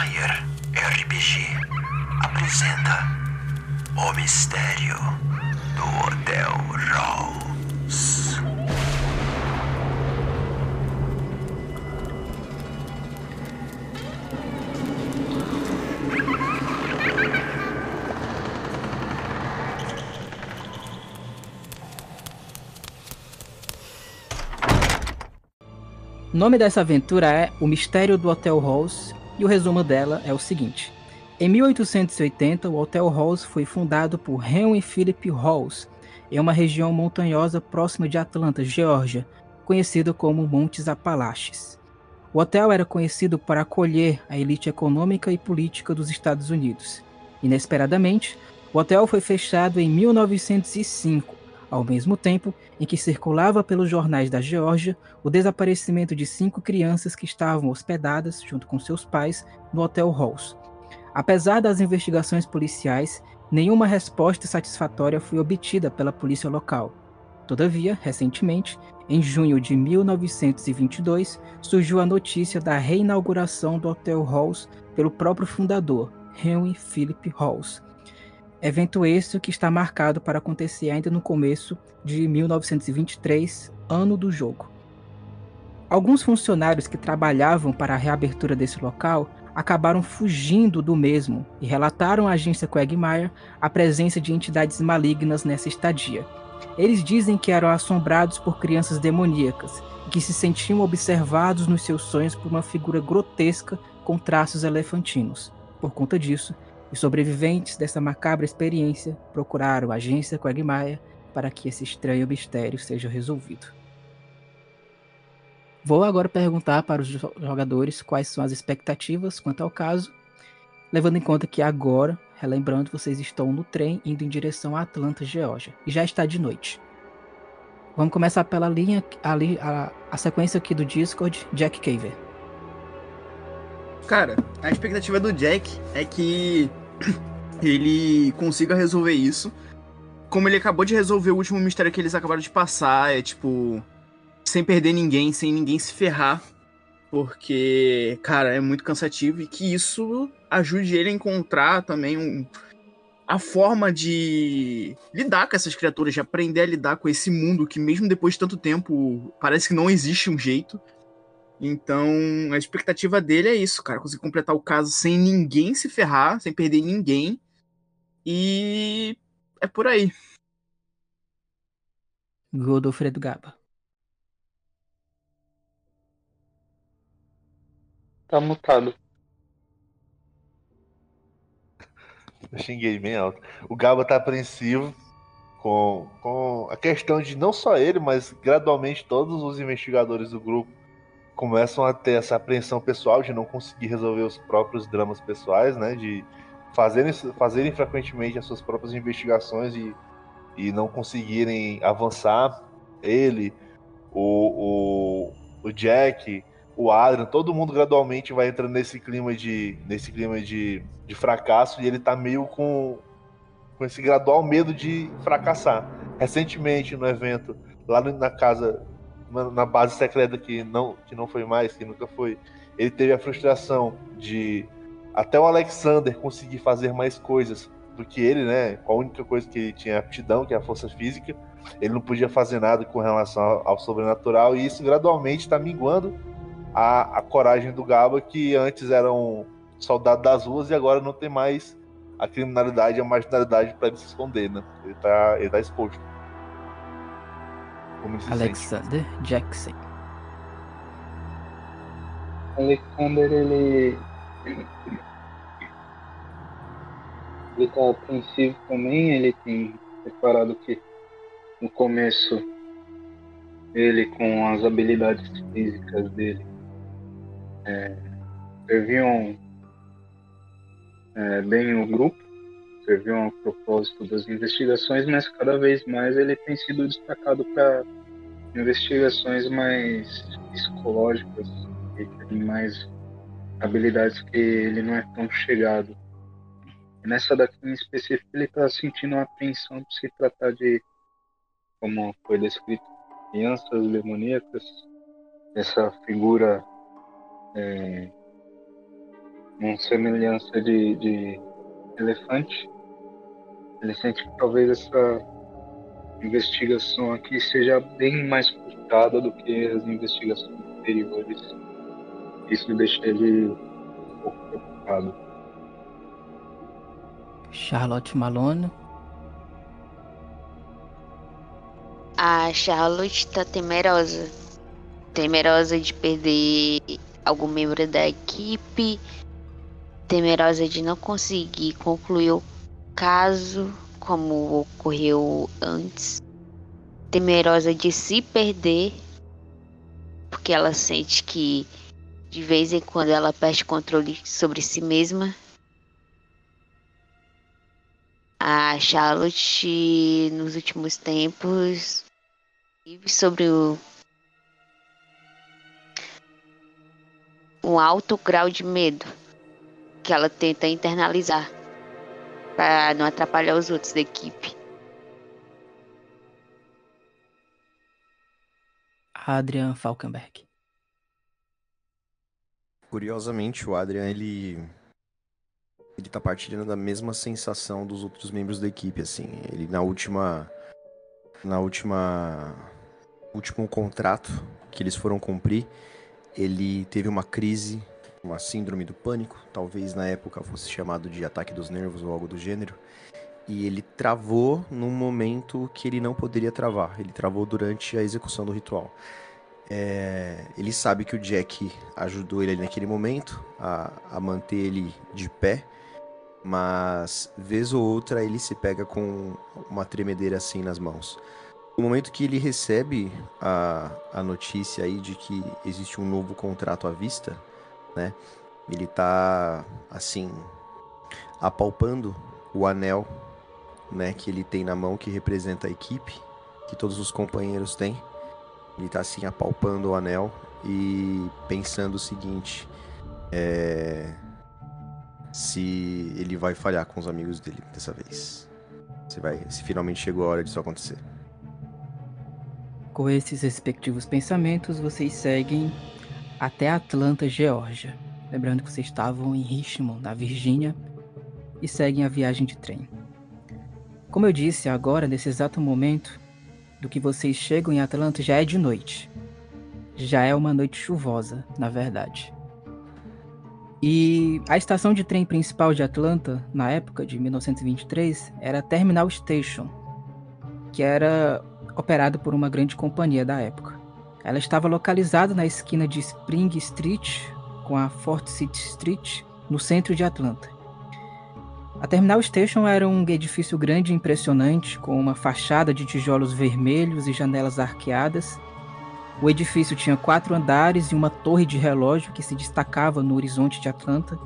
RPG apresenta O Mistério do Hotel Rose. O nome dessa aventura é O Mistério do Hotel Rose e o resumo dela é o seguinte. Em 1880, o Hotel Rose foi fundado por Henry Philip Rose, em uma região montanhosa próxima de Atlanta, Geórgia, conhecida como Montes Apalaches. O hotel era conhecido por acolher a elite econômica e política dos Estados Unidos. Inesperadamente, o hotel foi fechado em 1905, ao mesmo tempo em que circulava pelos jornais da Geórgia o desaparecimento de cinco crianças que estavam hospedadas, junto com seus pais, no Hotel Halls. Apesar das investigações policiais, nenhuma resposta satisfatória foi obtida pela polícia local. Todavia, recentemente, em junho de 1922, surgiu a notícia da reinauguração do Hotel Halls pelo próprio fundador, Henry Philip Halls, Evento esse que está marcado para acontecer ainda no começo de 1923, ano do jogo. Alguns funcionários que trabalhavam para a reabertura desse local acabaram fugindo do mesmo e relataram à agência Quagmire a presença de entidades malignas nessa estadia. Eles dizem que eram assombrados por crianças demoníacas e que se sentiam observados nos seus sonhos por uma figura grotesca com traços elefantinos. Por conta disso, os sobreviventes dessa macabra experiência procuraram a agência Quagmire para que esse estranho mistério seja resolvido. Vou agora perguntar para os jogadores quais são as expectativas quanto ao caso, levando em conta que agora, relembrando, vocês estão no trem indo em direção a Atlanta, Geórgia, e já está de noite. Vamos começar pela linha, ali, a, a sequência aqui do Discord, Jack Caver. Cara, a expectativa do Jack é que ele consiga resolver isso. Como ele acabou de resolver o último mistério que eles acabaram de passar, é tipo. Sem perder ninguém, sem ninguém se ferrar. Porque, cara, é muito cansativo e que isso ajude ele a encontrar também um, a forma de lidar com essas criaturas, de aprender a lidar com esse mundo que, mesmo depois de tanto tempo, parece que não existe um jeito. Então, a expectativa dele é isso, cara. Conseguir completar o caso sem ninguém se ferrar, sem perder ninguém. E é por aí. Godofredo Gaba. Tá mutado. Eu xinguei bem alto. O Gaba tá apreensivo com, com a questão de não só ele, mas gradualmente todos os investigadores do grupo começam a ter essa apreensão pessoal de não conseguir resolver os próprios dramas pessoais, né? De fazerem, fazerem frequentemente as suas próprias investigações e, e não conseguirem avançar. Ele, o, o, o Jack, o Adrian, todo mundo gradualmente vai entrando nesse clima de, nesse clima de, de fracasso e ele tá meio com, com esse gradual medo de fracassar. Recentemente, no evento, lá na casa na base secreta que não, que não foi mais, que nunca foi. Ele teve a frustração de até o Alexander conseguir fazer mais coisas do que ele, né? Com a única coisa que ele tinha aptidão, que é a força física. Ele não podia fazer nada com relação ao, ao sobrenatural, e isso gradualmente está minguando a, a coragem do Gaba, que antes era um soldado das ruas e agora não tem mais a criminalidade a marginalidade para ele se esconder, né? Ele está ele tá exposto. Como se Alexander sente? Jackson. Alexander, ele. Ele tá apreensivo também, ele tem reparado que no começo ele com as habilidades físicas dele é, serviam é, bem o grupo, serviam a propósito das investigações, mas cada vez mais ele tem sido destacado para investigações mais psicológicas e tem mais habilidades que ele não é tão chegado. Nessa daqui em específico ele está sentindo uma apreensão por se tratar de, como foi descrito, crianças demoníacas, essa figura é, uma semelhança de, de elefante, ele sente que talvez essa investigação aqui seja bem mais puxada do que as investigações anteriores. Isso deixa ele um pouco preocupado. Charlotte Malone. A Charlotte tá temerosa. Temerosa de perder algum membro da equipe. Temerosa de não conseguir concluir o caso como ocorreu antes. Temerosa de se perder. Porque ela sente que de vez em quando ela perde controle sobre si mesma. A Charlotte, nos últimos tempos, vive sobre o, um alto grau de medo que ela tenta internalizar para não atrapalhar os outros da equipe. Adrian Falkenberg. Curiosamente, o Adrian ele ele tá partilhando da mesma sensação dos outros membros da equipe, assim. Ele na última na última último contrato que eles foram cumprir, ele teve uma crise, uma síndrome do pânico, talvez na época fosse chamado de ataque dos nervos ou algo do gênero. E ele travou num momento que ele não poderia travar. Ele travou durante a execução do ritual. É, ele sabe que o Jack ajudou ele naquele momento a, a manter ele de pé, mas vez ou outra ele se pega com uma tremedeira assim nas mãos. No momento que ele recebe a, a notícia aí de que existe um novo contrato à vista, né? Ele tá assim apalpando o anel, né, que ele tem na mão que representa a equipe, que todos os companheiros têm. Ele tá assim apalpando o anel e pensando o seguinte: é... se ele vai falhar com os amigos dele dessa vez. Se, vai, se finalmente chegou a hora disso acontecer. Com esses respectivos pensamentos, vocês seguem até Atlanta, Geórgia. Lembrando que vocês estavam em Richmond, na Virgínia, e seguem a viagem de trem. Como eu disse, agora, nesse exato momento, do que vocês chegam em Atlanta já é de noite. Já é uma noite chuvosa, na verdade. E a estação de trem principal de Atlanta, na época de 1923, era Terminal Station, que era operado por uma grande companhia da época. Ela estava localizada na esquina de Spring Street com a Fort City Street, no centro de Atlanta. A Terminal Station era um edifício grande e impressionante, com uma fachada de tijolos vermelhos e janelas arqueadas. O edifício tinha quatro andares e uma torre de relógio que se destacava no horizonte de Atlanta.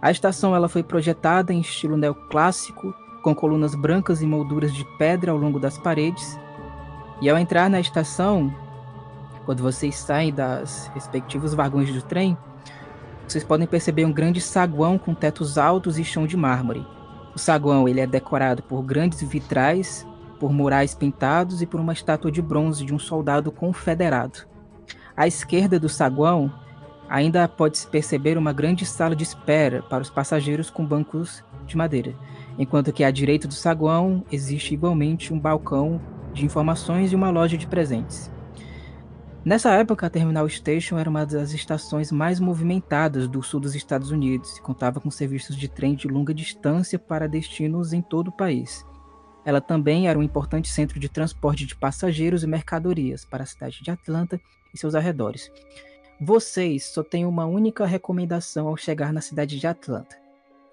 A estação ela foi projetada em estilo neoclássico, com colunas brancas e molduras de pedra ao longo das paredes. E ao entrar na estação, quando vocês saem das respectivos vagões do trem, vocês podem perceber um grande saguão com tetos altos e chão de mármore. O saguão ele é decorado por grandes vitrais, por murais pintados e por uma estátua de bronze de um soldado confederado. À esquerda do saguão, ainda pode-se perceber uma grande sala de espera para os passageiros com bancos de madeira, enquanto que à direita do saguão existe igualmente um balcão de informações e uma loja de presentes. Nessa época, a Terminal Station era uma das estações mais movimentadas do sul dos Estados Unidos e contava com serviços de trem de longa distância para destinos em todo o país. Ela também era um importante centro de transporte de passageiros e mercadorias para a cidade de Atlanta e seus arredores. Vocês só têm uma única recomendação ao chegar na cidade de Atlanta: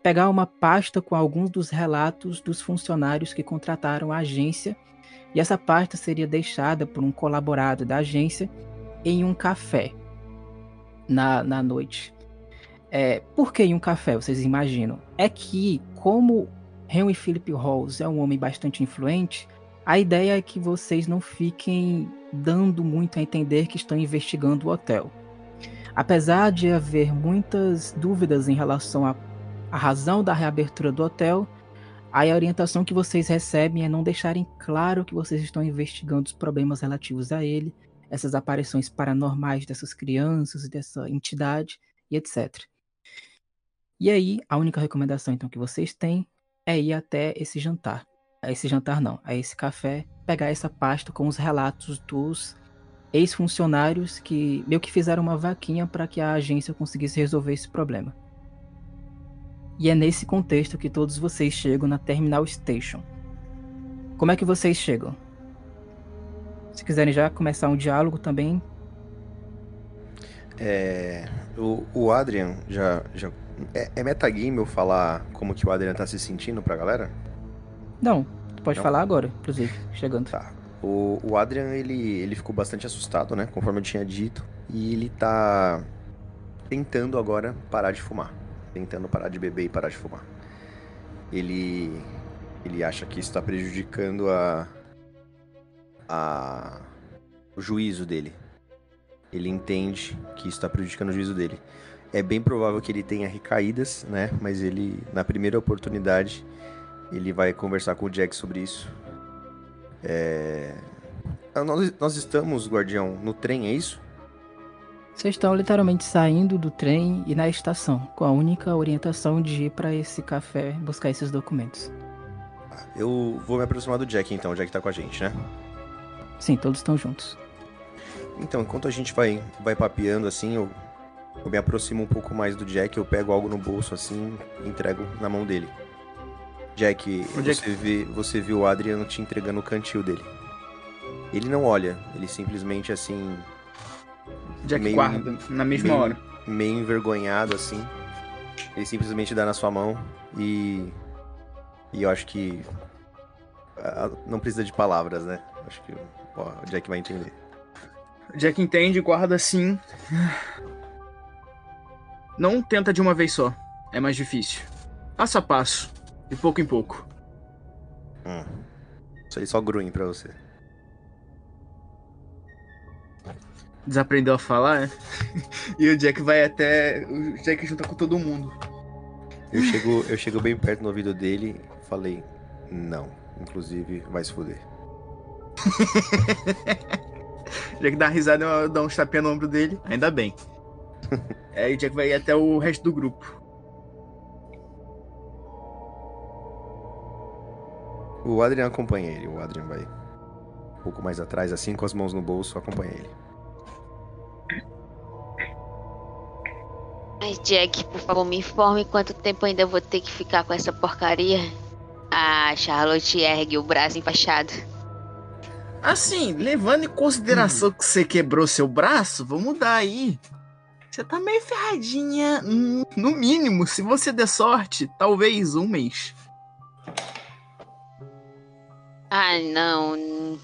pegar uma pasta com alguns dos relatos dos funcionários que contrataram a agência e essa pasta seria deixada por um colaborado da agência em um café na, na noite. É, por que em um café, vocês imaginam? É que, como Henry Philip Halls é um homem bastante influente, a ideia é que vocês não fiquem dando muito a entender que estão investigando o hotel. Apesar de haver muitas dúvidas em relação à razão da reabertura do hotel, Aí a orientação que vocês recebem é não deixarem claro que vocês estão investigando os problemas relativos a ele, essas aparições paranormais dessas crianças, dessa entidade e etc. E aí, a única recomendação então que vocês têm é ir até esse jantar. A esse jantar não, a esse café, pegar essa pasta com os relatos dos ex-funcionários que meio que fizeram uma vaquinha para que a agência conseguisse resolver esse problema. E é nesse contexto que todos vocês chegam na Terminal Station. Como é que vocês chegam? Se quiserem já começar um diálogo também. É, o, o Adrian já. já é, é metagame eu falar como que o Adrian tá se sentindo pra galera? Não, pode Não? falar agora, inclusive, chegando. Tá. O, o Adrian, ele, ele ficou bastante assustado, né? Conforme eu tinha dito. E ele tá tentando agora parar de fumar. Tentando parar de beber e parar de fumar. Ele, ele acha que está prejudicando a, a, o juízo dele. Ele entende que está prejudicando o juízo dele. É bem provável que ele tenha recaídas, né? Mas ele, na primeira oportunidade, ele vai conversar com o Jack sobre isso. É... Nós, nós estamos, Guardião, no trem, é isso? Vocês estão literalmente saindo do trem e na estação, com a única orientação de ir para esse café buscar esses documentos. Eu vou me aproximar do Jack, então. O Jack tá com a gente, né? Sim, todos estão juntos. Então, enquanto a gente vai, vai papeando assim, eu, eu me aproximo um pouco mais do Jack, eu pego algo no bolso assim e entrego na mão dele. Jack, é você, vê, você viu o Adriano te entregando o cantil dele. Ele não olha, ele simplesmente assim, Jack Meio- guarda na mesma meio- hora. meio envergonhado assim. Ele simplesmente dá na sua mão e. E eu acho que. ah, Não precisa de palavras, né? Acho que o Jack vai entender. Jack entende, guarda assim. Não tenta de uma vez só. É mais difícil. Passo a passo. De pouco em pouco. Hum. Isso aí só grunhe pra você. Desaprendeu a falar, é? e o Jack vai até. O Jack junta com todo mundo. Eu chego, eu chego bem perto no ouvido dele e falei, não. Inclusive, vai se fuder. Jack dá uma risada e dá um tapinha no ombro dele. Ainda bem. Aí o Jack vai até o resto do grupo. O Adrian acompanha ele. O Adrian vai um pouco mais atrás, assim, com as mãos no bolso, acompanha ele. Mas Jack, por favor, me informe quanto tempo ainda vou ter que ficar com essa porcaria. A Charlotte ergue o braço enfaixado. Assim, levando em consideração que você quebrou seu braço, vamos dar aí. Você tá meio ferradinha. hum, No mínimo, se você der sorte, talvez um mês. Ah, não.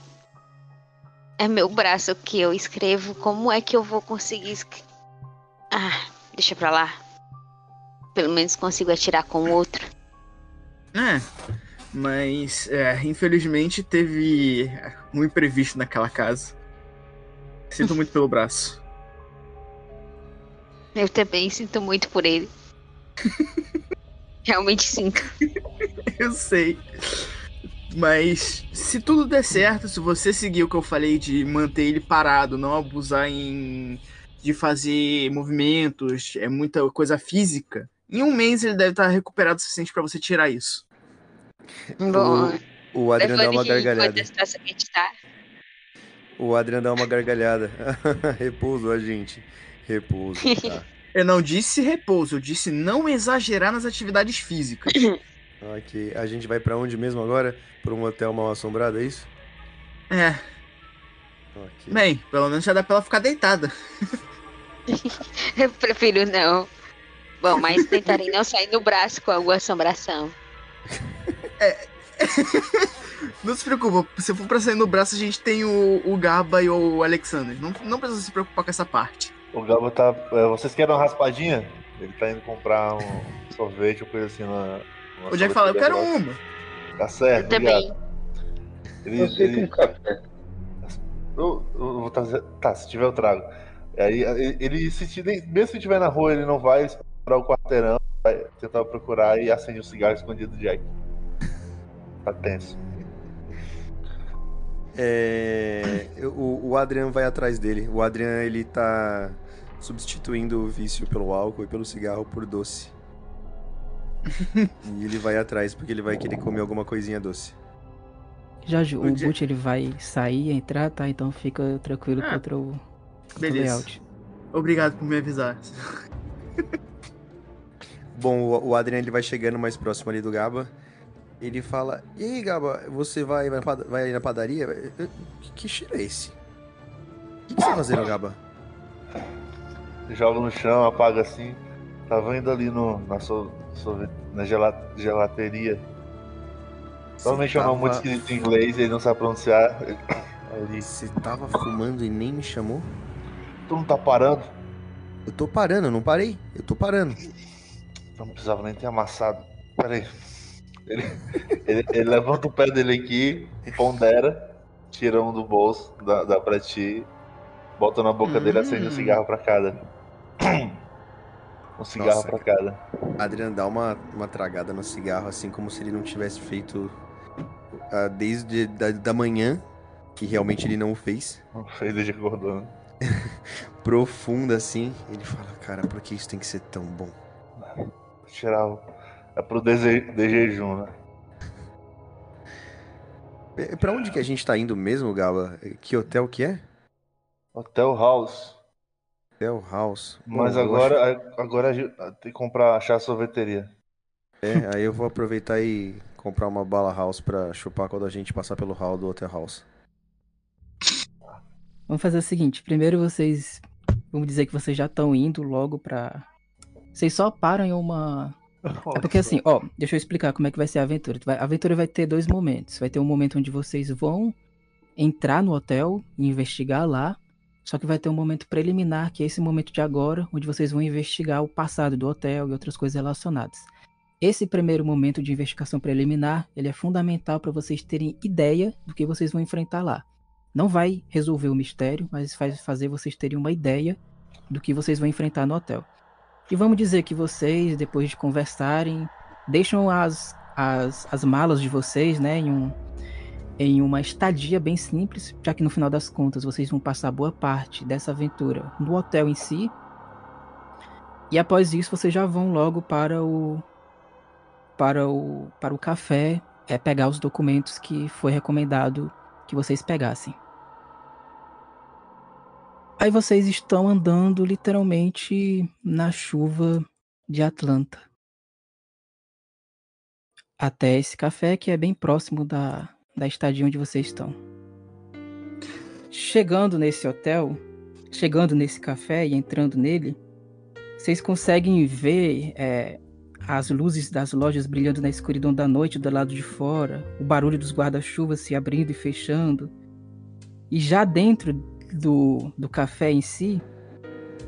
É meu braço que eu escrevo. Como é que eu vou conseguir. Ah, deixa pra lá. Pelo menos consigo atirar com o outro. É. Mas, é, infelizmente, teve um imprevisto naquela casa. Sinto muito pelo braço. Eu também sinto muito por ele. Realmente sinto. Eu sei. Mas se tudo der certo, se você seguir o que eu falei de manter ele parado, não abusar em de fazer movimentos, é muita coisa física, em um mês ele deve estar recuperado o suficiente pra você tirar isso. Bom, O Adrian dá levando uma gargalhada. O Adrian dá uma gargalhada. Repouso, a gente. Repouso, tá. Eu não disse repouso, eu disse não exagerar nas atividades físicas. ok. A gente vai pra onde mesmo agora? Pra um hotel mal assombrado, é isso? É, Ok. bem, pelo menos já dá pra ela ficar deitada. Eu prefiro não. Bom, mas tentarei não sair no braço com alguma assombração. Não se preocupa, se for pra sair no braço, a gente tem o, o Gaba e o Alexander. Não, não precisa se preocupar com essa parte. O Gabo tá. é, Vocês querem uma raspadinha? Ele tá indo comprar um sorvete ou coisa assim na. O Jack fala, eu quero uma. Tá Eu certo, também. obrigado. Ele, Eu aceito um ele, café. Eu, eu vou trazer. Tá, se tiver eu trago. Aí ele, se ti- nem- mesmo se estiver na rua, ele não vai explorar o quarteirão, vai tentar procurar e acende um cigarro escondido do Jack. Tá tenso. É, o, o Adrian vai atrás dele. O Adrian, ele tá substituindo o vício pelo álcool e pelo cigarro por doce. e ele vai atrás porque ele vai querer comer alguma coisinha doce. Já o, O Jack- Butch ele vai sair, entrar, tá? Então fica tranquilo Ah, contra o, Beleza. layout. Obrigado por me avisar. Bom, o, o Adrian ele vai chegando mais próximo ali do Gaba. Ele fala: E aí, Gaba, você vai, vai, na padaria? Que, que cheiro é esse? O que, que você tá fazendo, Gaba? Joga no chão, apaga assim. Tava indo ali no, na, so, sorve- na gela- gelateria. Provavelmente é um nome muito escrito em inglês e ele não sabe pronunciar. Você tava fumando e nem me chamou? Tu não tá parando? Eu tô parando, eu não parei. Eu tô parando. Não precisava nem ter amassado. Pera aí. Ele, ele, ele levanta o pé dele aqui, pondera, tira um do bolso, dá, dá pra ti, bota na boca dele, acende um Hum. cigarro pra cada. Um cigarro Nossa, pra cada. Adrian dá uma, uma tragada no cigarro, assim como se ele não tivesse feito desde da, da manhã, que realmente ele não o fez. Ele de acordou, né? Profunda, assim. Ele fala, cara, por que isso tem que ser tão bom? Tirar o. É pro dese- de jejum, né? É, Pra onde que a gente tá indo mesmo, Gaba? Que hotel que é? Hotel House. Hotel House. Bom, Mas eu agora, agora a gente tem que comprar, achar a sorveteria. acho- É, aí eu vou aproveitar e comprar uma bala house pra chupar quando a gente passar pelo hall do Hotel House. Vamos fazer o seguinte: primeiro vocês. Vamos dizer que vocês já estão indo logo pra. Vocês só param em uma. É porque assim, ó, deixa eu explicar como é que vai ser a aventura. A aventura vai ter dois momentos. Vai ter um momento onde vocês vão entrar no hotel e investigar lá. Só que vai ter um momento preliminar, que é esse momento de agora, onde vocês vão investigar o passado do hotel e outras coisas relacionadas. Esse primeiro momento de investigação preliminar, ele é fundamental para vocês terem ideia do que vocês vão enfrentar lá. Não vai resolver o mistério, mas vai fazer vocês terem uma ideia do que vocês vão enfrentar no hotel. E vamos dizer que vocês, depois de conversarem, deixam as, as, as malas de vocês, né, em, um, em uma estadia bem simples, já que no final das contas vocês vão passar boa parte dessa aventura no hotel em si. E após isso vocês já vão logo para o para o para o café, é pegar os documentos que foi recomendado que vocês pegassem. Aí vocês estão andando literalmente na chuva de Atlanta. Até esse café que é bem próximo da, da estadia onde vocês estão. Chegando nesse hotel, chegando nesse café e entrando nele, vocês conseguem ver é, as luzes das lojas brilhando na escuridão da noite do lado de fora, o barulho dos guarda-chuvas se abrindo e fechando. E já dentro do, do café em si,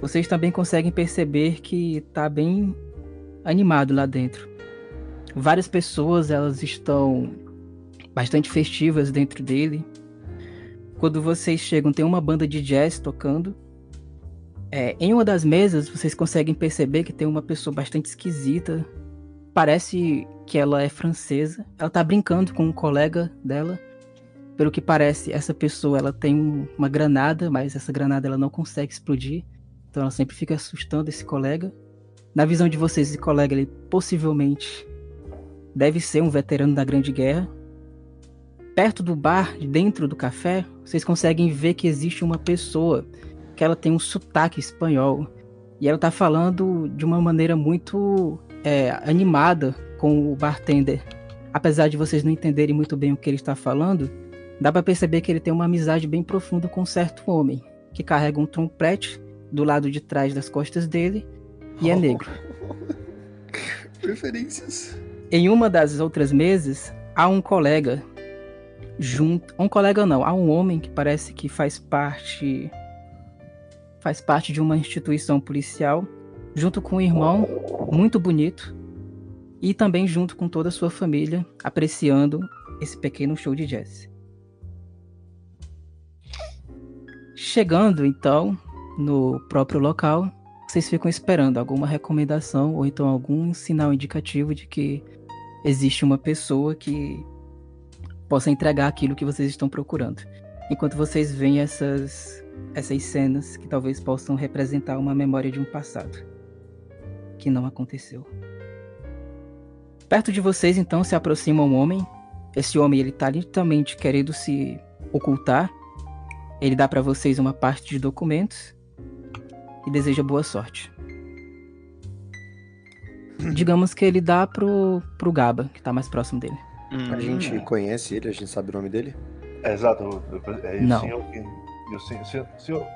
vocês também conseguem perceber que tá bem animado lá dentro. Várias pessoas elas estão bastante festivas dentro dele. Quando vocês chegam, tem uma banda de jazz tocando. É, em uma das mesas, vocês conseguem perceber que tem uma pessoa bastante esquisita. Parece que ela é francesa. Ela tá brincando com um colega dela. Pelo que parece, essa pessoa ela tem um- uma granada, mas essa granada ela não consegue explodir. Então ela sempre fica assustando esse colega. Na visão de vocês, esse colega ele possivelmente deve ser um veterano da Grande Guerra. Perto do bar, dentro do café, vocês conseguem ver que existe uma pessoa que ela tem um sotaque espanhol e ela tá falando de uma maneira muito é, animada com o bartender. Apesar de vocês não entenderem muito bem o que ele está falando, dá pra perceber que ele tem uma amizade bem profunda com um certo homem que carrega um trompete do lado de trás das costas dele e é negro. Preferências. Em uma das outras mesas, há um colega junto. Um colega não, há um homem que parece que faz parte. Faz parte de uma instituição policial, junto com um irmão muito bonito, e também junto com toda a sua família, apreciando esse pequeno show de jazz. Chegando então no próprio local, vocês ficam esperando alguma recomendação ou então algum sinal indicativo de que existe uma pessoa que possa entregar aquilo que vocês estão procurando. Enquanto vocês veem essas essas cenas que talvez possam representar uma memória de um passado que não aconteceu. Perto de vocês, então, se aproxima um homem. Esse homem, ele tá literalmente querendo se ocultar. Ele dá pra vocês uma parte de documentos e deseja boa sorte. Digamos que ele dá pro, pro Gaba, que tá mais próximo dele. Hum, A gente conhece ele, a gente sabe o nome dele? É, exato. eu- eu- É, e o Não. senhor. que- E o senhor. Senhor? Senhor?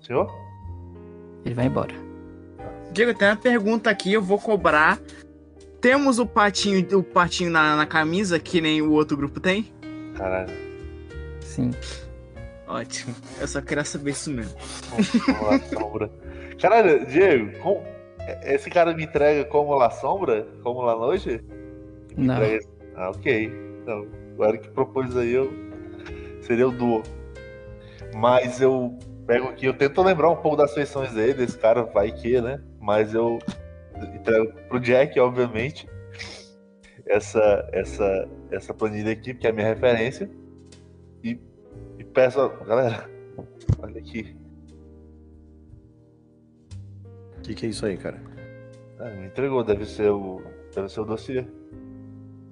senhor? Ele vai embora. Diego, tem uma pergunta aqui, eu vou cobrar. Temos o patinho, o patinho na, na camisa, que nem o outro grupo tem? Caralho. Sim. Ótimo. Eu só queria saber isso mesmo. Como La Sombra. Caralho, Diego, como- esse cara me entrega como La Sombra? Como La Noite? Me Não. entrega- Ah, ok. Não, agora que propôs aí, eu... seria o duo. Mas eu pego aqui, eu tento lembrar um pouco das feições dele, esse cara vai que, né? Mas eu entrego pro Jack, obviamente, essa, essa, essa planilha aqui, que é a minha referência. E, e peço, ó, galera, olha aqui. O que, que é isso aí, cara? Ah, me entregou, deve ser o. Deve ser o dossiê.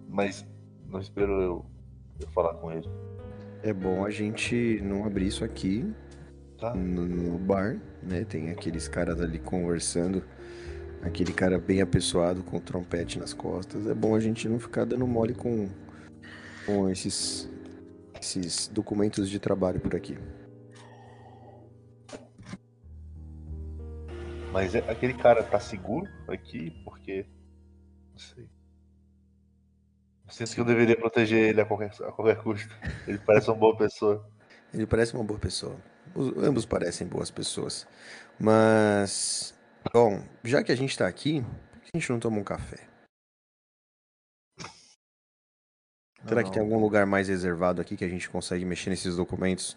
Mas não espero eu, eu falar com ele. É bom a gente não abrir isso aqui Tá? no, no bar, né? Tem aqueles caras ali conversando, aquele cara bem apessoado com o trompete nas costas. É bom a gente não ficar dando mole com, com esses, esses documentos de trabalho por aqui. Mas é- aquele cara tá seguro aqui? Porque. Não sei. Eu sinto que eu deveria proteger ele a qualquer, a qualquer custo. Ele parece uma boa pessoa. Ele parece uma boa pessoa. Os- ambos parecem boas pessoas. Mas, bom, já que a gente tá aqui, por que a gente não toma um café? Será que tem algum lugar mais reservado aqui que a gente consegue mexer nesses documentos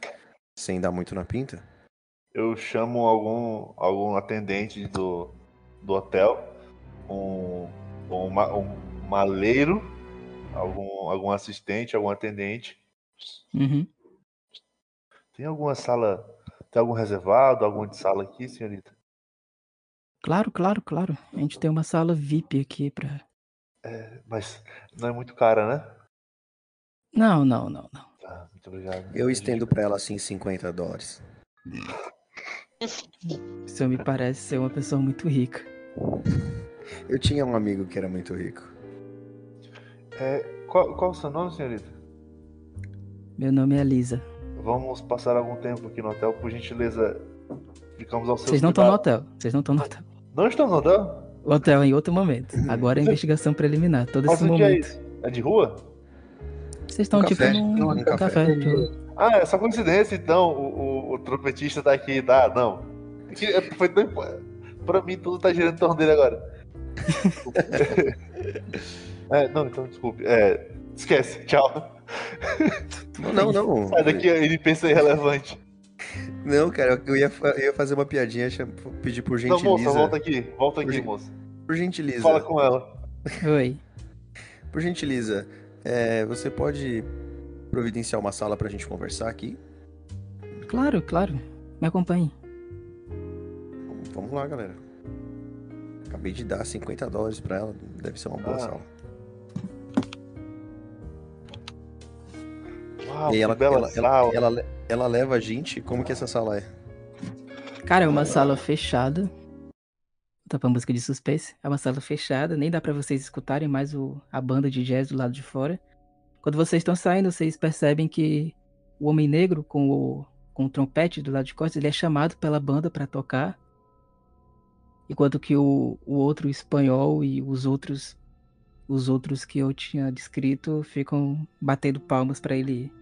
sem dar muito na pinta? Eu chamo algum, algum atendente do, do hotel, um, um, um maleiro, algum, algum assistente, algum atendente. Uhum. Tem alguma sala, tem algum reservado, alguma de sala aqui, senhorita? Claro, claro, claro. A gente tem uma sala VIP aqui pra. Mas não é muito cara, né? Não, não, não, não. Tá, muito obrigado. Eu estendo pra ela assim 50 dólares. O senhor me parece ser uma pessoa muito rica. Eu tinha um amigo que era muito rico. É, qual, qual o seu nome, senhorita? Meu nome é Lisa. Vamos passar algum tempo aqui no hotel, por gentileza. Ficamos ao seu Vocês não estão no hotel. Vocês não estão no hotel. Não estamos no hotel? O hotel é em outro momento. Agora é investigação preliminar. Todo Mas esse é momento. isso? É de rua? Vocês estão Um tipo café. num Um café. café. tipo, Ah, é só coincidência então. O, o, o trompetista tá aqui, tá? Não. É que é- Foi tão... Pra mim tudo tá girando em torno dele agora. é, não, então desculpe. É, esquece, tchau. Não, não. Sai daqui, NPC irrelevante. Não, cara, eu ia, eu ia fazer uma piadinha, pedir por Não, moça, gentileza. volta aqui. Volta Por aqui, gen- moça. Por gentileza. Fala com ela. Oi. Por gentileza, é, você pode providenciar uma sala pra gente conversar aqui? Claro, claro. Me acompanhe. Vamos- Vamos lá, galera. Acabei de dar 50 dólares pra ela, deve ser uma boa Ah. sala. Uau, e que ela, bela ela, ela, sala. ela, ela leva a gente, como que essa sala é? Cara, é uma sala fechada. Tá pra música de suspense. É uma sala fechada, nem dá pra vocês escutarem mais o, a banda de jazz do lado de fora. Quando vocês estão saindo, vocês percebem que o homem negro com o, com o trompete do lado de costas, ele é chamado pela banda pra tocar. Enquanto que o, o outro espanhol e os outros os outros que eu tinha descrito ficam batendo palmas pra ele ir.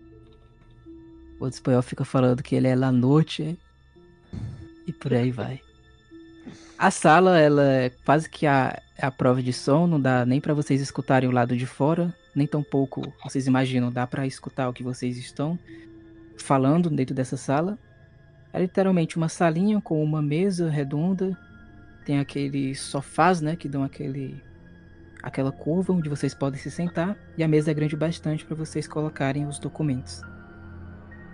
O outro espanhol fica falando que ele é La Noche e por aí vai. A sala, ela é quase que a, é a prova de som, não dá nem pra vocês escutarem o lado de fora, nem tão pouco vocês imaginam, dá pra escutar o que vocês estão falando dentro dessa sala. É literalmente uma salinha com uma mesa redonda, tem aqueles sofás, né, que dão aquele aquela curva onde vocês podem se sentar e a mesa é grande bastante para vocês colocarem os documentos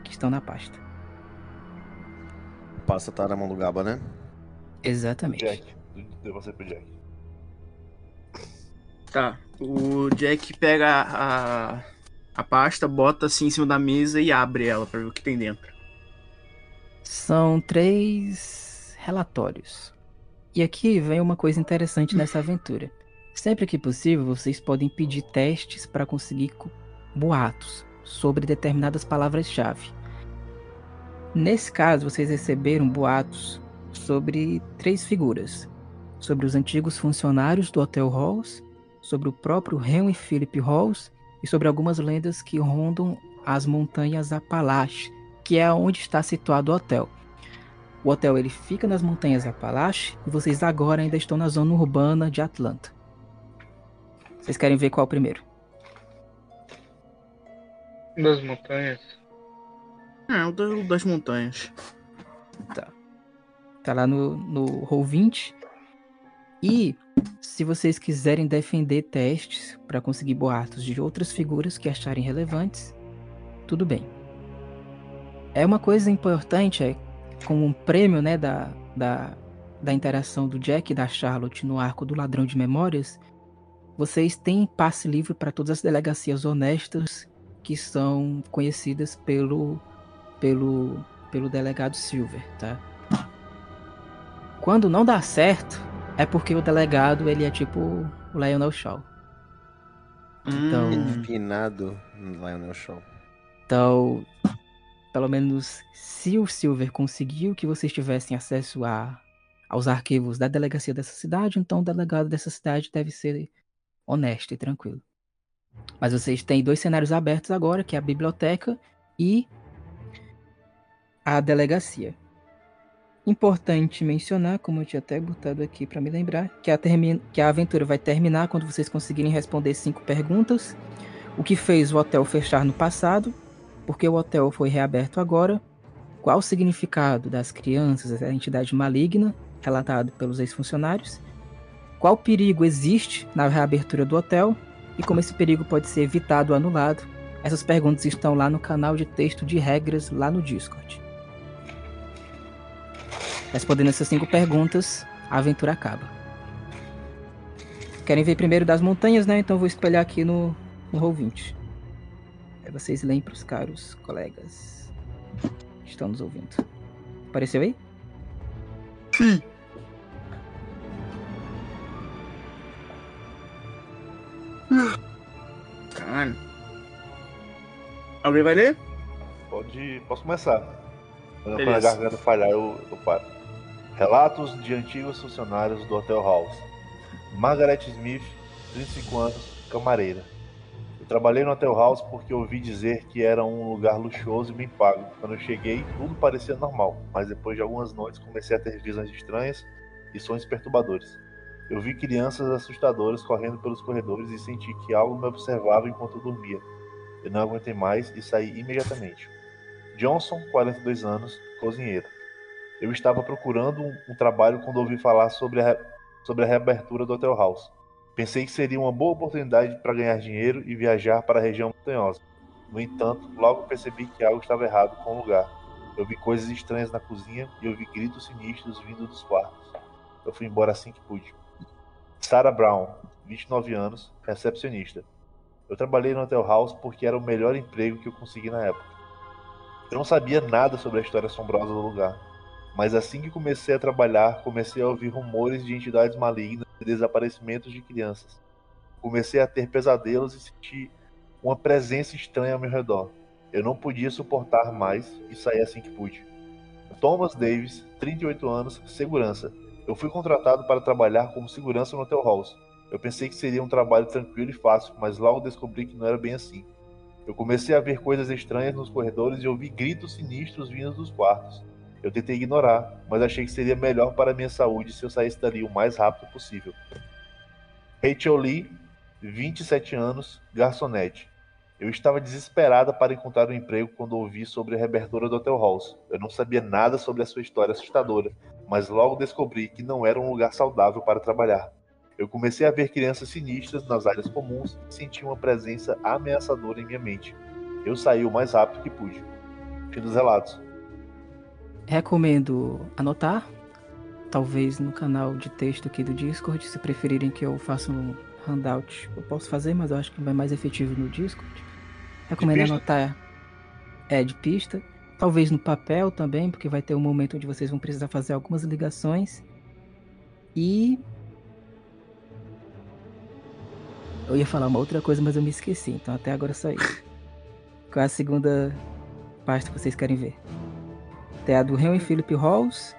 que estão na pasta. Passa tá na mão do Gaba, né? Exatamente. Jack. Deu você pro Jack. Tá. O Jack pega a, a pasta, bota assim em cima da mesa e abre ela pra ver o que tem dentro. São três relatórios. E aqui vem uma coisa interessante nessa aventura. Sempre que possível, vocês podem pedir testes para conseguir co- boatos sobre determinadas palavras-chave. Nesse caso, vocês receberam boatos sobre três figuras: sobre os antigos funcionários do Hotel Halls, sobre o próprio Henry Philip Halls e sobre algumas lendas que rondam as montanhas Apalache, que é onde está situado o hotel. O hotel ele fica nas montanhas Apalache e vocês agora ainda estão na zona urbana de Atlanta. Vocês querem ver qual primeiro? Das montanhas. É, o do- das montanhas. Tá lá no, no Roll20. E se vocês quiserem defender testes para conseguir boatos de outras figuras que acharem relevantes, tudo bem. É uma coisa importante, é como um prêmio né, da, da, da interação do Jack e da Charlotte no arco do Ladrão de Memórias, vocês têm passe livre para todas as delegacias honestas que são conhecidas pelo, pelo, pelo delegado Silver, tá? Quando não dá certo, é porque o delegado ele é tipo o Lionel Shaw. Então, Hum, Refinado Lionel Shaw. então, pelo menos se o Silver conseguiu que vocês tivessem acesso a, aos arquivos da delegacia dessa cidade, então o delegado dessa cidade deve ser honesto e tranquilo. Mas vocês têm dois cenários abertos agora, que é a biblioteca e a delegacia. Importante mencionar, como eu tinha até botado aqui para me lembrar, que a, que a aventura vai terminar quando vocês conseguirem responder cinco perguntas. O que fez o hotel fechar no passado, porque o hotel foi reaberto agora, qual o significado das crianças, a entidade maligna, relatado pelos ex-funcionários, qual perigo existe na reabertura do hotel e como esse perigo pode ser evitado ou anulado. Essas perguntas estão lá no canal de texto de regras lá no Discord. Respondendo essas cinco perguntas, a aventura acaba. Querem ver primeiro das montanhas, né? Então vou espelhar aqui no, no Roll20. Aí vocês leem para os caros colegas que estão nos ouvindo. Apareceu aí? Caralho. Alguém vai ler? Pode. Posso começar. Quando a garganta falhar, eu, eu paro. Relatos de antigos funcionários do Hotel House. Margaret Smith, 35 anos, camareira. Eu trabalhei no Hotel House porque ouvi dizer que era um lugar luxuoso e bem pago. Quando eu cheguei, tudo parecia normal, mas depois de algumas noites comecei a ter visões estranhas e sonhos perturbadores. Eu vi crianças assustadoras correndo pelos corredores e senti que algo me observava enquanto eu dormia. Eu não aguentei mais e saí imediatamente. Johnson, 42 anos, cozinheiro. Eu estava procurando um, um trabalho quando ouvi falar sobre a, re- sobre a reabertura do Hotel House. Pensei que seria uma boa oportunidade para ganhar dinheiro e viajar para a região montanhosa. No entanto, logo percebi que algo estava errado com o lugar. Eu vi coisas estranhas na cozinha e ouvi gritos sinistros vindo dos quartos. Eu fui embora assim que pude. Sarah Brown, 29 anos, recepcionista. Eu trabalhei no Hotel House porque era o melhor emprego que eu consegui na época. Eu não sabia nada sobre a história assombrosa do lugar, mas assim que comecei a trabalhar, comecei a ouvir rumores de entidades malignas e desaparecimentos de crianças. Comecei a ter pesadelos e sentir uma presença estranha ao meu redor. Eu não podia suportar mais e saí assim que pude. Thomas Davis, 38 anos, segurança. Eu fui contratado para trabalhar como segurança no Hotel House. Eu pensei que seria um trabalho tranquilo e fácil, mas logo descobri que não era bem assim. Eu comecei a ver coisas estranhas nos corredores e ouvi gritos sinistros vindo dos quartos. Eu tentei ignorar, mas achei que seria melhor para minha saúde se eu saísse dali o mais rápido possível. Rachel Lee, 27 anos, garçonete. Eu estava desesperada para encontrar um emprego quando ouvi sobre a reabertura do Hotel House. Eu não sabia nada sobre a sua história assustadora, mas logo descobri que não era um lugar saudável para trabalhar. Eu comecei a ver crianças sinistras nas áreas comuns e senti uma presença ameaçadora em minha mente. Eu saí o mais rápido que pude. Fim dos relatos. Recomendo anotar, talvez no canal de texto aqui do Discord, se preferirem que eu faça um handout eu posso fazer, mas eu acho que vai mais efetivo no Discord. Recomendo anotar é de pista, talvez no papel também, porque vai ter um momento onde vocês vão precisar fazer algumas ligações. E eu ia falar uma outra coisa, mas eu me esqueci, então até agora só isso. Qual é a segunda pasta que vocês querem ver? Tem a do Henry Philip Halls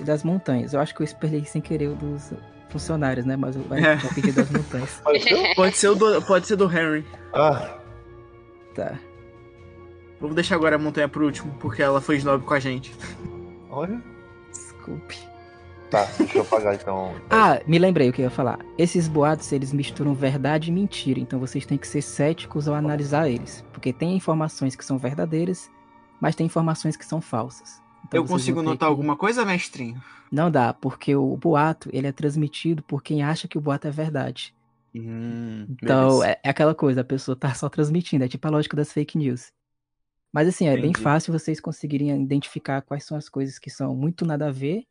e das montanhas. Eu acho que eu esperei sem querer o dos funcionários, né? Mas vai É. pedir das montanhas. Pode ser, o do, pode ser do Henry. Ah, Tá. Vamos deixar agora a montanha por último, porque ela foi snob com a gente. olha. Desculpe. Tá, deixa eu apagar então. Ah, me lembrei o que eu ia falar. Esses boatos, eles misturam verdade e mentira, então vocês têm que ser céticos ao analisar eles. Porque tem informações que são verdadeiras, mas tem informações que são falsas. Então Eu consigo notar que- alguma coisa, mestrinho? Não dá, porque o boato, ele é transmitido por quem acha que o boato é verdade. Hum, Então, é, é aquela coisa, a pessoa tá só transmitindo, é tipo a lógica das fake news. Mas assim, é bem Entendi. fácil vocês conseguirem identificar quais são as coisas que são muito nada a ver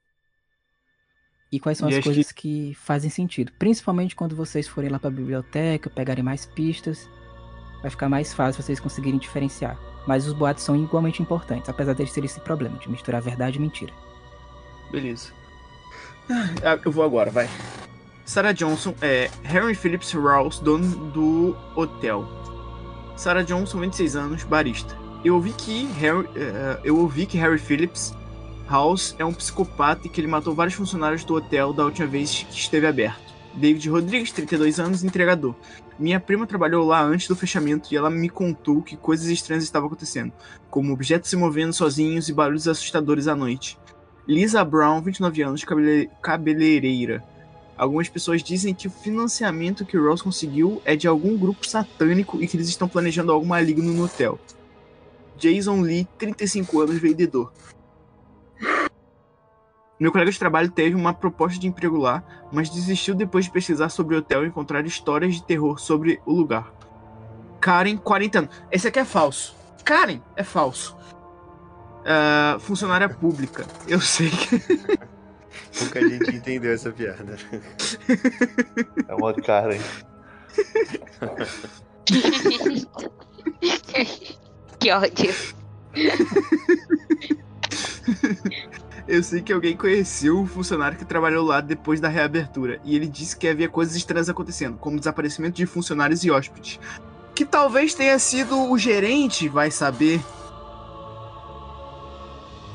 e quais são E as acho que- coisas que... fazem sentido. Principalmente quando vocês forem lá pra biblioteca, pegarem mais pistas, vai ficar mais fácil vocês conseguirem diferenciar. Mas os boatos são igualmente importantes, apesar deles terem esse problema de misturar verdade e mentira. Beleza. Ah, eu vou agora, vai. Sarah Johnson é Harry Phillips Rouse, dono do hotel. Sarah Johnson, 26 anos, barista. Eu ouvi que Harry, eh, eu ouvi que Harry Phillips House é um psicopata e que ele matou vários funcionários do hotel da última vez que esteve aberto. David Rodrigues, 32 anos, entregador. Minha prima trabalhou lá antes do fechamento e ela me contou que coisas estranhas estavam acontecendo, como objetos se movendo sozinhos e barulhos assustadores à noite. Lisa Brown, 29 anos, cabele- cabeleireira. Algumas pessoas dizem que o financiamento que Ross conseguiu é de algum grupo satânico e que eles estão planejando algo maligno no hotel. Jason Lee, 35 anos, vendedor. Meu colega de trabalho teve uma proposta de emprego lá, mas desistiu depois de pesquisar sobre o hotel e encontrar histórias de terror sobre o lugar. Karen, 40 anos. Esse aqui é falso. Karen é falso. Ah, funcionária pública. Eu sei que. Pouca gente entendeu essa piada. É uma cara, hein? que ódio. Eu sei que alguém conheceu o funcionário que trabalhou lá depois da reabertura. E ele disse que havia coisas estranhas acontecendo, como desaparecimento de funcionários e hóspedes. Que talvez tenha sido o gerente, vai saber.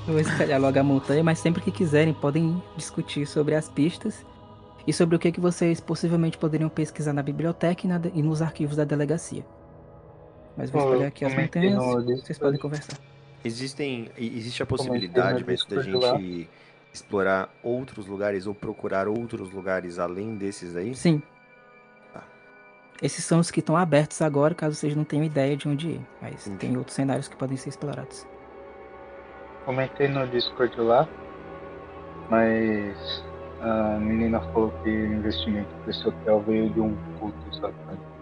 Eu vou espalhar logo a montanha, mas sempre que quiserem podem discutir sobre as pistas e sobre o que, que vocês possivelmente poderiam pesquisar na biblioteca e, na e nos arquivos da delegacia. Mas vou Pô, espalhar aqui as comentei montanhas, vocês podem conversar. Existem, existe a possibilidade, mas da gente explorar outros lugares ou procurar outros lugares além desses aí? Sim. Tá. Esses são os que estão abertos agora, caso vocês não tenham ideia de onde ir. Mas Entendi. tem outros cenários que podem ser explorados. Comentei no Discord lá, mas a menina falou que o investimento desse hotel veio de um culto satânico.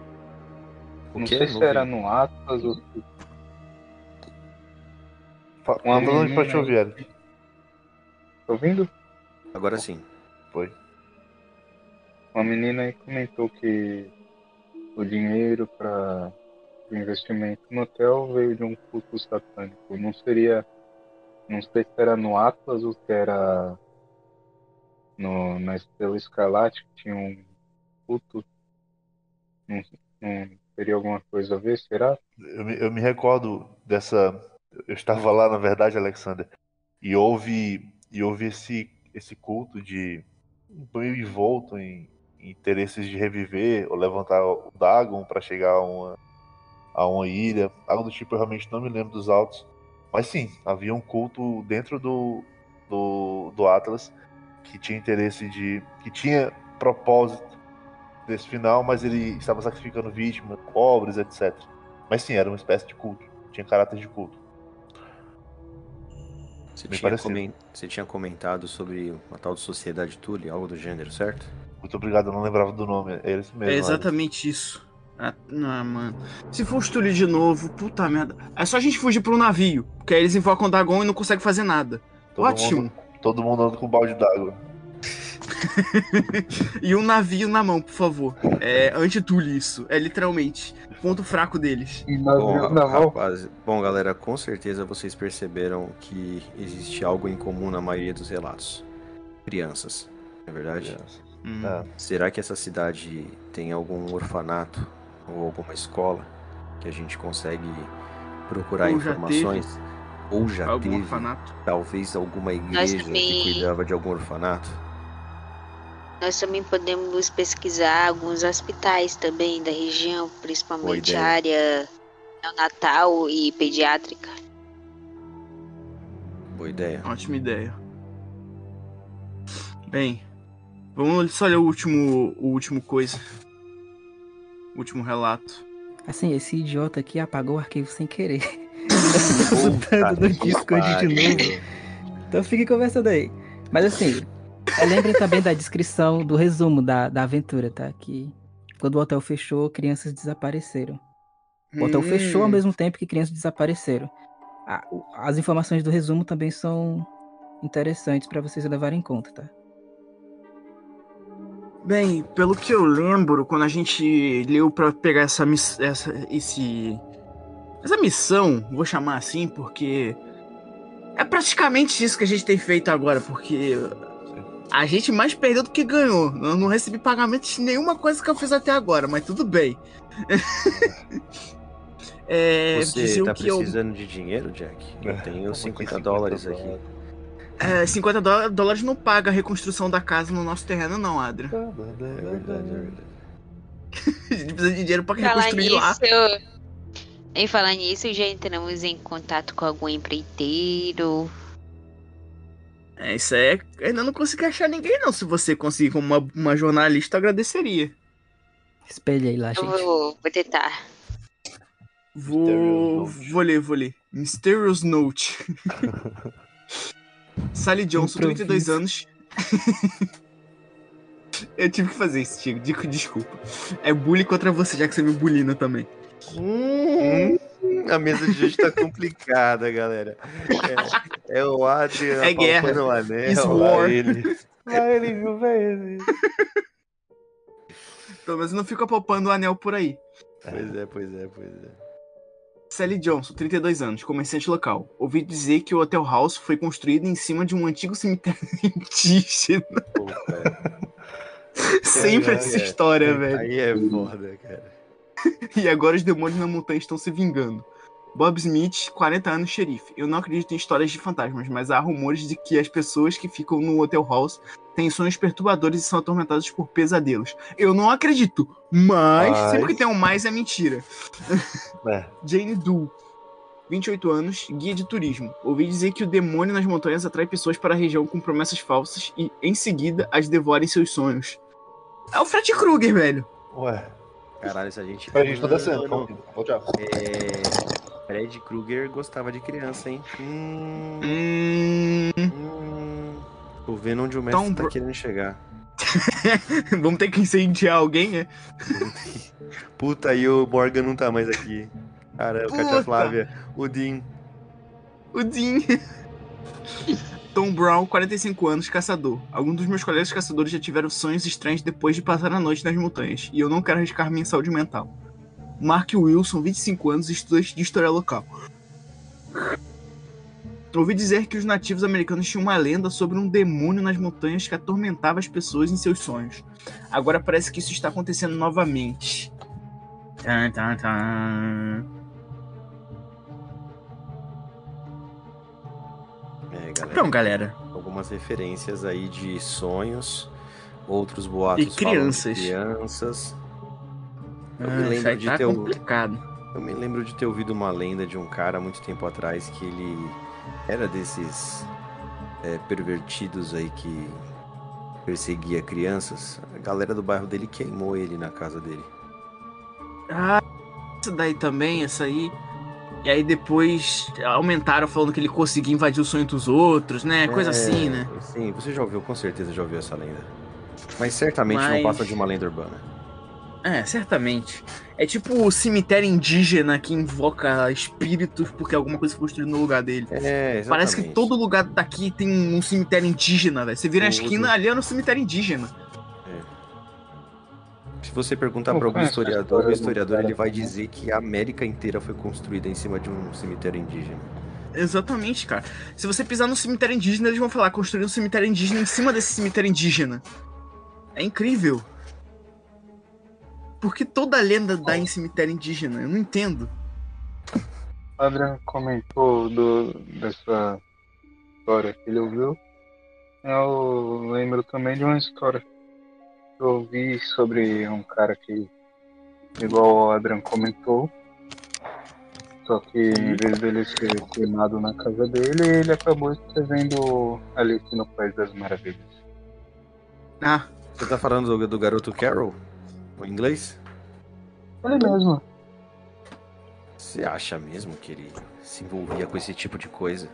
O Não quê? sei se era no Atlas ou Uma falando pra Eric. Tá ouvindo? Agora sim. Foi. Uma menina aí comentou que o dinheiro para o investimento no hotel veio de um culto satânico. Não seria. Não sei se era no Atlas ou se era no, na Estrela Escarlate que tinha um culto. Não, não teria alguma coisa a ver, será? Eu me, eu me recordo dessa. Eu estava lá, na verdade, Alexander, e houve, e houve esse, esse culto de meio envolto em, em interesses de reviver ou levantar o Dagon para chegar a uma, a uma ilha, algo do tipo. Eu realmente não me lembro dos autos, mas sim, havia um culto dentro do, do, do Atlas que tinha interesse de. que tinha propósito desse final, mas ele estava sacrificando vítimas, pobres, etc. Mas sim, era uma espécie de culto. Tinha caráter de culto. Você Me tinha, pareceu. comen- você tinha comentado sobre uma tal de Sociedade Tully, algo do gênero, certo? Muito obrigado, eu não lembrava do nome. É esse mesmo. É exatamente isso. Ah, não, mano. Se for o Stully de novo, puta merda. É só a gente fugir pro navio. Porque aí eles invocam o Dagon e não conseguem fazer nada. Todo Ótimo. Mundo, todo mundo anda com balde d'água. e um navio na mão, por favor. É anti-tule isso. É literalmente. Ponto fraco deles. Bom, rapaz, bom, galera, com certeza vocês perceberam que existe algo em comum na maioria dos relatos. Crianças, não é verdade? Hum. É. Será que essa cidade tem algum orfanato ou alguma escola que a gente consegue procurar Ou já informações? Ou já Algum teve, orfanato. talvez, alguma igreja que cuidava de algum orfanato? Nós também podemos pesquisar alguns hospitais também da região, principalmente a área neonatal e pediátrica. Boa ideia. Ótima ideia. Bem, vamos só ler o último, o último coisa. O último relato. Assim, esse idiota aqui apagou o arquivo sem querer. Puta Botando no que Discord de novo. Então fique conversando aí. Mas assim, lembrem também da descrição do resumo da, da aventura, tá? Que quando o hotel fechou, crianças desapareceram. O hotel Hum, fechou ao mesmo tempo que crianças desapareceram. A- as informações do resumo também são interessantes pra vocês levarem em conta, tá? Bem, pelo que eu lembro, quando a gente leu pra pegar essa, essa, esse, essa missão, vou chamar assim, porque é praticamente isso que a gente tem feito agora, porque a gente mais perdeu do que ganhou. Eu não recebi pagamento de nenhuma coisa que eu fiz até agora, mas tudo bem. é, Você tá que eu- precisando de dinheiro, Jack? Eu tenho Como 50 assim, dólares 50 aqui. é, 50 dó- dólares não paga a reconstrução da casa no nosso terreno, não, Adrian. É verdade, é verdade. A gente precisa de dinheiro pra Falar reconstruir lá. nisso, em falar nisso, já entramos em contato com algum empreiteiro. É, isso é. Ainda não consegui achar ninguém, não. Se você conseguir como uma, uma jornalista, eu agradeceria. Espelha aí lá, Eu gente. vou, vou tentar. Vou. Vou ler, vou ler. Mysterious Note. Sally Johnson, 32 anos. eu tive que fazer isso. Dico, desculpa. É bullying contra você, já que você me bulina também. Hum, a mesa de hoje tá complicada, galera. É, é o Adrian É guerra. o anel. It's lá war. ele. Lá ele viu, velho. Pelo menos não fico apalpando o anel por aí. Pois é, pois é, pois é. Sally Johnson, 32 anos, comerciante local. Ouvi dizer que o Hotel House foi construído em cima de um antigo cemitério indígena. Puta, Sempre essa história, velho. Aí é foda, cara. E agora os demônios na montanha estão se vingando. Bob Smith, 40 anos, xerife. Eu não acredito em histórias de fantasmas, mas há rumores de que as pessoas que ficam no Hotel House têm sonhos perturbadores e são atormentadas por pesadelos. Eu não acredito, mas, Mas- sempre que tem um mais é mentira. É. Jane Doe, 28 anos, guia de turismo. Ouvi dizer que o demônio nas montanhas atrai pessoas para a região com promessas falsas e, em seguida, as devora em seus sonhos. É o Fred Krueger, velho. Ué, Caralho, se a gente. a gente tá descendo. Calma, tchau. É... Fred Krueger gostava de criança, hein? Hum, Hum... hum. Tô vendo onde o mestre Então, tá querendo chegar. Vamos ter que incendiar alguém, é? Puta, aí o Morgan não tá mais aqui. Caramba, Puta. Katia Flávia, o Dean. O Dean. Tom Brown, 45 anos, caçador. Alguns dos meus colegas caçadores já tiveram sonhos estranhos depois de passar a noite nas montanhas, e eu não quero arriscar minha saúde mental. Mark Wilson, 25 anos, estudante de história local. Ouvi dizer que os nativos americanos tinham uma lenda sobre um demônio nas montanhas que atormentava as pessoas em seus sonhos. Agora parece que isso está acontecendo novamente. Tan, tan, tan. É, galera. Então, galera, Algumas referências aí de sonhos, outros boatos E crianças. crianças. Eu me ah, isso lembro de tá ter complicado. Eu me lembro de ter ouvido uma lenda de um cara muito tempo atrás que ele era desses é, pervertidos aí que perseguia crianças. A galera do bairro dele queimou ele na casa dele. Ah, essa daí também, essa aí. E aí depois aumentaram falando que ele conseguia invadir o sonho dos outros, né? Coisa É, assim, né? Sim, você já ouviu, com certeza já ouviu essa lenda. Mas certamente não Mas- passa de uma lenda urbana. É, certamente. É tipo o cemitério indígena que invoca espíritos porque alguma coisa foi construída no lugar dele. É, exatamente. Parece que todo lugar daqui tem um cemitério indígena, velho. Você vira a Tudo. esquina ali é no cemitério indígena. Se você perguntar para algum a historiador, o do historiador ele vai também. dizer que a América inteira foi construída em cima de um cemitério indígena. Exatamente, cara. Se você pisar no cemitério indígena, eles vão falar construir um cemitério indígena em cima desse cemitério indígena. É incrível. Por que toda a lenda dá em cemitério indígena? Eu não entendo. O Adrian comentou do, dessa história que ele ouviu. Eu lembro também de uma história eu ouvi sobre um cara que, igual o Adrian comentou, só que em vez dele ser queimado na casa dele, ele acabou escrevendo Alice no País das Maravilhas. Ah, Você tá falando do, do garoto Carol? O inglês? Ele mesmo. Você acha mesmo que ele se envolvia com esse tipo de coisa?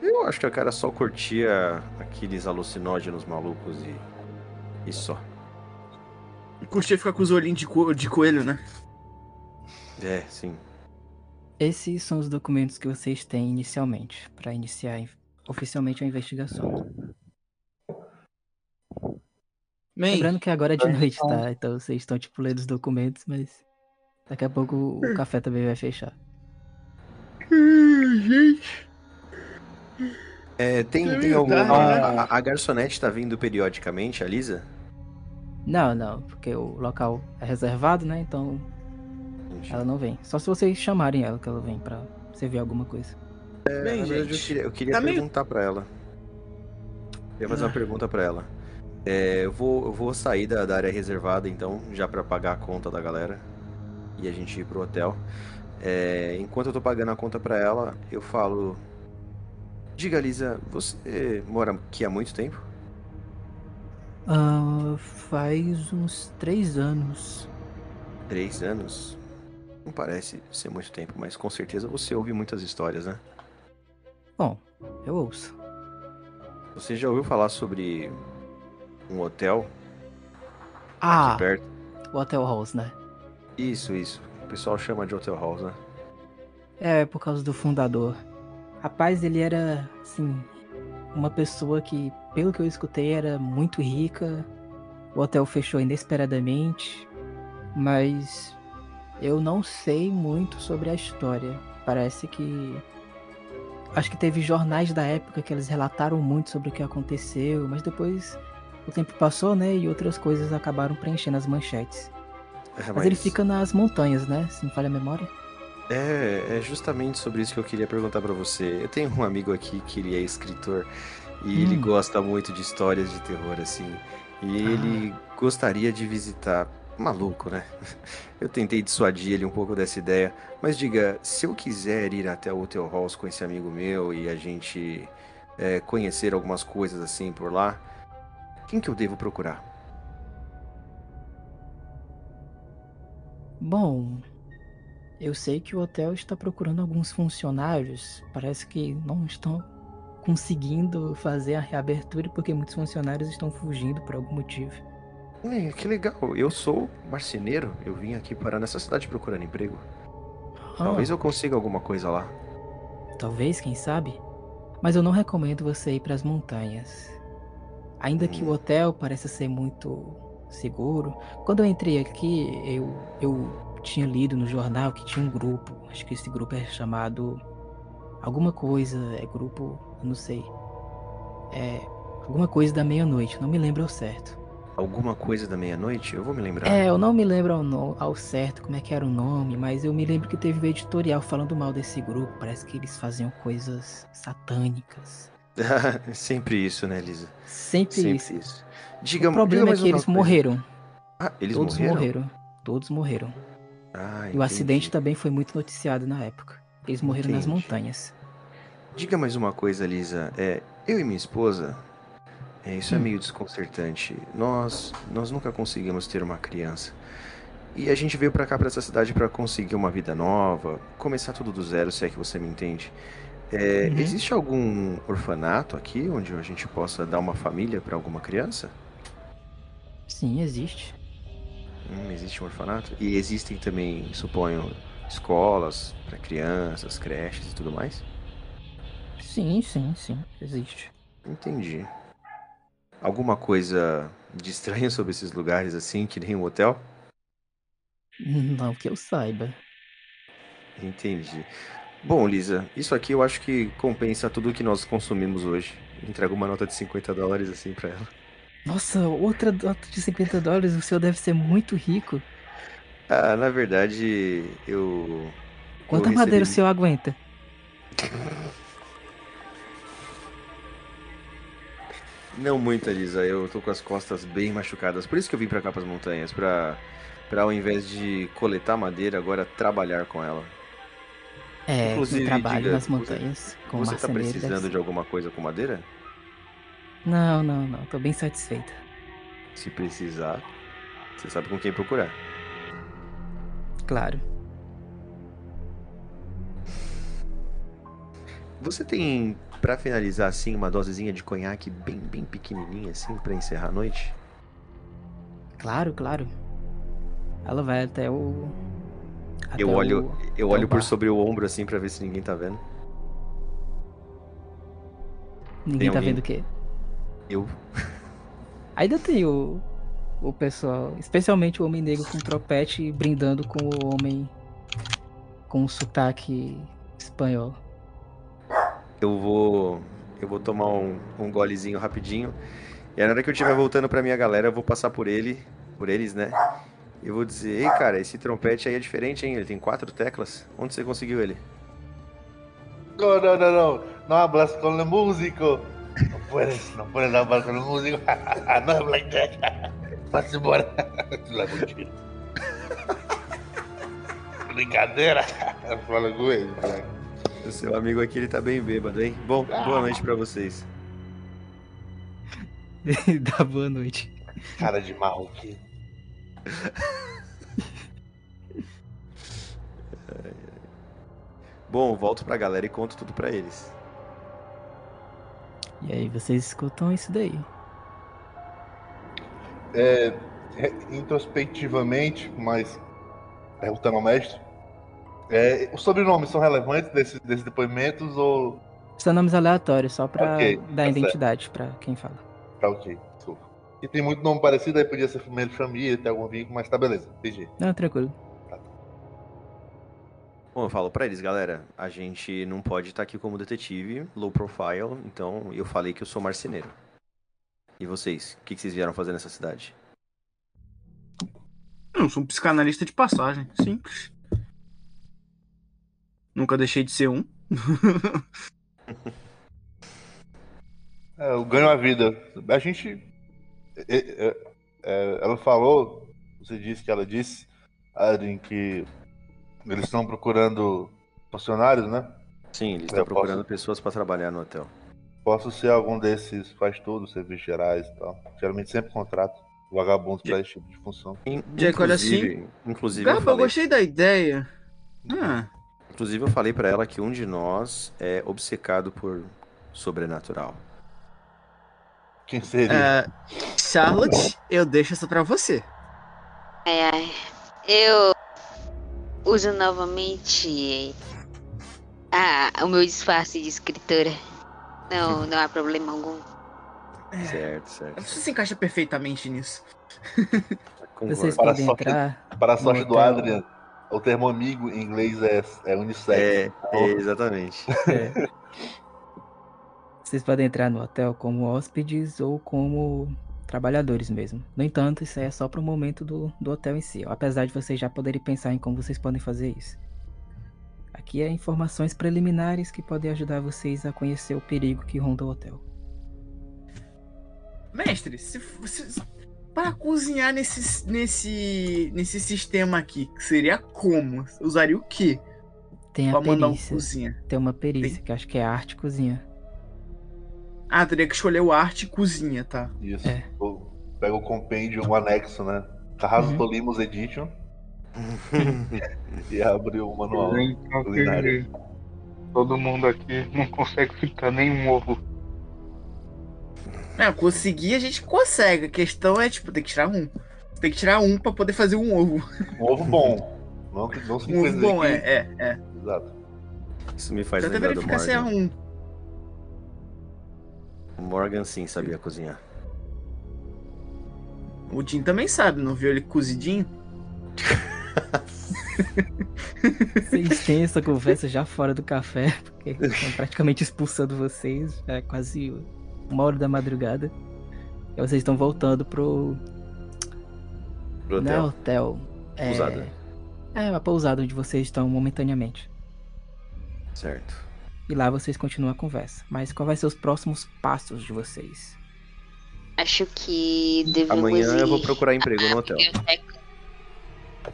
Eu acho que o cara só curtia aqueles alucinógenos malucos e. e só. curtia ficar com os olhinhos de, co- de coelho, né? É, sim. Esses são os documentos que vocês têm inicialmente, para iniciar in- oficialmente a investigação. Bem, Lembrando que agora é de noite, tá? Então vocês estão, tipo, lendo os documentos, mas daqui a pouco o café também vai fechar. gente. É, tem, É tem alguma. verdade, A, a garçonete tá vindo periodicamente, a Lisa? Não, não, porque o local é reservado, né? Então Entendi. ela não vem. Só se vocês chamarem ela que ela vem pra você ver alguma coisa. Bem, Na verdade, eu gente. queria, eu queria tá meio- perguntar pra ela. Eu ia fazer uma Ah. pergunta pra ela. É, eu, vou, eu vou sair da, da área reservada, então, já pra pagar a conta da galera. E a gente ir pro hotel. É, enquanto eu tô pagando a conta pra ela, eu falo. Diga, Lisa, você mora aqui há muito tempo? Ah, faz uns três anos. Três anos? Não parece ser muito tempo, mas com certeza você ouve muitas histórias, né? Bom, eu ouço. Você já ouviu falar sobre um hotel Ah, perto? o Hotel Halls, né? Isso, isso. O pessoal chama de Hotel Halls, né? É, por causa do fundador. Rapaz, ele era, assim, uma pessoa que, pelo que eu escutei, era muito rica. O hotel fechou inesperadamente, mas eu não sei muito sobre a história. Parece que. Acho que teve jornais da época que eles relataram muito sobre o que aconteceu, mas depois o tempo passou, né? E outras coisas acabaram preenchendo as manchetes. É, Mas, ele fica nas montanhas, né? Se não falha a memória. É, é justamente sobre isso que eu queria perguntar pra você. Eu tenho um amigo aqui que ele é escritor e ele Hum. gosta muito de histórias de terror, assim. E ele gostaria de visitar. Maluco, né? Eu tentei dissuadir ele um pouco dessa ideia. Mas diga, se eu quiser ir até o Hotel Halls com esse amigo meu e a gente é, conhecer algumas coisas assim por lá, quem que eu devo procurar? Bom, eu sei que o hotel está procurando alguns funcionários. Parece que não estão conseguindo fazer a reabertura porque muitos funcionários estão fugindo por algum motivo. É, que legal, eu sou marceneiro. Eu vim aqui parar nessa cidade procurando emprego. Ah, Talvez eu consiga alguma coisa lá. Talvez, quem sabe? Mas eu não recomendo você ir para as montanhas. Ainda que o Hum. hotel pareça ser muito seguro. Quando eu entrei aqui, eu, eu tinha lido no jornal que tinha um grupo. Acho que esse grupo é chamado. Alguma coisa. É grupo. Não sei. É. Alguma coisa da meia-noite. Não me lembro ao certo. Alguma coisa da meia-noite? Eu vou me lembrar. É, eu não me lembro ao, no- ao certo como é que era o nome, mas eu me lembro que teve um editorial falando mal desse grupo. Parece que eles faziam coisas satânicas. Sempre isso, né, Lisa? Sempre, Sempre isso. isso. Diga, o problema diga é que eles coisa. morreram. Ah, eles Todos morreram? morreram. Todos morreram. Ah, E o acidente também foi muito noticiado na época. Eles morreram nas Entendi. montanhas. Diga mais uma coisa, Lisa. É, eu e minha esposa, é, isso é Hum. meio desconcertante. Nós, nós nunca conseguimos ter uma criança. E a gente veio pra cá, pra essa cidade, pra conseguir uma vida nova, começar tudo do zero, se é que você me entende. É, Uhum. Existe algum orfanato aqui onde a gente possa dar uma família pra alguma criança? Sim, existe. Hum, existe um orfanato? E existem também, suponho, escolas para crianças, creches e tudo mais? Sim, sim, sim. Existe. Entendi. Alguma coisa de estranho sobre esses lugares assim, que nem um hotel? Não que eu saiba. Entendi. Bom, Lisa, isso aqui eu acho que compensa tudo que nós consumimos hoje. Entrego uma nota de 50 dólares assim pra ela. Nossa, outra nota de 50 dólares, o senhor deve ser muito rico. Ah, na verdade, eu. Quanta eu madeira o recebi- senhor aguenta? Não muita, Lisa. Eu tô com as costas bem machucadas. Por isso que eu vim pra cá pras montanhas, pra, pra ao invés de coletar madeira, agora trabalhar com ela. É, Inclusive, eu trabalho diga, nas você- montanhas com Você tá precisando de alguma coisa com madeira? Não, não, não. Tô bem satisfeita. Se precisar, você sabe com quem procurar. Claro. Você tem, pra finalizar assim, uma dosezinha de conhaque bem, bem pequenininha assim, pra encerrar a noite? Claro, claro. Ela vai até o. até Eu olho, o- eu olho por sobre o ombro assim pra ver se ninguém tá vendo. Ninguém tá vendo o quê? Eu. Ainda tem o, o pessoal, especialmente o homem negro com tropete brindando com o homem com um sotaque espanhol. Eu vou. Eu vou tomar um, um golezinho rapidinho. E aí, na hora que eu estiver voltando pra minha galera, eu vou passar por ele. Por eles, né? Eu vou dizer, ei cara, esse trompete aí é diferente, hein? Ele tem quatro teclas. Onde você conseguiu ele? No, no, no, no. No hablas con el músico. No puedes, no puedes hablar con el músico. no hablas de Vas embora. La mentira. Brincadeira. Fala com ele. O seu amigo aqui, ele tá bem bêbado, hein? Bom, boa noite pra vocês. Dá boa noite. Cara de marroquino. Bom, volto pra galera e conto tudo pra eles. E aí, vocês escutam isso daí? É, introspectivamente, mas perguntando ao mestre, é, os sobrenomes são relevantes desses, desses depoimentos ou São nomes aleatórios, só pra Ok, dar tá identidade pra quem fala. tá ok? Desculpa. E tem muito nome parecido, aí podia ser família de família, ter algum vínculo, mas tá beleza, entendi. Não, tranquilo. Bom, eu falo pra eles, galera, a gente não pode estar aqui como detetive, low profile, então eu falei que eu sou marceneiro. E vocês, o que, que vocês vieram fazer nessa cidade? Eu sou um psicanalista de passagem, simples. Nunca deixei de ser um. É, eu ganho a vida. A gente. é, é, é, ela falou, você disse que ela disse, Adrien, que eles estão procurando funcionários, né? Sim, eles Eu estão posso- procurando pessoas pra trabalhar no hotel. Posso ser algum desses, faz tudo, serviços gerais e tal. Geralmente sempre contrato vagabundos pra esse tipo de função. Jack, olha inclusive, inclusive, eu Gaba, eu falei, gostei da ideia. Ah, inclusive eu falei pra ela que um de nós é obcecado por sobrenatural. Quem seria? é, Charlotte, eu deixo essa pra você. Ai, ai. Eu uso novamente ah, o meu disfarce de escritora. Não, não há problema algum. Certo, certo. Você se encaixa perfeitamente nisso. Vocês Para podem sorte- entrar. Para a sorte do. Adrian, o termo amigo em inglês é, é unissex. É, então, é, exatamente. é. Vocês podem entrar no hotel como hóspedes ou como trabalhadores mesmo. No entanto, isso aí é só pro momento do, do hotel em si. Apesar de vocês já poderem pensar em como vocês podem fazer isso. Aqui é informações preliminares que podem ajudar vocês a conhecer o perigo que ronda o hotel. Mestre, se, se, para cozinhar nesse, nesse, nesse sistema aqui, que seria como? Usaria o quê? Tem a perícia. cozinha. Tem uma perícia, que acho que é arte cozinha. Ah, teria que escolher o arte e cozinha, tá? Isso. É. Pega o compêndio, o anexo, né? Carrasco Uhum. Tolimos Edition e abre o manual. Que todo mundo aqui não consegue fritar nenhum ovo. É, conseguir a gente consegue. A questão é, tipo, ter que tirar um. Tem que tirar um pra poder fazer um ovo. Um ovo bom. Não, não se Um ovo bom, é, é, é. Exato. Isso me faz Tenta lembrar do verificar se é Morgan. um. O Morgan sim sabia cozinhar. O Jim também sabe, não viu ele cozidinho? Vocês têm essa conversa já fora do café, porque estão praticamente expulsando vocês. Já é quase uma hora da madrugada. E vocês estão voltando pro. Pro Não é hotel. hotel. É... Pousada. É, a pousada onde vocês estão momentaneamente. Certo. E lá vocês continuam a conversa. Mas qual vai ser os próximos passos de vocês? Acho que devemos Amanhã eu vou ir procurar emprego no hotel. A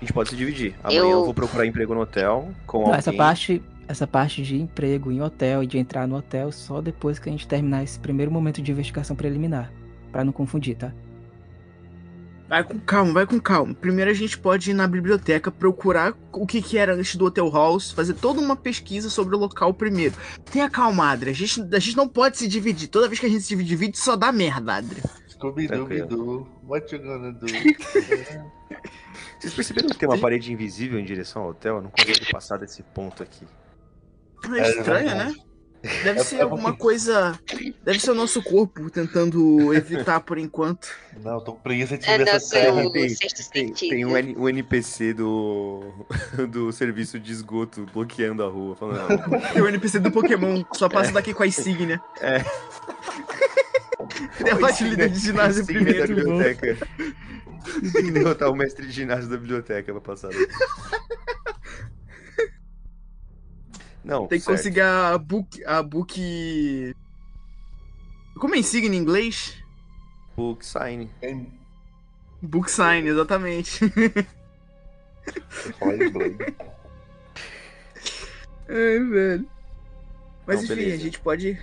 gente pode se dividir. Amanhã Eu- eu vou procurar emprego no hotel com Não, alguém. essa parte, essa parte de emprego em hotel e de entrar no hotel só depois que a gente terminar esse primeiro momento de investigação preliminar, Pra não confundir, tá? Vai com calma, vai com calma. Primeiro a gente pode ir na biblioteca procurar o que, que era antes do Hotel House, fazer toda uma pesquisa sobre o local primeiro. Tenha calma, Adri. A gente, a gente não pode se dividir. Toda vez que a gente se divide, só dá merda, Adri. Scooby-Doo, what you gonna do? Vocês perceberam que tem uma parede invisível em direção ao hotel? Eu não consigo passar desse ponto aqui. É estranho, né? Deve É- ser é alguma coisa. Deve ser o nosso corpo tentando evitar por enquanto. Não, eu tô com preguiça de É ver essa nosso terra. Tem- Tem, tem um, N- um NPC do, do serviço de esgoto bloqueando a rua. Falando, não, Tem o NPC do Pokémon, só passa daqui com a insígnia. É. Derrote o líder de ginásio Insígnia da primeiro. biblioteca. Tem que derrotar o mestre de ginásio da biblioteca pra passar. Não, Tem que certo. conseguir a book. A book. Como é insígnia em inglês? Book sign. Book sign, exatamente. Inglês. Ai, velho. Mas Não, enfim, beleza. a gente pode.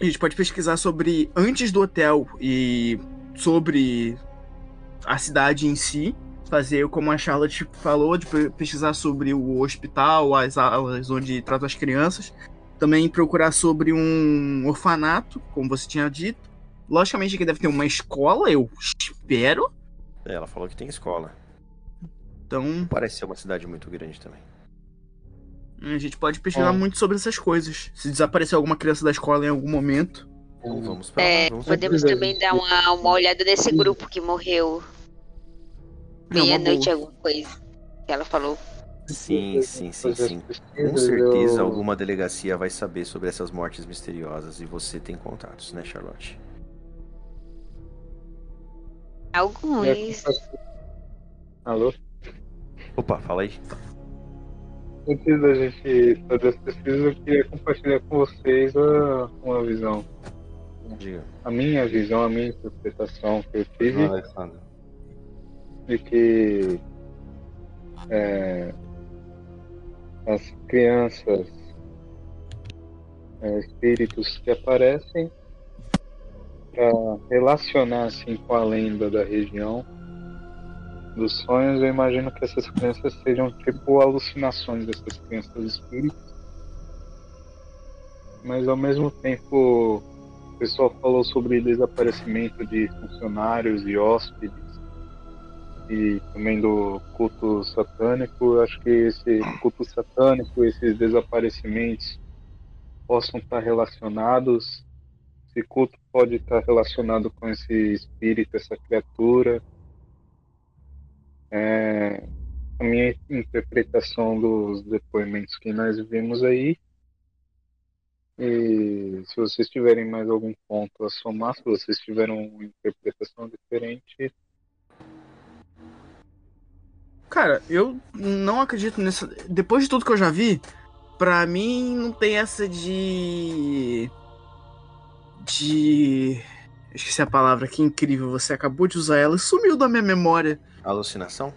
A gente pode pesquisar sobre antes do hotel e sobre a cidade em si. Fazer como a Charlotte falou, de pe- pesquisar sobre o hospital, as alas onde tratam as crianças. Também procurar sobre um orfanato, como você tinha dito. Logicamente que deve ter uma escola, eu espero. É, ela falou que tem escola. Então Parece ser uma cidade muito grande também. a gente pode pesquisar É. muito sobre essas coisas. Se desaparecer alguma criança da escola em algum momento. Então vamos pra lá. É, Vamos podemos Beleza. também dar uma, uma olhada nesse grupo que morreu É meia-noite, boa. alguma coisa. Que ela falou. Sim, sim, sim, sim. Com certeza alguma delegacia vai saber sobre essas mortes misteriosas e você tem contatos, né, Charlotte? Alguns. Alô? Opa, fala aí. Antes da gente fazer as pesquisas, eu queria compartilhar com vocês a- uma visão. Diga. A minha visão, a minha interpretação que eu tive Não, Alexandre. De que é, as crianças, é, espíritos que aparecem para relacionar assim com a lenda da região dos sonhos, eu imagino que essas crianças sejam tipo alucinações dessas crianças espíritos. Mas ao mesmo tempo, o pessoal falou sobre desaparecimento de funcionários e hóspedes e também do culto satânico. Acho que esse culto satânico, esses desaparecimentos possam estar relacionados. Esse culto pode estar relacionado com esse espírito, essa criatura. É, a minha interpretação dos depoimentos que nós vimos aí. E se vocês tiverem mais algum ponto a somar, se vocês tiverem uma interpretação diferente, Cara, eu não acredito nessa. Depois de tudo que eu já vi, pra mim não tem essa de. De. Esqueci a palavra, que incrível. Você acabou de usar ela e sumiu da minha memória. Alucinação?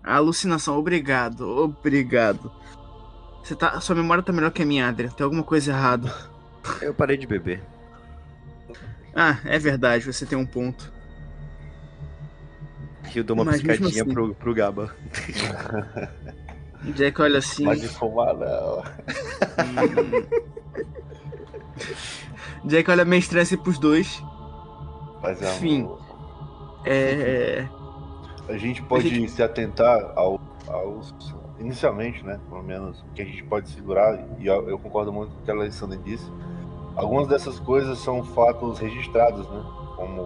Alucinação, obrigado, obrigado. Você tá, sua memória tá melhor que a minha, Adria. Tem alguma coisa errada. Eu parei de beber. Ah, é verdade, você tem um ponto. E eu dou uma Mas piscadinha assim. pro, pro Gaba. O Jack olha assim. Pode fumar, não. Jack olha meio estresse pros dois. Enfim. um... É. A gente pode A gente- se atentar ao, aos. Inicialmente, né? Pelo menos, o que a gente pode segurar, e eu, eu concordo muito com o que a Alessandra disse. Algumas dessas coisas são fatos registrados, né? Como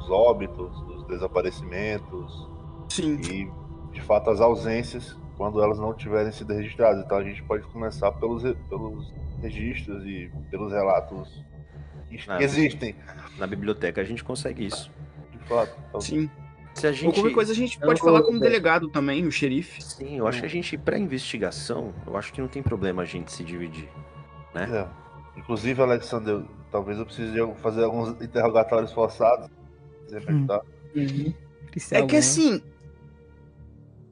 os óbitos, os desaparecimentos Sim. e, de fato, as ausências, quando elas não tiverem sido registradas. Então a gente pode começar pelos, pelos registros e pelos relatos que que existem, Na biblioteca a gente consegue isso. de fato. Então, Sim. Se a Ou gente. qualquer coisa a gente pode falar com o delegado também, o xerife. Sim, eu acho que a gente, pra investigação, eu acho que não tem problema a gente se dividir. Né? É. Inclusive, Alexander, talvez eu precise fazer alguns interrogatórios forçados. Se Hum. ajudar. Policial É que assim,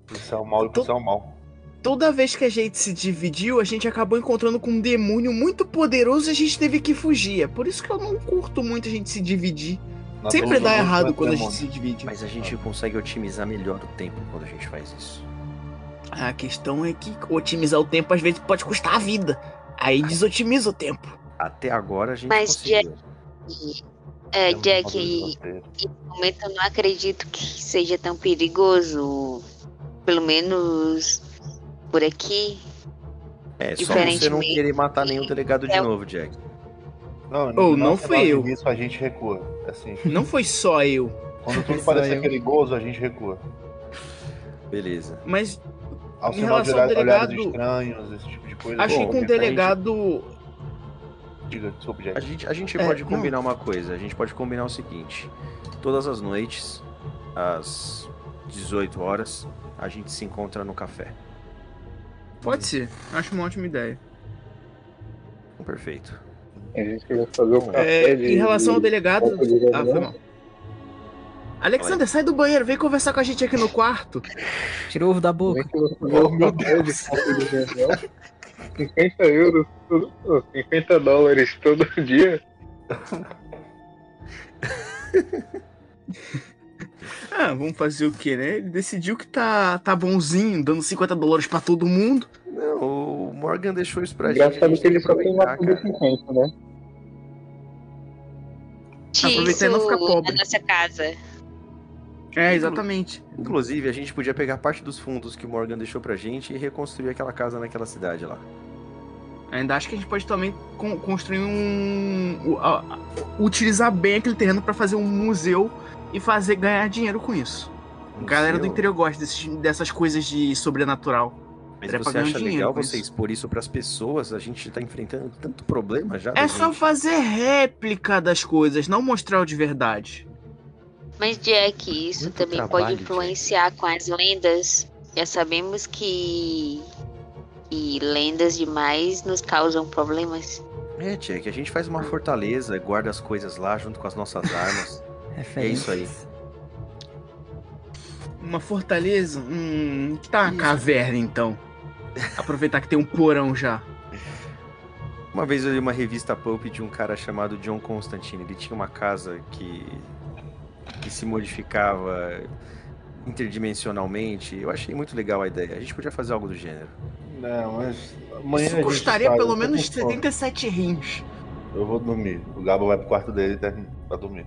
Policial mal e policial mal. toda vez que a gente se dividiu, a gente acabou encontrando com um demônio muito poderoso e a gente teve que fugir. É por isso que eu não curto muito a gente se dividir. Na Sempre dá errado quando a gente se divide. Mas a gente consegue otimizar melhor o tempo quando a gente faz isso. A questão é que otimizar o tempo às vezes pode custar a vida. Aí desotimiza o tempo. Até agora a gente Mas, conseguiu. É, Jack, e- roteiro. no momento eu não acredito que seja tão perigoso. Pelo menos por aqui. É, só você não querer matar nenhum delegado de É- novo, Jack. Não, Oh, não final fui eu. disso a gente recua. Assim, Não foi só eu. quando tudo parecer eu. perigoso, a gente recua. Beleza. Mas Ao Em relação ao olhar- olhares delegado- estranhos, esse tipo de coisa. achei Bom, que um a gente- delegado. Diga, desculpa, A Jack. gente, a gente É, pode não. combinar uma coisa. A gente pode combinar o seguinte. Todas as noites, às 18 horas, a gente se encontra no café. Pode ser. Acho uma ótima ideia. Perfeito. A gente vai fazer o É, café de... em relação ao delegado. De Ah, foi mal. Alexander, sai do banheiro, vem conversar com a gente aqui no quarto. Tira o ovo da boca. É Oh, meu fazer de Copa de reunião? 50 euros, todo- oh, 50 dólares todo dia. Ah, vamos fazer o quê, né? Ele decidiu que tá, tá bonzinho, dando 50 dólares pra todo mundo. Não, o Morgan deixou isso pra gente. a Engraçado gente que ele só tem uma tudo cara. 50, né? Aproveitar e não ficar Isso pobre. na nossa casa. É, exatamente. Inclusive, a gente podia pegar parte dos fundos que o Morgan deixou pra gente e reconstruir aquela casa naquela cidade lá. Ainda acho que a gente pode também con- construir um. utilizar bem aquele terreno pra fazer um museu e fazer ganhar dinheiro com isso. A galera do interior gosta desses- dessas coisas de sobrenatural. Mas você acha legal você isso. expor isso pras pessoas? A gente tá enfrentando tanto problema já. É só gente. fazer réplica das coisas, não mostrar o de verdade. Mas, Jack, isso Muito também trabalho, pode Jack. influenciar com as lendas. Já sabemos que. Que lendas demais nos causam problemas. É, Jack, a gente faz uma fortaleza, guarda as coisas lá junto com as nossas armas. É isso aí. Uma fortaleza? Hum. Que tá uma caverna então. Aproveitar que tem um porão já. Uma vez eu li uma revista Pulp de um cara chamado John Constantine. Ele tinha uma casa que, que se modificava interdimensionalmente. Eu achei muito legal a ideia. A gente podia fazer algo do gênero. Não, mas amanhã a Isso gente custaria sai, pelo tô menos com fome. 77 rins. Eu vou dormir. O Gabo vai pro quarto dele tá- pra dormir.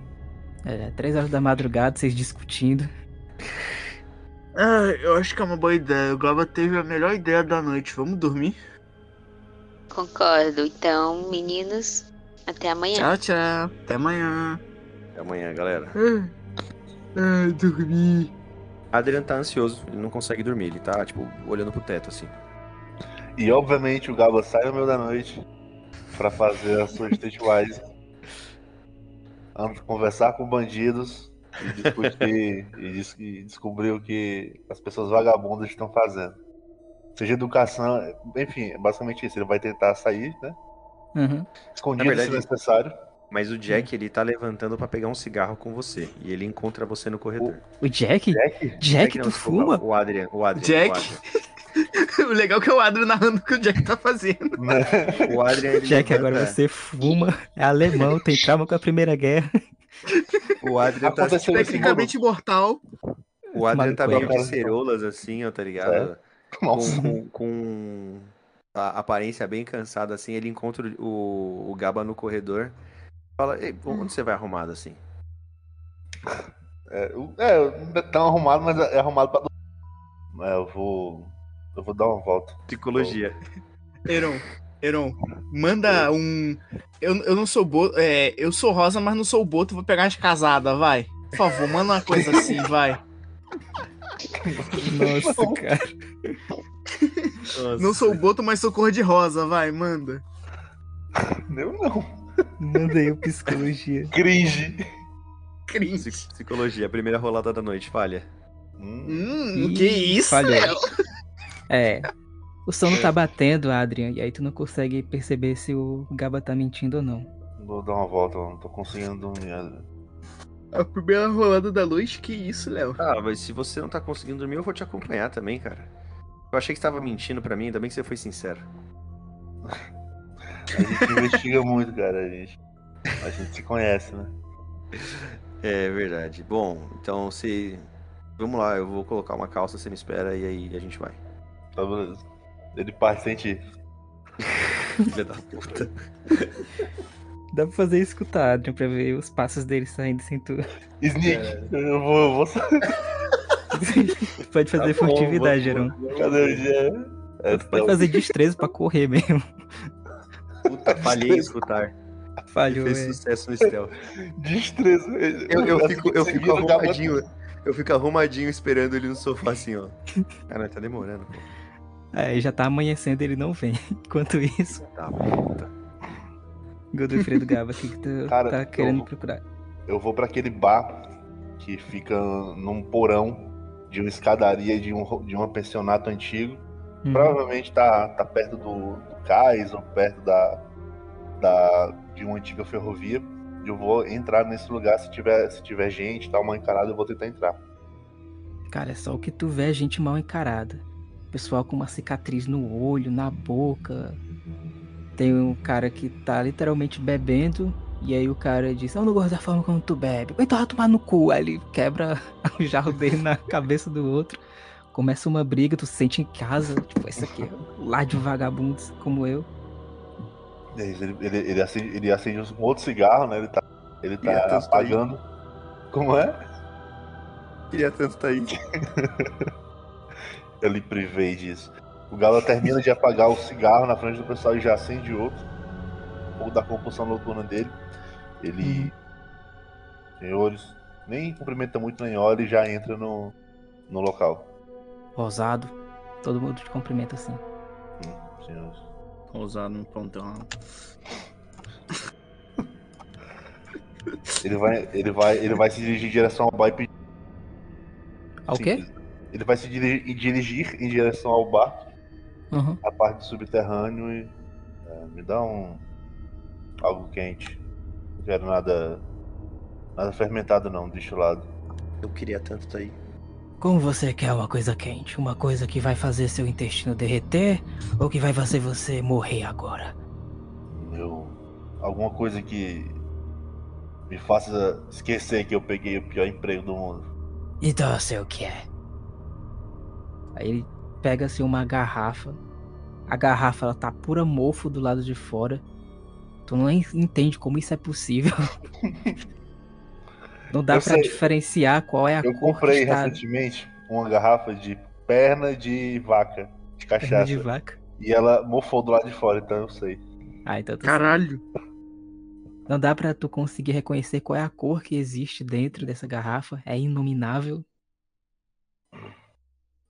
É, três horas da madrugada, vocês discutindo. Ah, eu acho que é uma boa ideia. O Gaba teve a melhor ideia da noite. Vamos dormir? Concordo. Então, meninos, até amanhã. Tchau, tchau. Até amanhã. Até amanhã, galera. Ah, ah, dormir. Adrian tá ansioso, ele não consegue dormir. Ele tá, tipo, olhando pro teto, assim. E obviamente o Gabo sai no meio da noite pra fazer a sua. Vamos conversar com bandidos e discutir e, des- e descobrir o que as pessoas vagabundas estão fazendo. Seja educação, enfim, é basicamente isso. Ele vai tentar sair, né? Uhum. Escondido verdade- se necessário. Mas o Jack, ele tá levantando pra pegar um cigarro com você. E ele encontra você no corredor. O Jack? Jack? Jack, não, tu desculpa, fuma? O Adrian, o Adrian. Jack? O Adrian, o legal é que é o Adro narrando o que o Jack tá fazendo. O Adrian Jack, agora você fuma. É alemão, tem trauma com a Primeira Guerra. O Adrian tá, Aconteceu esse Tecnicamente imortal. o Adrian tá meio é. de ceroulas, assim, ó, tá ligado? Com, Nossa. com, com a aparência bem cansada, assim. Ele encontra o, o Gaba no corredor. Fala, Ei, onde você vai arrumado assim? É, é, não é tão arrumado, mas é arrumado pra. É, eu vou. Eu vou dar uma volta. Psicologia. Heron, Heron, manda um. Eu, eu não sou boto. É, eu sou rosa, mas não sou boto, vou pegar as casadas, vai. Por favor, manda uma coisa assim, vai. Nossa, cara. Não sou boto, mas sou cor de rosa, vai, manda. Eu não. Mandei o psicologia. Cringe. Cringe. Psi- Psicologia, primeira rolada da noite, falha. Hum, Hum, Ih, que isso, falhou. Léo? É. O sono tá batendo, Adrian, e aí tu não consegue perceber se o Gaba tá mentindo ou não. vou dar uma volta, não tô conseguindo dormir. A primeira rolada da noite, que isso, Léo? Ah, mas se você não tá conseguindo dormir, eu vou te acompanhar também, cara. Eu achei que você tava mentindo pra mim, ainda bem que você foi sincero. A gente investiga muito, cara. A gente, a gente se conhece, né? É verdade. Bom, então se. Vamos lá, eu vou colocar uma calça, você me espera e aí a gente vai. Tá beleza. Ele parte sente. Filha da puta. Dá pra fazer o Adrian pra ver os passos dele saindo sem tu. Sneak! Eu vou. Eu vou... Pode fazer Tá bom, furtividade, Geron. Cadê o dia? É, Pode fazer destreza pra correr mesmo. Puta, falhei em escutar. Falhou, Fez é. sucesso no stealth. Destreza. Eu, eu Assim fico, eu fico arrumadinho. Eu fico arrumadinho esperando ele no sofá assim, ó. Cara, tá demorando, pô. Aí já tá amanhecendo ele não vem. Enquanto isso, Tá, puta. Godofredo Gaba, o que, que tu Cara, tá querendo eu- procurar? Eu vou pra aquele bar que fica num porão de uma escadaria de um, de um pensionato antigo. Hum. Provavelmente tá, tá perto do, do cais ou perto da, da, de uma antiga ferrovia. Eu vou entrar nesse lugar se tiver, se tiver gente, tá mal encarado, eu vou tentar entrar. Cara, é só o que tu vê é gente mal encarada. Pessoal com uma cicatriz no olho, na boca. Tem um cara que tá literalmente bebendo. E aí o cara diz, eu não gosto da forma como tu bebe. Então vai tomar no cu. Aí ele quebra o jarro dele na cabeça do outro. Começa uma briga, tu se sente em casa. Tipo, esse aqui é um lar de vagabundos como eu. É ele, ele, ele acende, ele acende um outro cigarro, né? Ele tá, ele tá a tanto tá apagando. Como é? Queria tanto tá aí. Eu lhe privei disso. O Galo termina de apagar o cigarro na frente do pessoal e já acende outro. Um pouco da compulsão noturna dele. Ele. Senhores, nem cumprimenta muito nem olha e já entra no, no local. Rosado. Todo mundo te cumprimenta assim. Hum, senhores. Ousado no pontão. Ele vai, ele vai, ele vai se dirigir em direção ao bar e pedir. Ao quê? Ele vai se diri- dirigir em direção ao bar, Uhum. a parte do subterrâneo e. é, me dá um. algo quente. Não quero nada. nada fermentado não, destilado. Eu queria tanto tá aí. Como você quer uma coisa quente? Uma coisa que vai fazer seu intestino derreter ou que vai fazer você morrer agora? Eu. alguma coisa que. me faça esquecer que eu peguei o pior emprego do mundo. Então eu sei o que é. Aí ele pega assim uma garrafa. A garrafa ela tá pura mofo do lado de fora. Tu não en- entende como isso é possível. não dá sei. diferenciar qual é a Eu cor comprei que está recentemente uma garrafa de perna de vaca, de perna cachaça. de vaca. E ela mofou do lado de fora, então eu sei. Ah, então tu Caralho. Não dá pra tu conseguir reconhecer qual é a cor que existe dentro dessa garrafa. É inominável.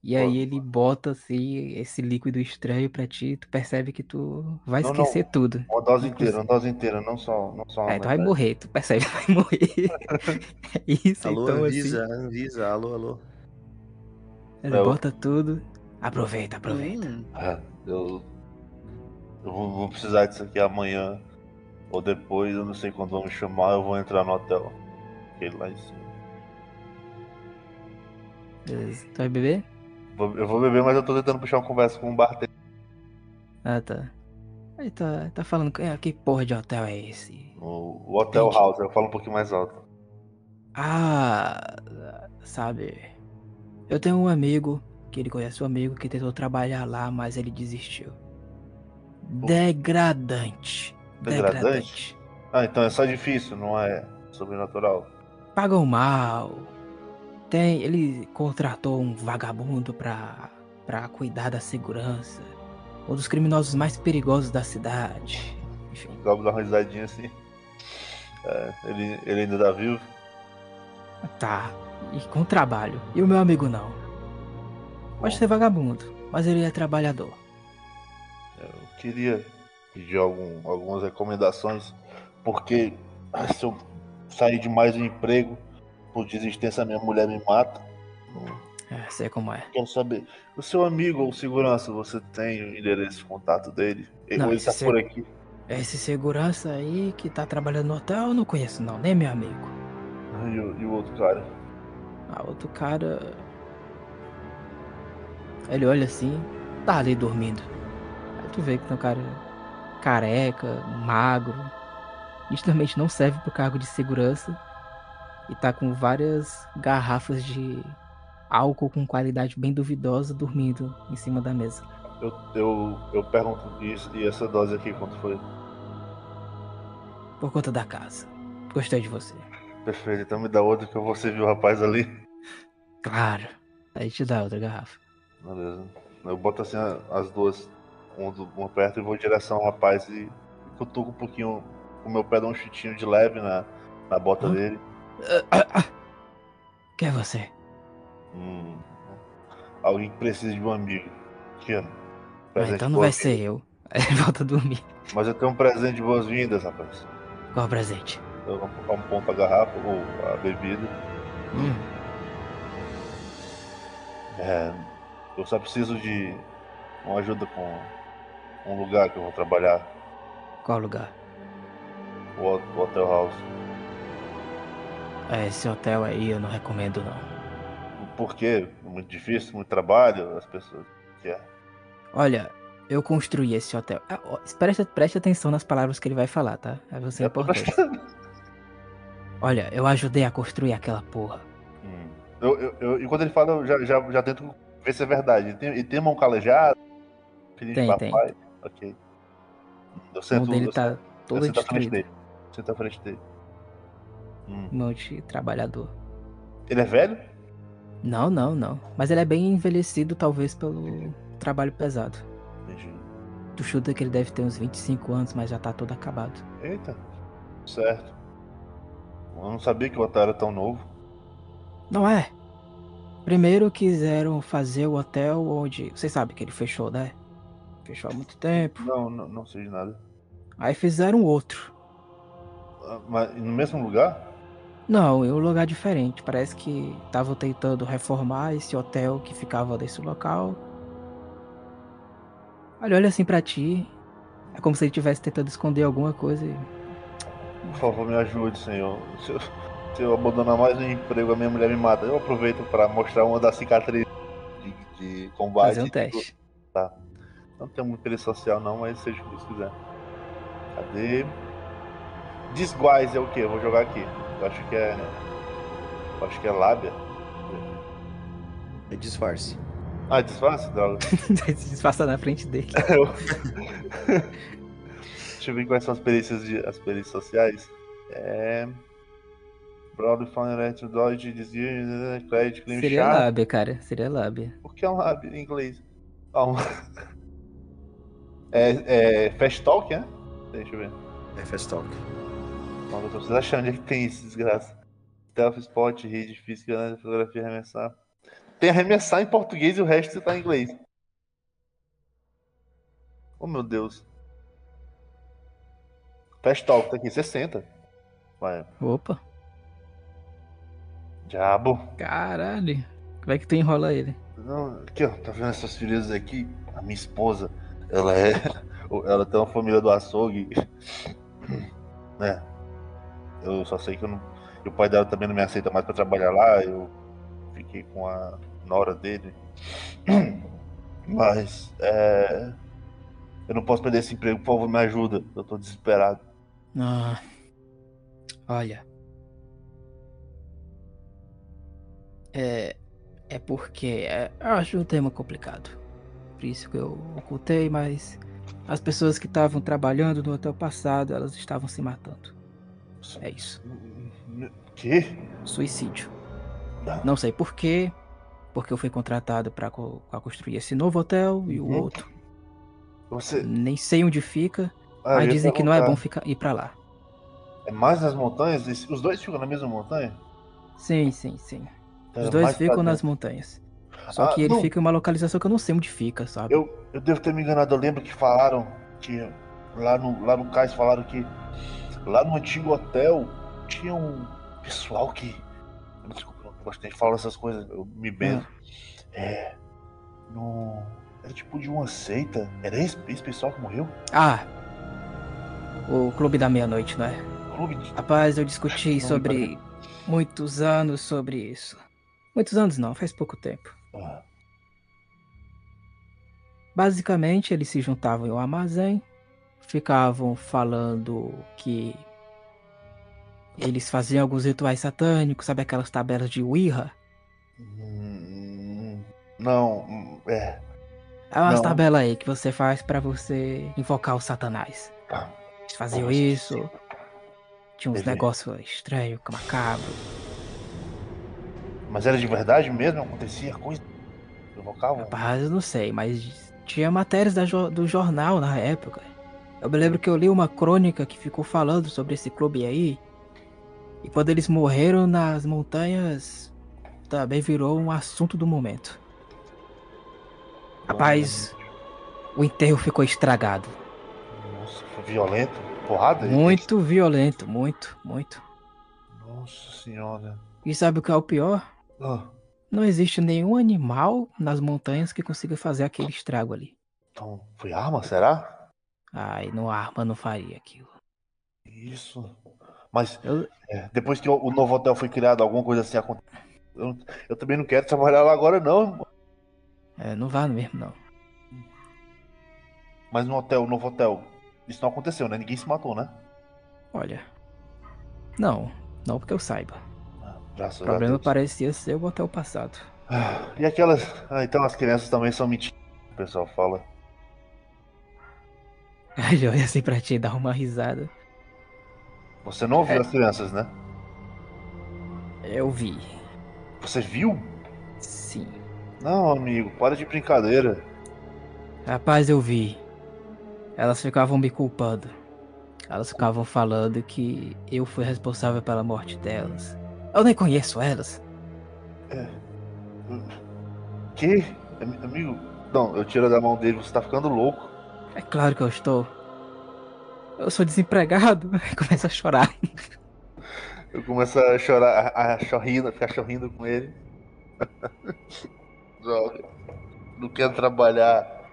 E aí ele bota assim esse líquido estranho pra ti, tu percebe que tu vai Não, esquecer tudo. Uma dose Não inteira, uma dose inteira, não só, não só uma Aí tu vai morrer, tu percebe que vai morrer. É isso, Alô, então Anvisa, assim. Anvisa, alô, alô. Ele Eu- bota tudo. Aproveita, aproveita. Hum, Ah, eu eu vou, vou precisar disso aqui amanhã ou depois, eu não sei quando vão me chamar, eu vou entrar no hotel. Aquele lá em cima. Beleza. Tu vai beber? Eu vou beber, mas eu tô tentando puxar uma conversa com um bartender. Ah, tá. Aí tá, tá falando, "É, que porra de hotel é esse? O, o Hotel Entendi. House, eu falo um pouquinho mais alto. Ah, sabe, eu tenho um amigo que ele conhece um amigo que tentou trabalhar lá, mas ele desistiu. Degradante. Degradante? Ah, então é só difícil, não é sobrenatural. Pagam mal. Tem. Ele contratou um vagabundo pra, pra cuidar da segurança. Um dos criminosos mais perigosos da cidade. Enfim. O Gabo dá uma risadinha assim. É, ele, ele ainda tá vivo. Tá. E com trabalho. E o meu amigo não. Pode ser vagabundo, mas ele é trabalhador. Eu queria pedir algum, algumas recomendações, porque se eu sair de mais um emprego, por desistência minha mulher me mata. É, sei como é. Quero saber, o seu amigo ou segurança, você tem o endereço de contato dele? Não, Ou ele tá por aqui? Esse segurança aí que tá trabalhando no hotel, eu não conheço não, nem meu amigo. E o, e o outro cara? Ah, outro cara. Ele olha assim, tá ali dormindo. Aí tu vê que tem um cara careca, magro, nitidamente não serve pro cargo de segurança. E tá com várias garrafas de álcool com qualidade bem duvidosa dormindo em cima da mesa. Eu, eu, eu pergunto, isso, e essa dose aqui, quanto foi? Por conta da casa. Gostei de você. Perfeito, então me dá outra que eu vou servir o rapaz ali. Claro. Aí te dá outra garrafa. Beleza. Eu boto assim as duas, uma, perto e vou em direção ao rapaz e cutuco um pouquinho o meu pé, dá um chutinho de leve na, na bota Hã? dele. Quem é você? Hum, alguém que precisa de um amigo. Ah, Presente então de não vai ser eu. Ele volta a dormir. Mas eu tenho um presente de boas-vindas, rapaz. Qual presente? Eu um ponto a garrafa ou a bebida. Hum, É, eu só preciso de uma ajuda com um lugar que eu vou trabalhar, qual lugar? o Hotel House. É, esse hotel aí eu não recomendo não. Por quê? Muito difícil, muito trabalho, as pessoas. É. Olha, eu construí esse hotel. Ah, ó, preste, preste atenção nas palavras que ele vai falar, tá? Aí você é importante. Olha, eu ajudei a construir aquela porra. Hum. Eu, eu, eu- e quando ele fala, eu já, já, já tento ver se é verdade. Ele tem, ele tem mão calejada? Filho Tem, de tem. papai? Ok. Eu O sento, mão dele eu tá eu todo sento à frente destruído. dele. Sento à frente dele. Hum. Mão de trabalhador. Ele é velho? Não, não, não. Mas ele é bem envelhecido, talvez pelo trabalho pesado. Entendi. Tu chuta que ele deve ter uns 25 anos, mas já tá todo acabado. Eita. Certo. Eu não sabia que o hotel era tão novo. Não é? Primeiro quiseram fazer o hotel onde. Vocês sabem que ele fechou, né? Fechou há muito tempo. Não, não, não sei de nada. Aí fizeram outro. Ah, Mas no mesmo lugar? Não, em um lugar diferente. Parece que estavam tentando reformar esse hotel que ficava nesse local. Olha, olha assim pra ti. É como se ele estivesse tentando esconder alguma coisa. e- Por favor, me ajude, senhor. Se eu, se eu abandonar mais um emprego, a minha mulher me mata. Eu aproveito para mostrar uma das cicatrizes de, de combate. Fazer um teste. Não tenho muito interesse social, não, mas seja o que Deus quiser. Cadê? Disguise é o que? Eu vou jogar aqui. Eu acho que é. Eu acho que é lábia. É disfarce. Ah, disfarce? Droga. Se disfarça na frente dele. Eu- Deixa eu ver quais são as perícias, de, as perícias sociais. É. Broad Fund Dodge, Desvio, Crédito, Crime Seria Chato. lábia, cara. Seria lábia. O que é um lab em inglês? Ah, um- É, é Fast Talk, né? Deixa eu ver. É Fast Talk. Mano, eu tô precisando achar onde é que tem isso, desgraça. Stealth, Spot, Read, Física, né? Fotografia, Arremessar. Tem arremessar em português e o resto tá em inglês. Oh, meu Deus. Fast Talk tá aqui, 60. Vai. Opa. Diabo. Caralho. Como é que tu enrola ele? Não, aqui, ó, tá vendo essas feridas aqui? A minha esposa, ela é. Ela tem uma família do açougue. Né? Eu só sei que eu não. O pai dela também não me aceita mais pra trabalhar lá. Eu fiquei com a nora dele. Mas, é. Eu não posso perder esse emprego, por favor, me ajuda. Eu tô desesperado. Ah. Olha. É. É porque. É, acho um tema complicado. Por isso que eu ocultei, mas. As pessoas que estavam trabalhando no hotel passado, elas estavam se matando. É isso. Que? Suicídio. Não sei porquê, porque eu fui contratado para construir esse novo hotel e o Uhum. outro. Você. Nem sei onde fica, Ah, mas dizem que não é bom ficar, ir pra lá. É mais nas montanhas? Os dois ficam na mesma montanha? Sim, sim, sim. Então Os é dois ficam nas montanhas. Só Ah, que ele não. fica em uma localização que eu não sei onde fica, sabe? Eu, eu devo ter me enganado, eu lembro que falaram que lá no, lá no cais falaram que lá no antigo hotel tinha um pessoal que. Desculpa, eu gosto de falar essas coisas, eu me benzo. É. No. Era tipo de uma seita. Era esse, esse pessoal que morreu? Ah! O Clube da Meia-Noite, não é? Clube de. Rapaz, eu discuti sobre muitos anos sobre isso. Muitos anos não, faz pouco tempo. Ah, Basicamente, eles se juntavam em um armazém, ficavam falando que eles faziam alguns rituais satânicos, sabe aquelas tabelas de Ouija? hum, não, é. É umas tabelas aí que você faz pra você invocar o satanás. Tá. Eles faziam Nossa. isso, tinha uns Beleza. negócios estranhos, macabros. Mas era de verdade mesmo? Acontecia coisa? Provocavam? Rapaz, eu não sei, mas tinha matérias jo- do jornal na época. Eu me lembro que eu li uma crônica que ficou falando sobre esse clube aí. E quando eles morreram nas montanhas, também virou um assunto do momento. Rapaz, o enterro ficou estragado. Nossa, foi violento? Porrada? Muito violento, muito, muito. Nossa senhora. E sabe o que é o pior? Ah, Não existe nenhum animal nas montanhas que consiga fazer aquele estrago ali. então, foi arma, será? Ai, no arma não faria aquilo. Isso. Mas Eu- é, depois que o, novo hotel foi criado, alguma coisa assim aconteceu. Eu, eu também não quero trabalhar lá agora, não. É, não vá mesmo, não. Mas no hotel, novo hotel, isso não aconteceu, né? Ninguém se matou, né? Olha. Não, não porque eu saiba. Ah, Graças O a problema Deus. parecia ser o hotel passado. Ah, E aquelas. Ah, então as crianças também são mentiras. O pessoal fala. Aí ele olha assim pra ti e dá uma risada. Você não ouviu É. as crianças, né? Eu vi. Você viu? Sim. Não, amigo, para de brincadeira. Rapaz, eu vi. Elas ficavam me culpando. Elas ficavam falando que eu fui responsável pela morte delas. Eu nem conheço elas. Que? Am- Amigo? Não, eu tiro da mão dele, você tá ficando louco. É claro que eu estou. Eu sou desempregado. Começa a chorar. Eu começo a chorar, a, a chorrindo, a ficar chorrindo com ele. Droga. Não quero trabalhar.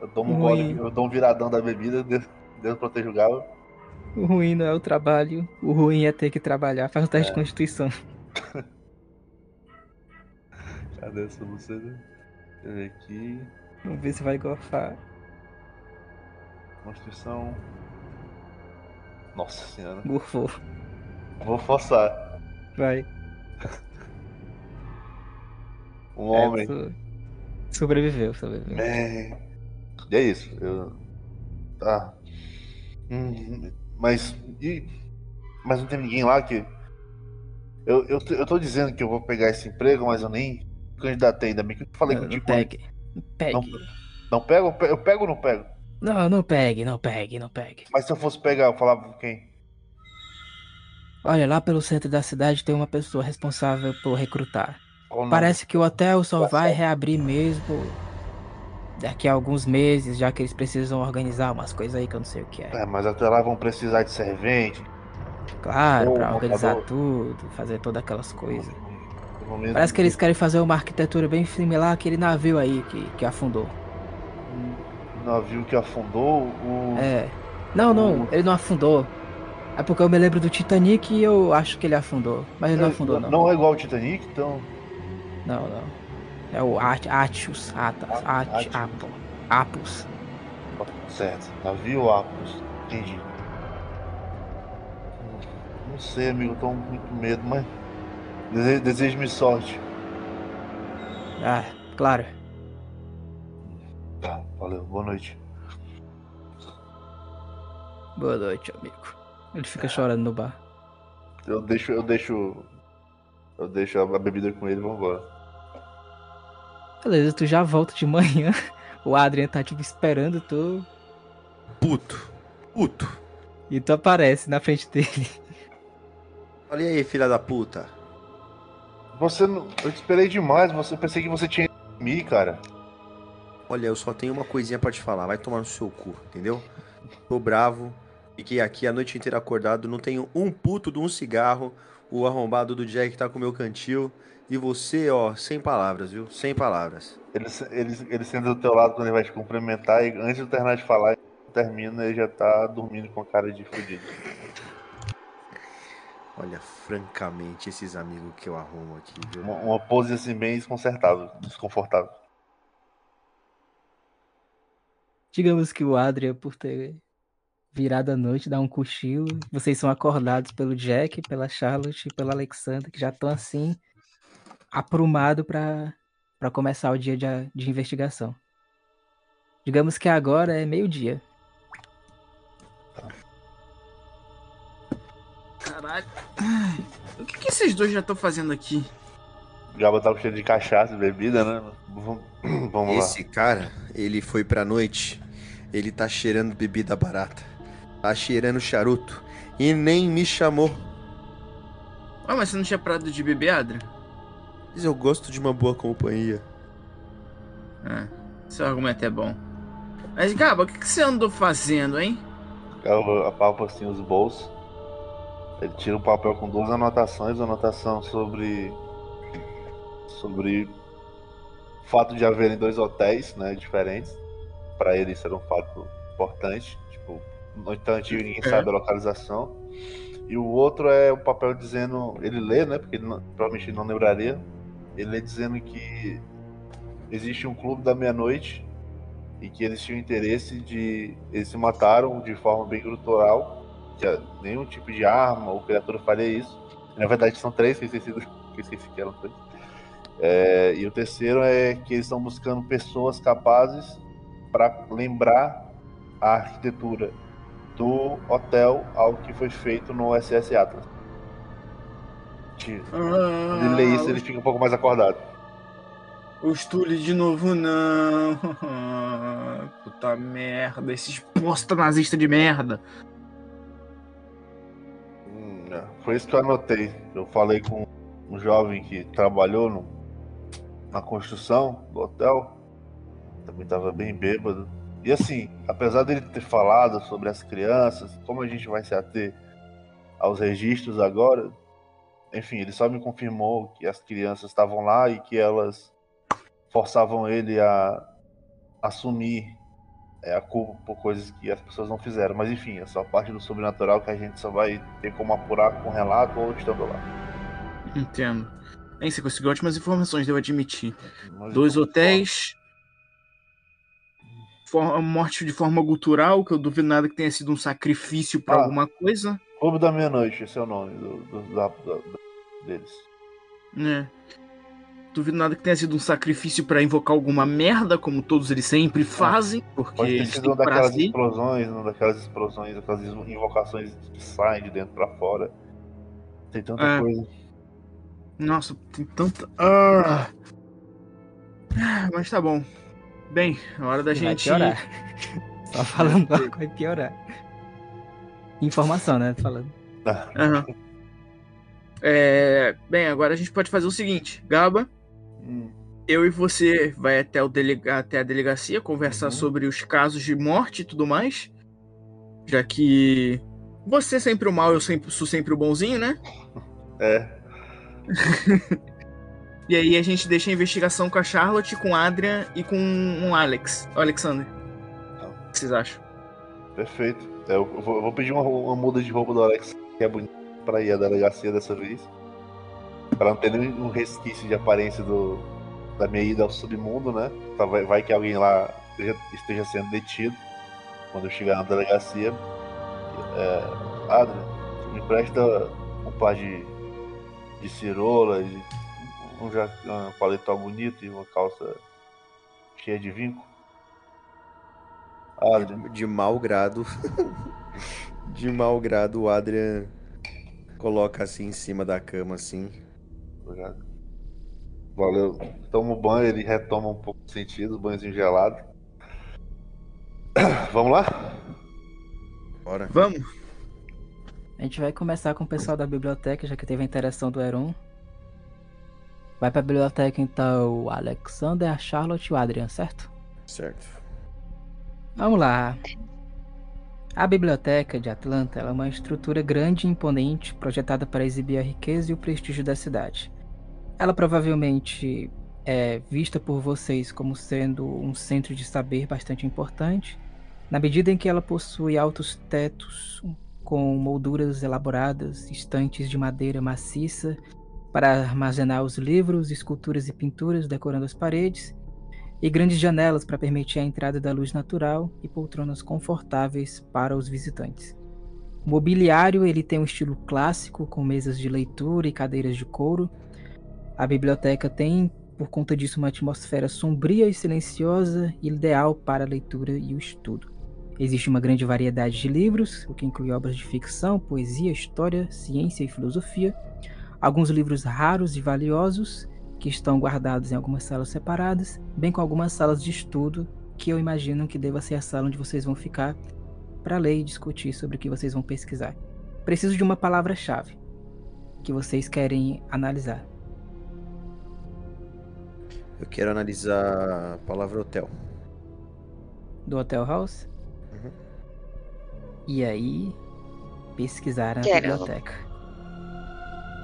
Eu tomo um gole, eu dou um viradão da bebida, Deus, Deus proteja o galo. O ruim não é o trabalho. O ruim é ter que trabalhar. Faz um teste de constituição. Cadê essa você? Deixa eu ver aqui. Vamos ver se vai gorfar. Constituição. Nossa senhora. Vou forçar. Vai. Um É, homem. so- Sobreviveu, sobreviveu. É. E é isso. Eu... Tá. Hum, mas. E... Mas não tem ninguém lá que. Eu, eu, tô- eu tô dizendo que eu vou pegar esse emprego, mas eu nem candidatei ainda bem que eu falei Não, não contigo. pegue. Não pegue. Não. Não pego? Eu pe- Eu pego ou não pego? Não, não pegue, não pegue, não pegue. Mas se eu fosse pegar, eu falava com quem? Olha, lá pelo centro da cidade tem uma pessoa responsável por recrutar. Parece que o hotel só Tá vai reabrir mesmo daqui a alguns meses, já que eles precisam organizar umas coisas aí que eu não sei o que é. É, mas até lá vão precisar de servente. Claro, Ô, pra organizar tudo, fazer todas aquelas coisas. Parece que eles querem fazer uma arquitetura bem similar àquele navio aí que, que afundou. O navio que afundou, o. É. Não, não, O- ele não afundou. É porque eu me lembro do Titanic e eu acho que ele afundou. Mas ele não afundou, não. Não é igual o Titanic, então. Não, não. É o At Atius. Atas. At Atius. Apo. Apus. Certo. Navio Apos. Entendi. Não sei, amigo, tô com muito medo, mas. Dese- Desejo-me sorte. Ah, claro. Tá, valeu, boa noite. Boa noite, amigo. Ele fica chorando no bar. Eu deixo, eu deixo. Eu deixo a bebida com ele e vambora. Beleza, tu já volta de manhã. O Adrian tá, tipo, esperando tu. Puto. Puto. E tu aparece na frente dele. Olha aí, filha da puta. Você não. Eu te esperei demais, você eu pensei que você tinha ido dormir, cara. Olha, eu só tenho uma coisinha pra te falar. Vai tomar no seu cu, entendeu? Tô bravo. Fiquei aqui a noite inteira acordado. Não tenho um puto de um cigarro. O arrombado do Jack tá com o meu cantil. E você, ó, sem palavras, viu? Sem palavras. Ele, ele, ele senta do teu lado quando ele vai te cumprimentar e antes de terminar de falar, termina ele já tá dormindo com a cara de fudido. Olha, francamente, esses amigos que eu arrumo aqui, viu? Uma, uma pose assim bem desconcertável, desconfortável. Digamos que o Adrian, por ter virado a noite, dá um cochilo. Vocês são acordados pelo Jack, pela Charlotte e pela Alexandra, que já estão assim, aprumado para para começar o dia de, de investigação. Digamos que agora é meio-dia. Caralho. O que, que esses dois já estão fazendo aqui? O Gaba tá cheio de cachaça e bebida, né? Vamos, vamos lá. Esse cara, ele foi pra noite. Ele tá cheirando bebida barata. Tá cheirando charuto. E nem me chamou. Ah, mas você não tinha parado de beber, Adra? Mas eu gosto de uma boa companhia. Ah, seu argumento é bom. Mas, Gaba, o que, que você andou fazendo, hein? Gaba apalpa assim os bolsos. Ele tira um papel com duas anotações, anotação sobre sobre o fato de haverem dois hotéis, né, diferentes. Para ele isso era um fato importante, tipo, no entanto ninguém É. sabe a localização. E o outro é o papel dizendo, ele lê, né, porque ele não- provavelmente não lembraria. Ele lê dizendo que existe um clube da meia-noite e que eles tinham interesse de eles se mataram de forma bem grutural que a- nenhum tipo de arma ou criatura faria isso. Na verdade, são três, que eu esqueci, que eu esqueci que eram três. É, e o terceiro é que eles estão buscando pessoas capazes para lembrar a arquitetura do hotel ao que foi feito no SS Atlas. Quando ele lê isso, ele fica um pouco mais acordado. Os Tully de novo, não. Puta merda, esses bosta nazista de merda. Hum. Foi isso que eu anotei. Eu falei com um jovem que trabalhou no- na construção do hotel. Também estava bem bêbado. E assim, apesar dele ter falado sobre as crianças, como a gente vai se ater aos registros agora, enfim, ele só me confirmou que as crianças estavam lá e que elas forçavam ele a assumir é, a culpa por coisas que as pessoas não fizeram. Mas enfim, é só parte do sobrenatural que a gente só vai ter como apurar com relato ou estando lá. Entendo. Bem, você conseguiu ótimas informações, devo admitir. Mas Dois hotéis. For- morte de forma gutural, que eu duvido nada que tenha sido um sacrifício pra Ah. alguma coisa. Clube da Meia-Noite, esse é o nome do, do- da- da- deles. né? Duvido nada que tenha sido um sacrifício pra invocar alguma merda, como todos eles sempre fazem, porque Pode ter eles sido têm uma daquelas prazer. explosões, uma daquelas explosões, aquelas invocações que saem de dentro pra fora. Tem tanta É. coisa. Nossa, tem tanta. Ah. Ah, Mas tá bom. Bem, é hora da Vai gente. piorar. Só falando vai piorar. Informação, né? Falando. Aham. É, Bem, agora a gente pode fazer o seguinte: Gaba, Hum, eu e você vai até, o delega... até a delegacia conversar Uhum. sobre os casos de morte e tudo mais. Já que você é sempre o mal, eu sempre, sou sempre o bonzinho, né? É, E aí a gente deixa a investigação com a Charlotte, com o Adrian e com o Alex. O Alexander. O que vocês acham? perfeito. É, Eu vou, eu vou pedir uma, uma muda de roupa do Alex, que é bonita, pra ir à delegacia dessa vez. Pra não ter nenhum resquício de aparência do, da minha ida ao submundo, né? Tá, vai, vai que alguém lá esteja, esteja sendo detido quando eu chegar na delegacia. É, Adrian, me presta um par de, de cirolas, de, um, ja- um paletó bonito e uma calça cheia de vinco. Adrian, De mau grado. de mau grado, o Adrian coloca assim em cima da cama, assim. ligado? Valeu. Toma o banho, ele retoma um pouco de sentido, banhozinho gelado. Vamos lá? Bora. Vamos. A gente vai começar com o pessoal da biblioteca, já que teve a interação do Heron. Vai pra biblioteca então o Alexander, a Charlotte e o Adrian, certo? Certo. Vamos lá. A biblioteca de Atlanta é uma estrutura grande e imponente, projetada para exibir a riqueza e o prestígio da cidade. Ela provavelmente é vista por vocês como sendo um centro de saber bastante importante, na medida em que ela possui altos tetos com molduras elaboradas, estantes de madeira maciça para armazenar os livros, esculturas e pinturas decorando as paredes, e grandes janelas para permitir a entrada da luz natural e poltronas confortáveis para os visitantes. O mobiliário ele tem um estilo clássico com mesas de leitura e cadeiras de couro. A biblioteca tem, por conta disso, uma atmosfera sombria e silenciosa, ideal para a leitura e o estudo. Existe uma grande variedade de livros, o que inclui obras de ficção, poesia, história, ciência e filosofia, alguns livros raros e valiosos que estão guardados em algumas salas separadas, bem como algumas salas de estudo que eu imagino que deva ser a sala onde vocês vão ficar para ler e discutir sobre o que vocês vão pesquisar. Preciso de uma palavra-chave que vocês querem analisar. Eu quero analisar a palavra hotel. Do Hotel House? Uhum. E aí, pesquisar na Quero. biblioteca.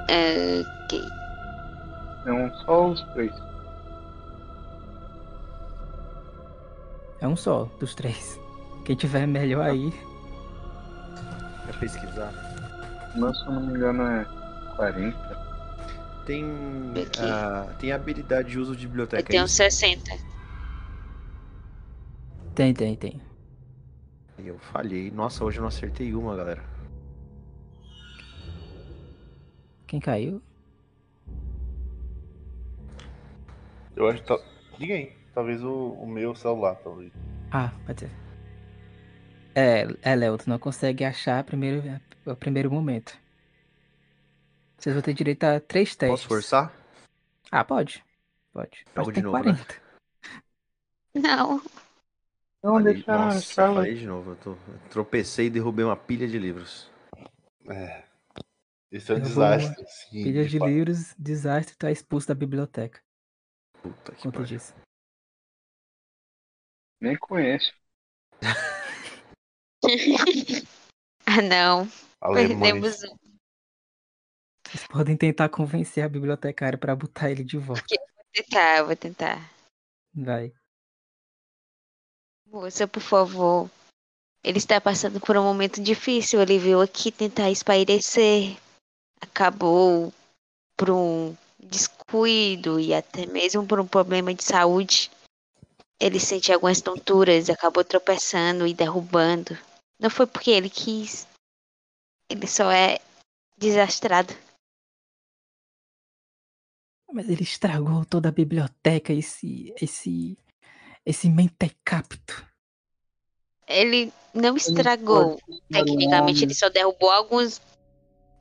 É, ok. Não, só os três. É um só dos três. Quem tiver melhor aí. Quer pesquisar? Mas, se eu não me engano, é 40. Tem, Aqui. ah, tem habilidade de uso de Eu biblioteca. é tenho isso? 60. Tem, tem, tem. Eu falhei. Nossa, hoje eu não acertei uma, galera. Quem caiu? Eu acho que. Tá... Ninguém. Talvez o, o meu celular, talvez. Ah, pode ser. É, é Léo, tu não consegue achar primeiro, o primeiro momento. Vocês vão ter direito a três testes. Posso forçar? Ah, pode. Pode. Pode de ter novo, né? 40. Não. Não, Falei- deixa a Nossa, falei de novo. Eu, tô- eu tropecei e derrubei uma pilha de livros. É. Esse é um Eu vou- desastre. Sim, Pilha de fato. livros, desastre, tu é expulso da biblioteca. Puta que Conta disso. Nem conheço. Ah, não. Alemães. Perdemos um. Vocês podem tentar convencer a bibliotecária pra botar ele de volta. Vou tentar, eu vou tentar. Vai. Moça, por favor. Ele está passando por um momento difícil. Ele veio aqui tentar espairecer. Acabou por um descuido e até mesmo por um problema de saúde. Ele sente algumas tonturas, acabou tropeçando e derrubando. Não foi porque ele quis. Ele só é desastrado. Mas ele estragou toda a biblioteca, esse. esse. esse mentecapto. Ele não estragou. Tecnicamente, ele só derrubou algumas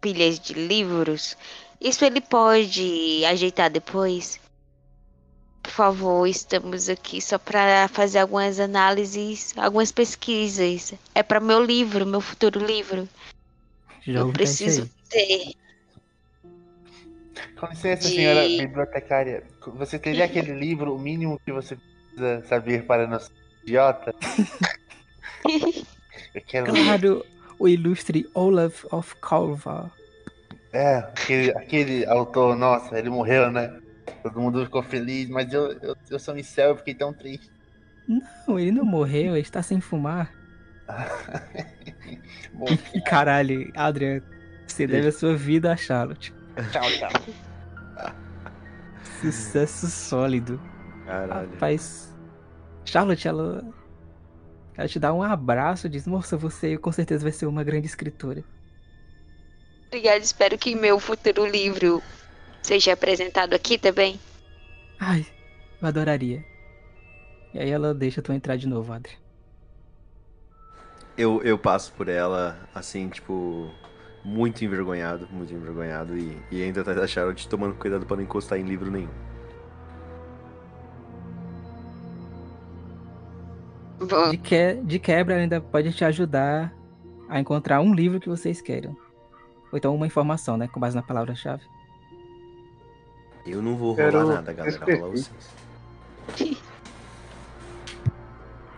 pilhas de livros. Isso ele pode ajeitar depois. Por favor, estamos aqui só para fazer algumas análises, algumas pesquisas. É para meu livro, meu futuro livro. Joga Eu preciso aí. ter. Com licença, de- senhora bibliotecária. Você teria aquele livro, o mínimo que você precisa saber para ser idiota? Eu quero ler. Claro, o ilustre Olaf of Calvar. É, aquele, aquele autor, nossa, ele morreu, né? Todo mundo ficou feliz, mas eu, eu, eu sou em céu, eu fiquei tão triste. Não, ele não morreu, ele está sem fumar. Bom, E caralho, Adrian, você deve a sua vida a Charlotte. tchau, tchau. Sucesso sólido. Caralho. Rapaz, Charlotte, ela. Ela te dá um abraço e diz: Moça, você com certeza vai ser uma grande escritora. Obrigada, espero que meu futuro livro seja apresentado aqui também. Ai, eu adoraria. E aí ela deixa tu entrar de novo, Adri. Eu, eu passo por ela, assim, tipo. muito envergonhado, muito envergonhado e, e ainda tá a Charlotte tomando cuidado pra não encostar em livro nenhum. De, que, de quebra, ainda pode te ajudar a encontrar um livro que vocês queiram. Ou então uma informação, né? Com base na palavra-chave. Eu não vou Quero rolar nada, galera. Rolar vocês.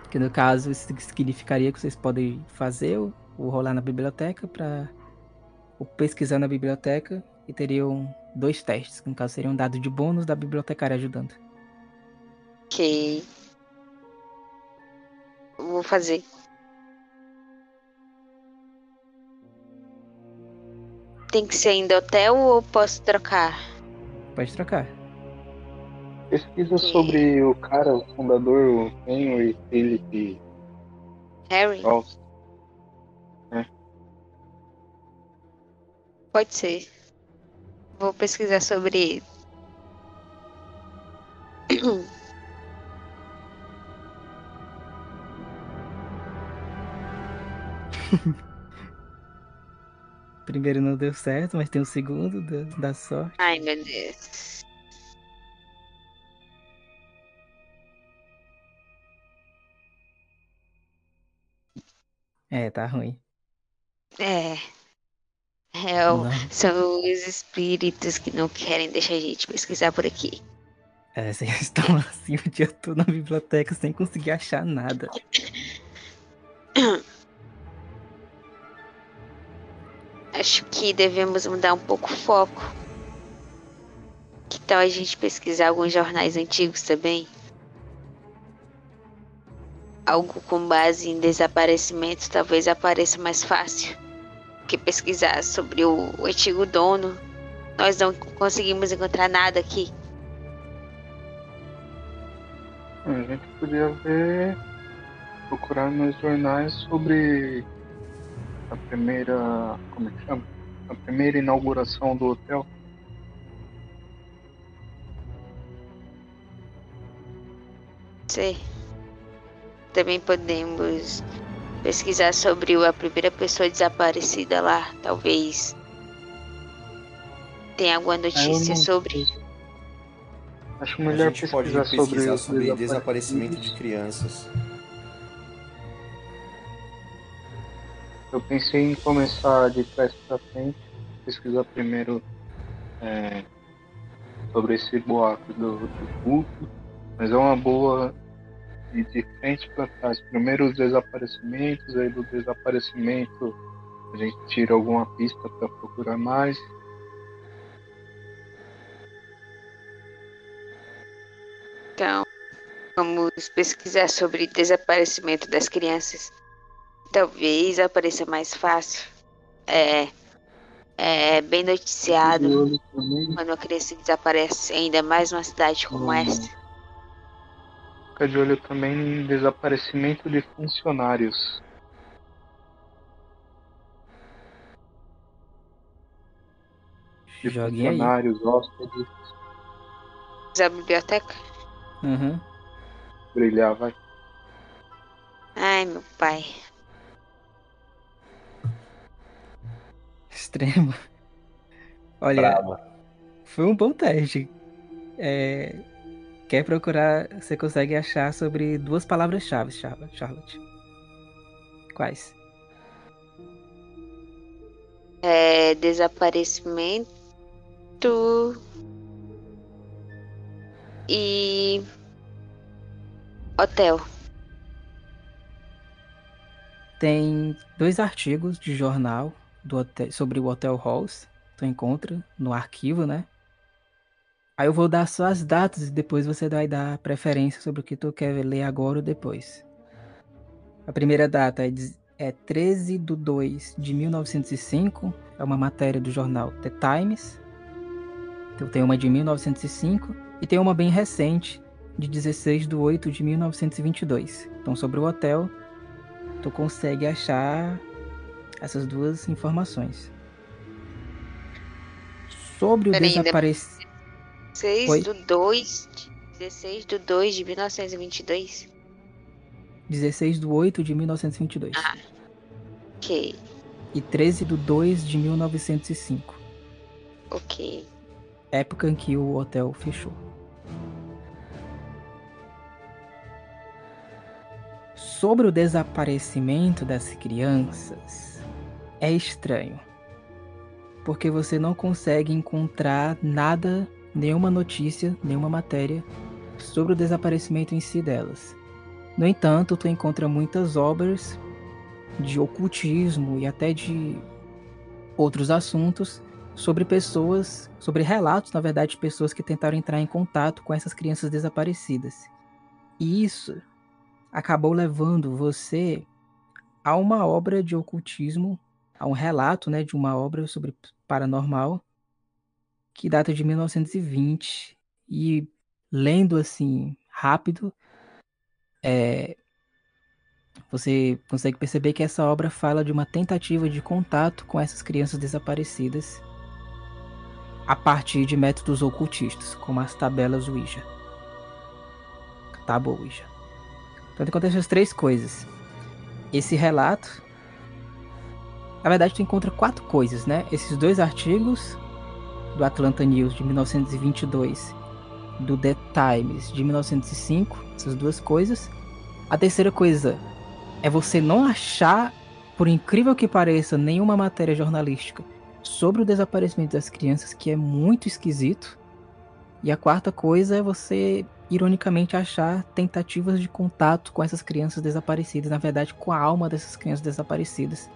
Que no caso, isso significaria que vocês podem fazer o, o rolar na biblioteca para o pesquisar na biblioteca e teriam dois testes, que no caso seriam dados de bônus da bibliotecária ajudando. ok. Vou fazer. Tem que ser ainda hotel ou posso trocar? Pode trocar. Pesquisa sobre o cara, o fundador, o Henry Philip Harry? Ross. Pode ser. Vou pesquisar sobre ele. Primeiro não deu certo, mas tem o segundo, deu- dá sorte. Ai, meu Deus. É, tá ruim. É. É, o- são os espíritos que não querem deixar a gente pesquisar por aqui. É, vocês estão assim o dia todo na biblioteca sem conseguir achar nada. Acho que devemos mudar um pouco o foco. Que tal a gente pesquisar alguns jornais antigos também? Algo com base em desaparecimentos talvez apareça mais fácil que pesquisar sobre o, o antigo dono. Nós não conseguimos encontrar nada aqui. A gente podia ver, procurar nos jornais sobre a primeira, como é que chama? A primeira inauguração do hotel. Sei. Também podemos pesquisar sobre o- a primeira pessoa desaparecida lá. Talvez tenha alguma notícia não sobre. Acho A melhor gente pode pesquisar sobre, sobre desaparecimento de crianças. Eu pensei em começar de trás para frente, pesquisar primeiro é, sobre esse boato do, do culto, mas é uma boa ir de frente para trás. Primeiro os desaparecimentos, aí do desaparecimento a gente tira alguma pista para procurar mais. Então, vamos pesquisar sobre desaparecimento das crianças. Talvez apareça mais fácil. É, é bem De noticiado quando uma criança desaparece, ainda mais numa cidade como Hum. essa. fica de olho também em desaparecimento de funcionários. De Joguem aí. funcionários, hóspedes, A biblioteca? Uhum. brilhar, vai. Ai, meu pai. Extremo. Olha, Brava. foi um bom teste. É, quer procurar, você consegue achar sobre duas palavras-chave, Charlotte. Quais? É, desaparecimento e hotel. Tem dois artigos de jornal do hotel- sobre o Hotel Halls. Tu encontra no arquivo, né? Aí eu vou dar só as datas e depois você vai dar preferência sobre o que tu quer ler agora ou depois. A primeira data é, é 13 de 2 de 1905. É uma matéria do jornal The Times. Então tem uma de 1905 e tem uma bem recente de 16 de 8 de 1922. Então sobre o hotel tu consegue achar essas duas informações. Sobre o desaparecimento. 6 Oi? do 2. 16 do 2 de 1922. 16 de 8 de 1922. Ah. Ok. e 13 de 2 de 1905. Ok. Época em que o hotel fechou. Sobre o desaparecimento das crianças, é estranho. Porque você não consegue encontrar nada, nenhuma notícia, nenhuma matéria sobre o desaparecimento em si delas. No entanto, tu encontra muitas obras de ocultismo e até de outros assuntos sobre pessoas, sobre relatos, na verdade, de pessoas que tentaram entrar em contato com essas crianças desaparecidas. E isso acabou levando você a uma obra de ocultismo, a um relato, né, de uma obra sobre paranormal que data de 1920 e lendo assim rápido, é, você consegue perceber que essa obra fala de uma tentativa de contato com essas crianças desaparecidas a partir de métodos ocultistas, como as tabelas Ouija. Tábua Ouija. Então acontecem as três coisas. Esse relato. Na verdade, tu encontra quatro coisas, né? Esses dois artigos do Atlanta News de 1922, do The Times de 1905, essas duas coisas. A terceira coisa é você não achar, por incrível que pareça, nenhuma matéria jornalística sobre o desaparecimento das crianças, que é muito esquisito. E a quarta coisa é você, ironicamente, achar tentativas de contato com essas crianças desaparecidas, na verdade, com a alma dessas crianças desaparecidas,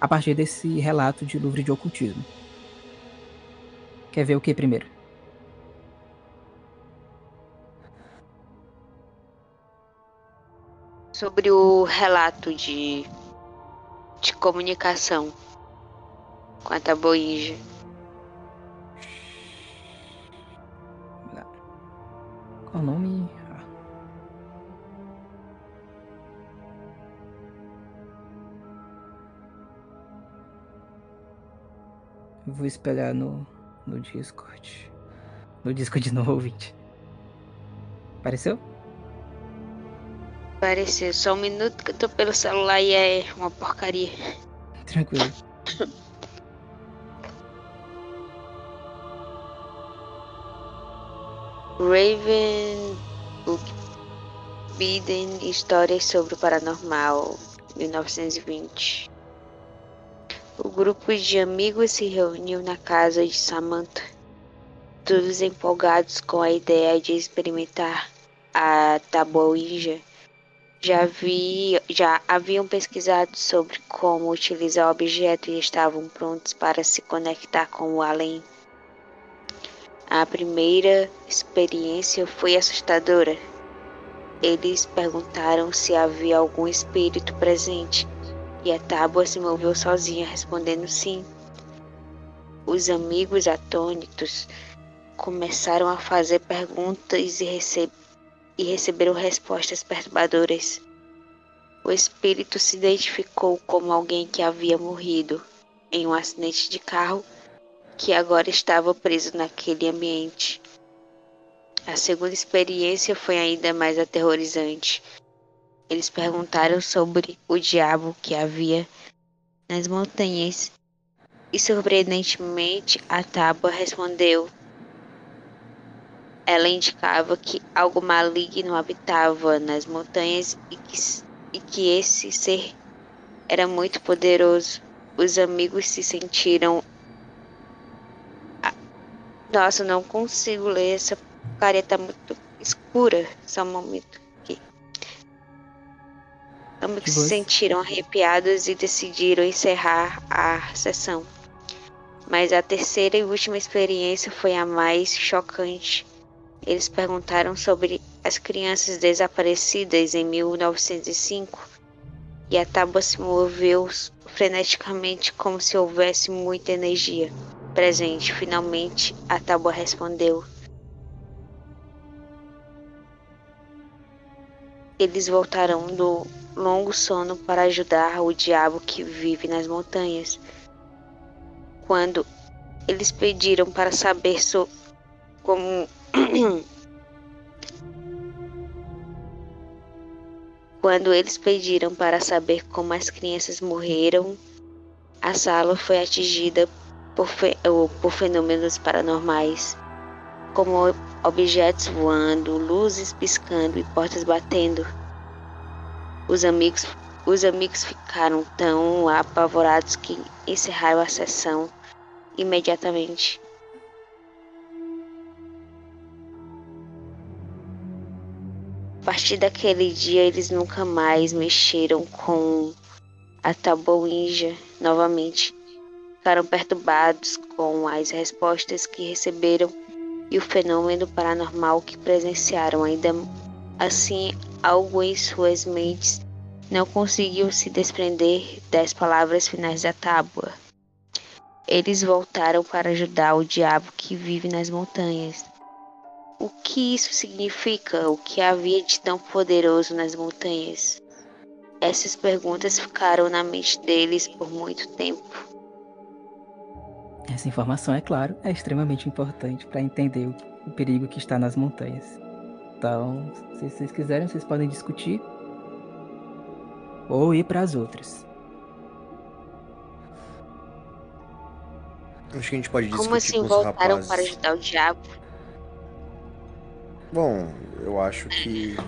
a partir desse relato de Louvre de ocultismo. Quer ver o que primeiro? Sobre o relato de, de comunicação com a taboinja. Qual o nome? Vou espelhar no, no Discord. No Discord de novo, ouvinte. Apareceu? Apareceu. Só um minuto que eu tô pelo celular e é uma porcaria. Tranquilo. Raven Book Biden Histórias sobre o Paranormal 1920 O grupo de amigos se reuniu na casa de Samantha, todos empolgados com a ideia de experimentar a tabuinja. Já, vi, já haviam pesquisado sobre como utilizar o objeto e estavam prontos para se conectar com o além. A primeira experiência foi assustadora. Eles perguntaram se havia algum espírito presente e a tábua se moveu sozinha, respondendo sim. Os amigos atônitos começaram a fazer perguntas e, e receberam respostas perturbadoras. O espírito se identificou como alguém que havia morrido em um acidente de carro que agora estava preso naquele ambiente. A segunda experiência foi ainda mais aterrorizante. Eles perguntaram sobre o diabo que havia nas montanhas e, surpreendentemente, a tábua respondeu. Ela indicava que algo maligno habitava nas montanhas e que, e que esse ser era muito poderoso. Os amigos se sentiram nossa, não consigo ler essa porcaria, tá muito escura. Só um momento Ambos se sentiram arrepiados e decidiram encerrar a sessão. Mas a terceira e última experiência foi a mais chocante. Eles perguntaram sobre as crianças desaparecidas em 1905 e a tábua se moveu freneticamente como se houvesse muita energia presente. Finalmente, a tábua respondeu. Eles voltarão do longo sono para ajudar o diabo que vive nas montanhas. Quando eles pediram para saber so como Quando eles pediram para saber como as crianças morreram, A sala foi atingida por, fe por fenômenos paranormais, como objetos voando, luzes piscando e portas batendo. Os amigos, os amigos ficaram tão apavorados que encerraram a sessão imediatamente. A partir daquele dia, eles nunca mais mexeram com a Taboinja novamente. Ficaram perturbados com as respostas que receberam e o fenômeno paranormal que presenciaram. Ainda assim, algo em suas mentes não conseguiu se desprender das palavras finais da tábua. Eles voltaram para ajudar o diabo que vive nas montanhas. O que isso significa? O que havia de tão poderoso nas montanhas? Essas perguntas ficaram na mente deles por muito tempo. Essa informação, é claro, é extremamente importante para entender o, perigo que está nas montanhas. Então, se vocês quiserem, vocês podem discutir ou ir para as outras. Acho que a gente pode discutir Como assim com os voltaram rapazes. para ajudar o diabo? Bom, eu acho que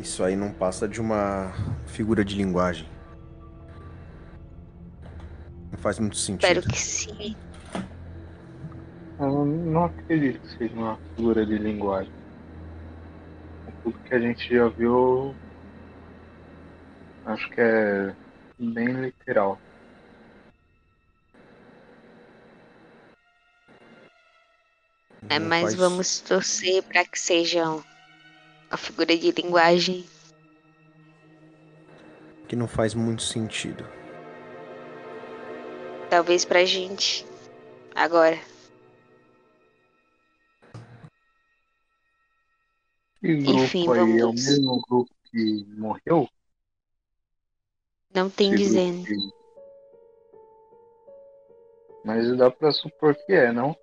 isso aí não passa de uma figura de linguagem. Não faz muito sentido. Espero que sim. Eu não acredito que seja uma figura de linguagem. Tudo que a gente já viu, acho que é bem literal. É, mas vamos torcer para que sejam a figura de linguagem. Que não faz muito sentido. Talvez pra gente. Agora. Grupo Enfim, aí é o mesmo grupo que morreu? Não tem Esse dizendo. que- Mas dá pra supor que é, não?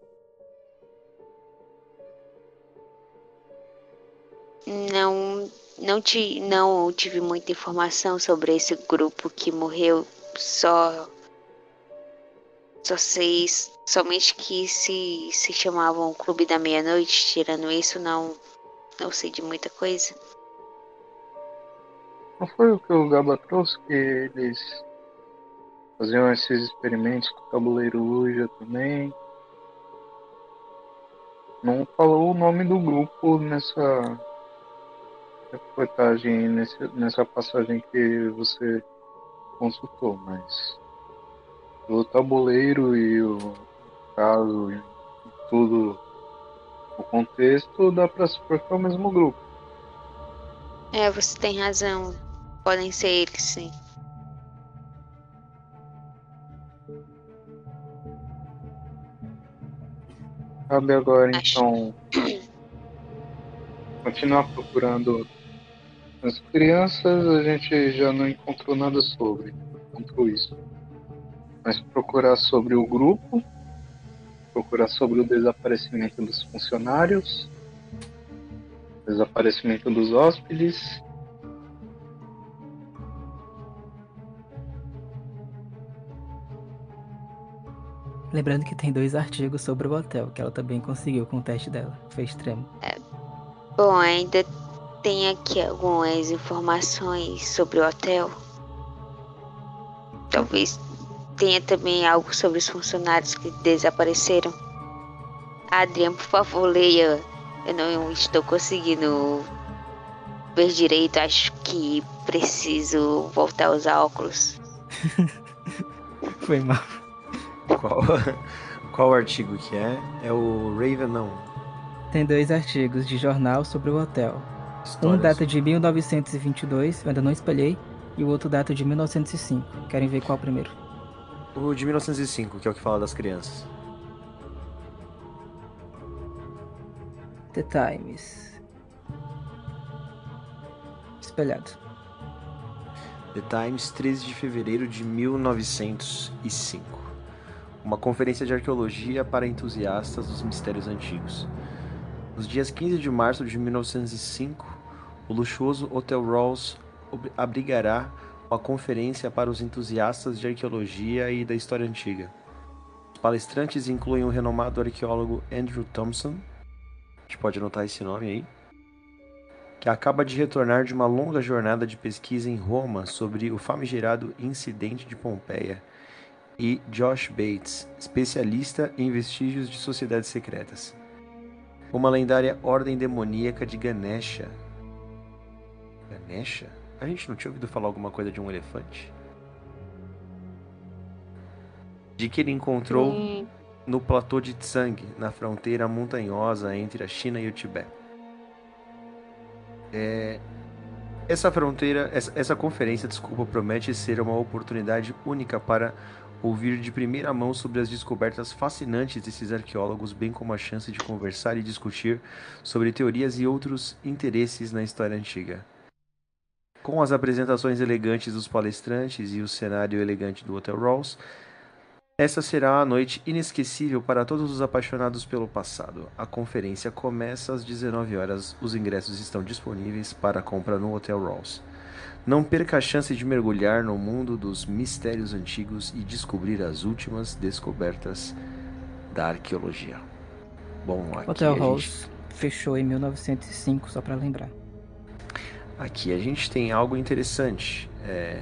Não, não, ti, não tive muita informação sobre esse grupo que morreu. Só. Só sei somente que se, se chamavam Clube da Meia-Noite. Tirando isso, não, não sei de muita coisa. Não foi o que o Gaba trouxe que eles faziam esses experimentos com o tabuleiro Uja também? Não falou o nome do grupo nessa reportagem, nesse, nessa passagem que você consultou, mas o tabuleiro e o caso e tudo o contexto dá pra supor que é o mesmo grupo. É, você tem razão. Podem ser eles, sim. Cabe agora Acho. então continuar procurando as crianças, a gente já não encontrou nada sobre, encontrou isso. Mas procurar sobre o grupo, procurar sobre o desaparecimento dos funcionários, desaparecimento dos hóspedes. Lembrando que tem dois artigos sobre o hotel, que ela também conseguiu com o teste dela. Foi extremo. Bom, ainda tem aqui algumas informações sobre o hotel. Talvez tenha também algo sobre os funcionários que desapareceram. Adrian, por favor, leia. Eu não estou conseguindo ver direito. Acho que preciso voltar a usar óculos. Foi mal. Qual, qual artigo que é? É o Raven, não. Tem dois artigos de jornal sobre o hotel. Um Histórias. data de 1922, eu ainda não espalhei, e o outro data de 1905. Querem ver qual primeiro? O de 1905, que é o que fala das crianças. The Times. Espelhado. The Times, 13 de fevereiro de 1905. Uma conferência de arqueologia para entusiastas dos mistérios antigos. Nos dias 15 de março de 1905, o luxuoso Hotel ob- abrigará uma conferência para os entusiastas de arqueologia e da história antiga. Os palestrantes incluem o renomado arqueólogo Andrew Thompson, a gente pode anotar esse nome aí, que acaba de retornar de uma longa jornada de pesquisa em Roma sobre o famigerado incidente de Pompeia, e Josh Bates, especialista em vestígios de sociedades secretas. Uma lendária ordem demoníaca de Ganesha. Ganesha? A gente não tinha ouvido falar alguma coisa de um elefante? De que ele encontrou Hum, no platô de Tsang, na fronteira montanhosa entre a China e o Tibete. É, essa fronteira, essa, essa conferência, desculpa, promete ser uma oportunidade única para ouvir de primeira mão sobre as descobertas fascinantes desses arqueólogos, bem como a chance de conversar e discutir sobre teorias e outros interesses na história antiga. Com as apresentações elegantes dos palestrantes e o cenário elegante do Hotel Rolls, essa será a noite inesquecível para todos os apaixonados pelo passado. A conferência começa às 19 horas. Os ingressos estão disponíveis para compra no Hotel Rolls. Não perca a chance de mergulhar no mundo dos mistérios antigos e descobrir as últimas descobertas da arqueologia. Bom, aqui Hotel a gente fechou em 1905, só pra lembrar. Aqui a gente tem algo interessante. É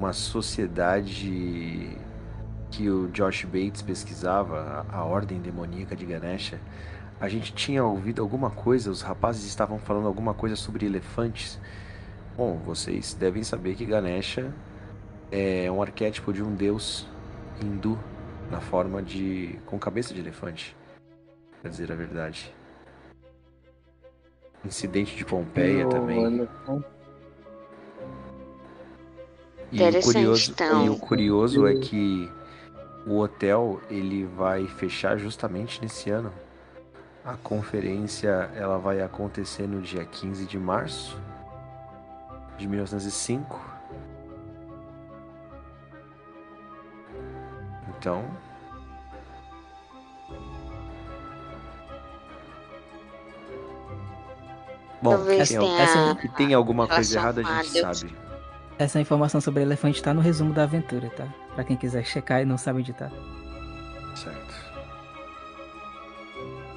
uma sociedade que o Josh Bates pesquisava, a, a Ordem Demoníaca de Ganesha. A gente tinha ouvido alguma coisa, os rapazes estavam falando alguma coisa sobre elefantes. Bom, vocês devem saber que Ganesha é um arquétipo de um deus hindu na forma de com cabeça de elefante, pra dizer a verdade. Incidente de Pompeia O também. elefante E o Interessante, curioso, então. e o curioso é que o hotel ele vai fechar justamente nesse ano. A conferência ela vai acontecer no dia 15 de março de 1905. Então, Bom, Talvez que tem, tenha que tem alguma coisa errada, a gente sabe. Essa informação sobre elefante tá no resumo da aventura, tá? Pra quem quiser checar e não sabe onde tá. Certo.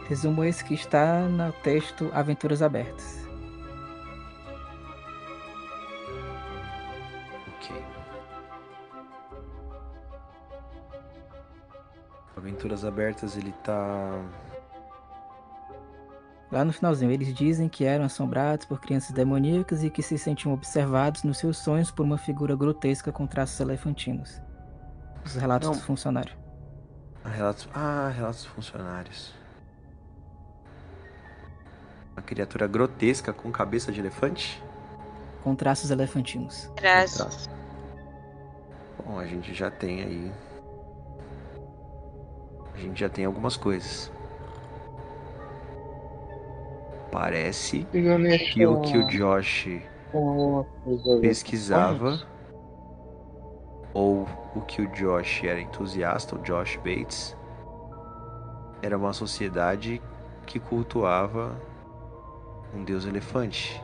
Resumo esse que está no texto Aventuras Abertas. Ok. Aventuras abertas, ele tá. Lá no finalzinho, eles dizem que eram assombrados por crianças demoníacas e que se sentiam observados nos seus sonhos por uma figura grotesca com traços elefantinos. Os relatos Não. do funcionário. Ah, relatos. Ah, relatos dos funcionários. Uma criatura grotesca com cabeça de elefante? Com traços elefantinos. Traços. Bom, a gente já tem aí. A gente já tem algumas coisas. Parece que o que o Josh a ver pesquisava, ou o que o Josh era entusiasta, o Josh Bates, era uma sociedade que cultuava um deus elefante.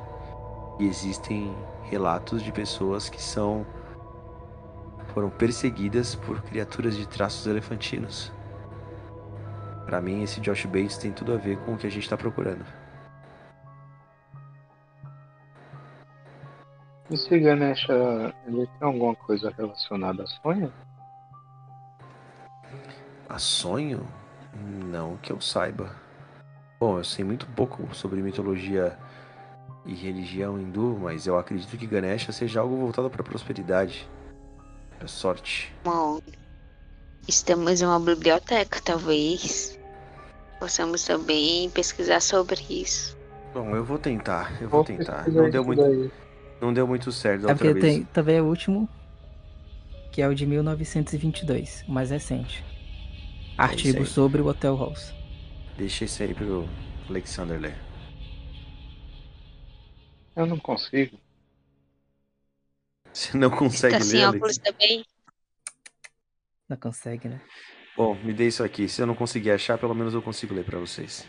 E existem relatos de pessoas que são foram perseguidas por criaturas de traços elefantinos. Pra mim, esse Josh Bates tem tudo a ver com o que a gente tá procurando. Esse Ganesha, ele tem alguma coisa relacionada a sonho? A sonho? Não que eu saiba. Bom, eu sei muito pouco sobre mitologia e religião hindu, mas eu acredito que Ganesha seja algo voltado para prosperidade, para sorte. Bom, estamos em uma biblioteca, talvez possamos também pesquisar sobre isso. Bom, eu vou tentar, eu vou tentar. pesquisar Não deu muito, daí. Não deu muito certo da É outra porque vez. tem também o último, que é o de 1922, o mais recente. Artigo aí. sobre o Hotel Halls. Deixa isso aí pro Alexander ler. Eu não consigo. Você não consegue Tá sem ler, Alex? óculos também? Não consegue, né? Bom, me dê isso aqui. Se eu não conseguir achar, pelo menos eu consigo ler para vocês.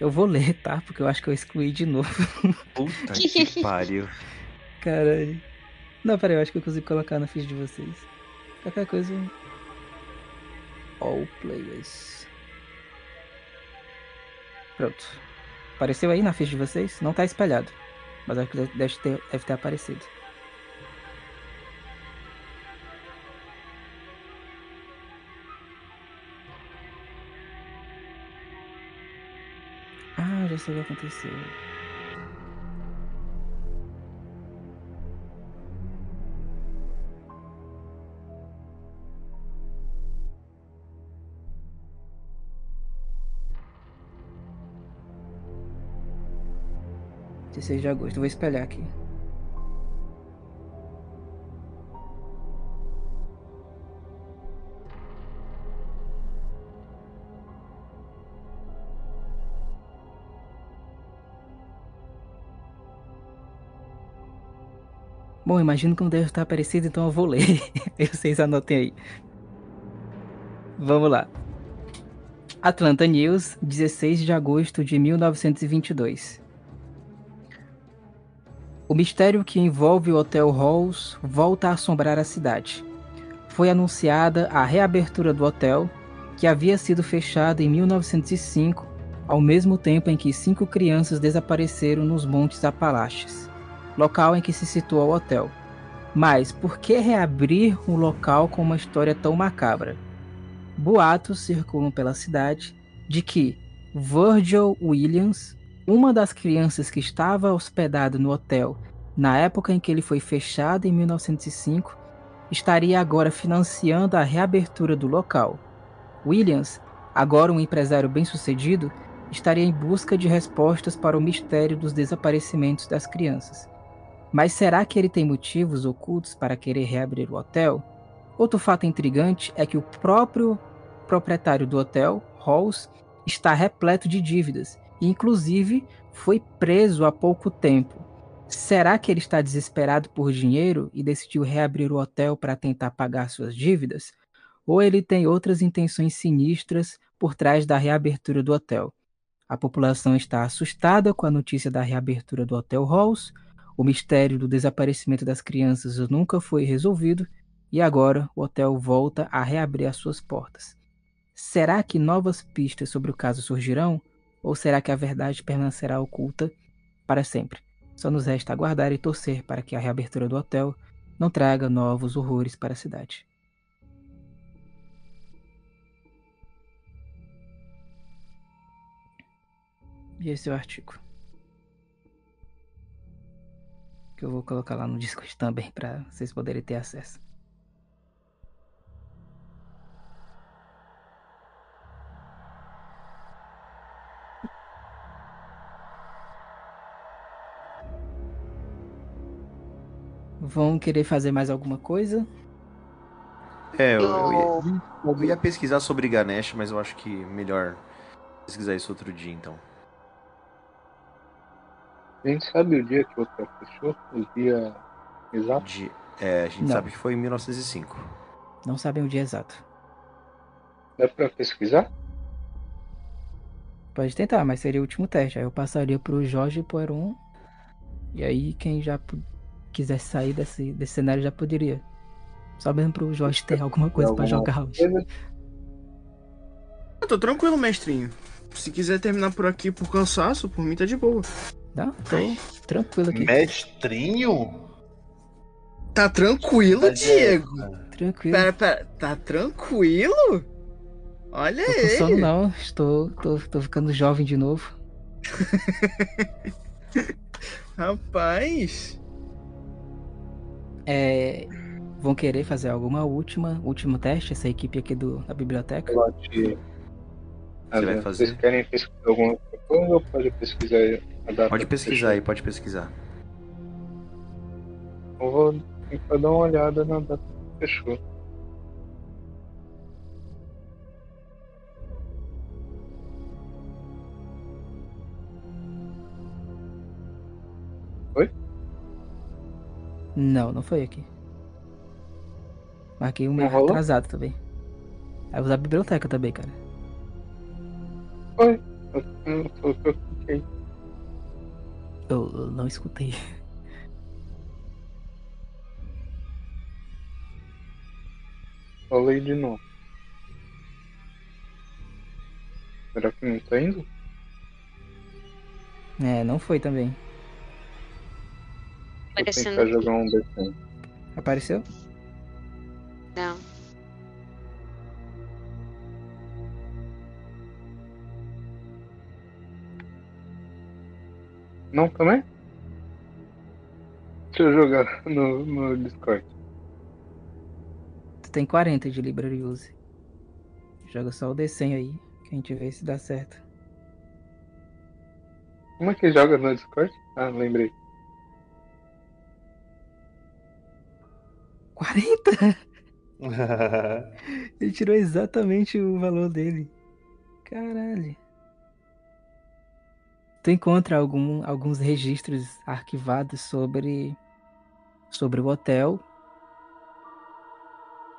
Eu vou ler, tá? Porque eu acho que eu excluí de novo. Puta que pariu. Caralho. Não, peraí, eu acho que eu consigo colocar na ficha de vocês. Qualquer coisa. All players. Pronto. Apareceu aí na ficha de vocês? Não tá espalhado. Mas acho que deve ter, deve ter aparecido. Ah, já sei o que aconteceu. Dezesseis de agosto. Vou espelhar aqui. Bom, imagino que não deve estar aparecido, então eu vou ler. Vocês anotem aí. Vamos lá. Atlanta News, 16 de agosto de 1922. O mistério que envolve o Hotel Halls volta a assombrar a cidade. Foi anunciada a reabertura do hotel, que havia sido fechado em 1905, ao mesmo tempo em que cinco crianças desapareceram nos Montes Apalaches local em que se situa o hotel. Mas por que reabrir um local com uma história tão macabra? Boatos circulam pela cidade de que Virgil Williams, uma das crianças que estava hospedado no hotel na época em que ele foi fechado em 1905, estaria agora financiando a reabertura do local. Williams, agora um empresário bem-sucedido, estaria em busca de respostas para o mistério dos desaparecimentos das crianças. Mas será que ele tem motivos ocultos para querer reabrir o hotel? Outro fato intrigante é que o próprio proprietário do hotel, Halls, está repleto de dívidas e, inclusive, foi preso há pouco tempo. Será que ele está desesperado por dinheiro e decidiu reabrir o hotel para tentar pagar suas dívidas? Ou ele tem outras intenções sinistras por trás da reabertura do hotel? A população está assustada com a notícia da reabertura do Hotel Halls, o mistério do desaparecimento das crianças nunca foi resolvido e agora o hotel volta a reabrir as suas portas. Será que novas pistas sobre o caso surgirão? Ou será que a verdade permanecerá oculta para sempre? Só nos resta aguardar e torcer para que a reabertura do hotel não traga novos horrores para a cidade. E esse é o artigo. Que eu vou colocar lá no Discord também para vocês poderem ter acesso. Vão querer fazer mais alguma coisa? É, eu, eu, ia, eu ia pesquisar sobre Ganesh, mas eu acho que melhor pesquisar isso outro dia, então. A gente sabe o dia que o hotel fechou? O dia exato? De, é, a gente Não. sabe que foi em 1905. Não sabem o dia exato. Dá pra pesquisar? Pode tentar, mas seria o último teste. Aí eu passaria pro Jorge Poiron. E aí quem já quisesse sair desse, desse cenário já poderia. Só mesmo pro Jorge ter alguma coisa pra alguma jogar hoje. Eu tô tranquilo, mestrinho. Se quiser terminar por aqui por cansaço, por mim tá de boa. Não, tô tranquilo aqui. Mestrinho? Tá tranquilo, Diego? Tranquilo. Pera, pera. Tá tranquilo? Olha Tô com aí. sono não. Estou, tô, tô ficando jovem de novo. Rapaz. É, vão querer fazer alguma última, último teste, essa equipe aqui do, da biblioteca? Pode. Você vai fazer? Vocês querem pesquisar alguma coisa ou pode pesquisar? Pode pesquisar aí, pode pesquisar. Eu vou tentar dar uma olhada na data que fechou. Não, não foi aqui. Marquei um rolou? atrasado também. Aí vou usar a biblioteca também, cara. Foi. Eu, eu, eu, eu cliquei. Eu, eu não escutei. Falei de novo. Será que não tá indo? É, não foi também. Vou Parecendo tentar jogar um D100. Apareceu? Não. Não também? Deixa eu jogar no, no Discord. Tu tem 40 de Library Use. Joga só o D100 aí, que a gente vê se dá certo. Como é que joga no Discord? Ah, lembrei. 40? Ele tirou exatamente o valor dele. Caralho. Tu encontra algum, alguns registros arquivados sobre, sobre o hotel.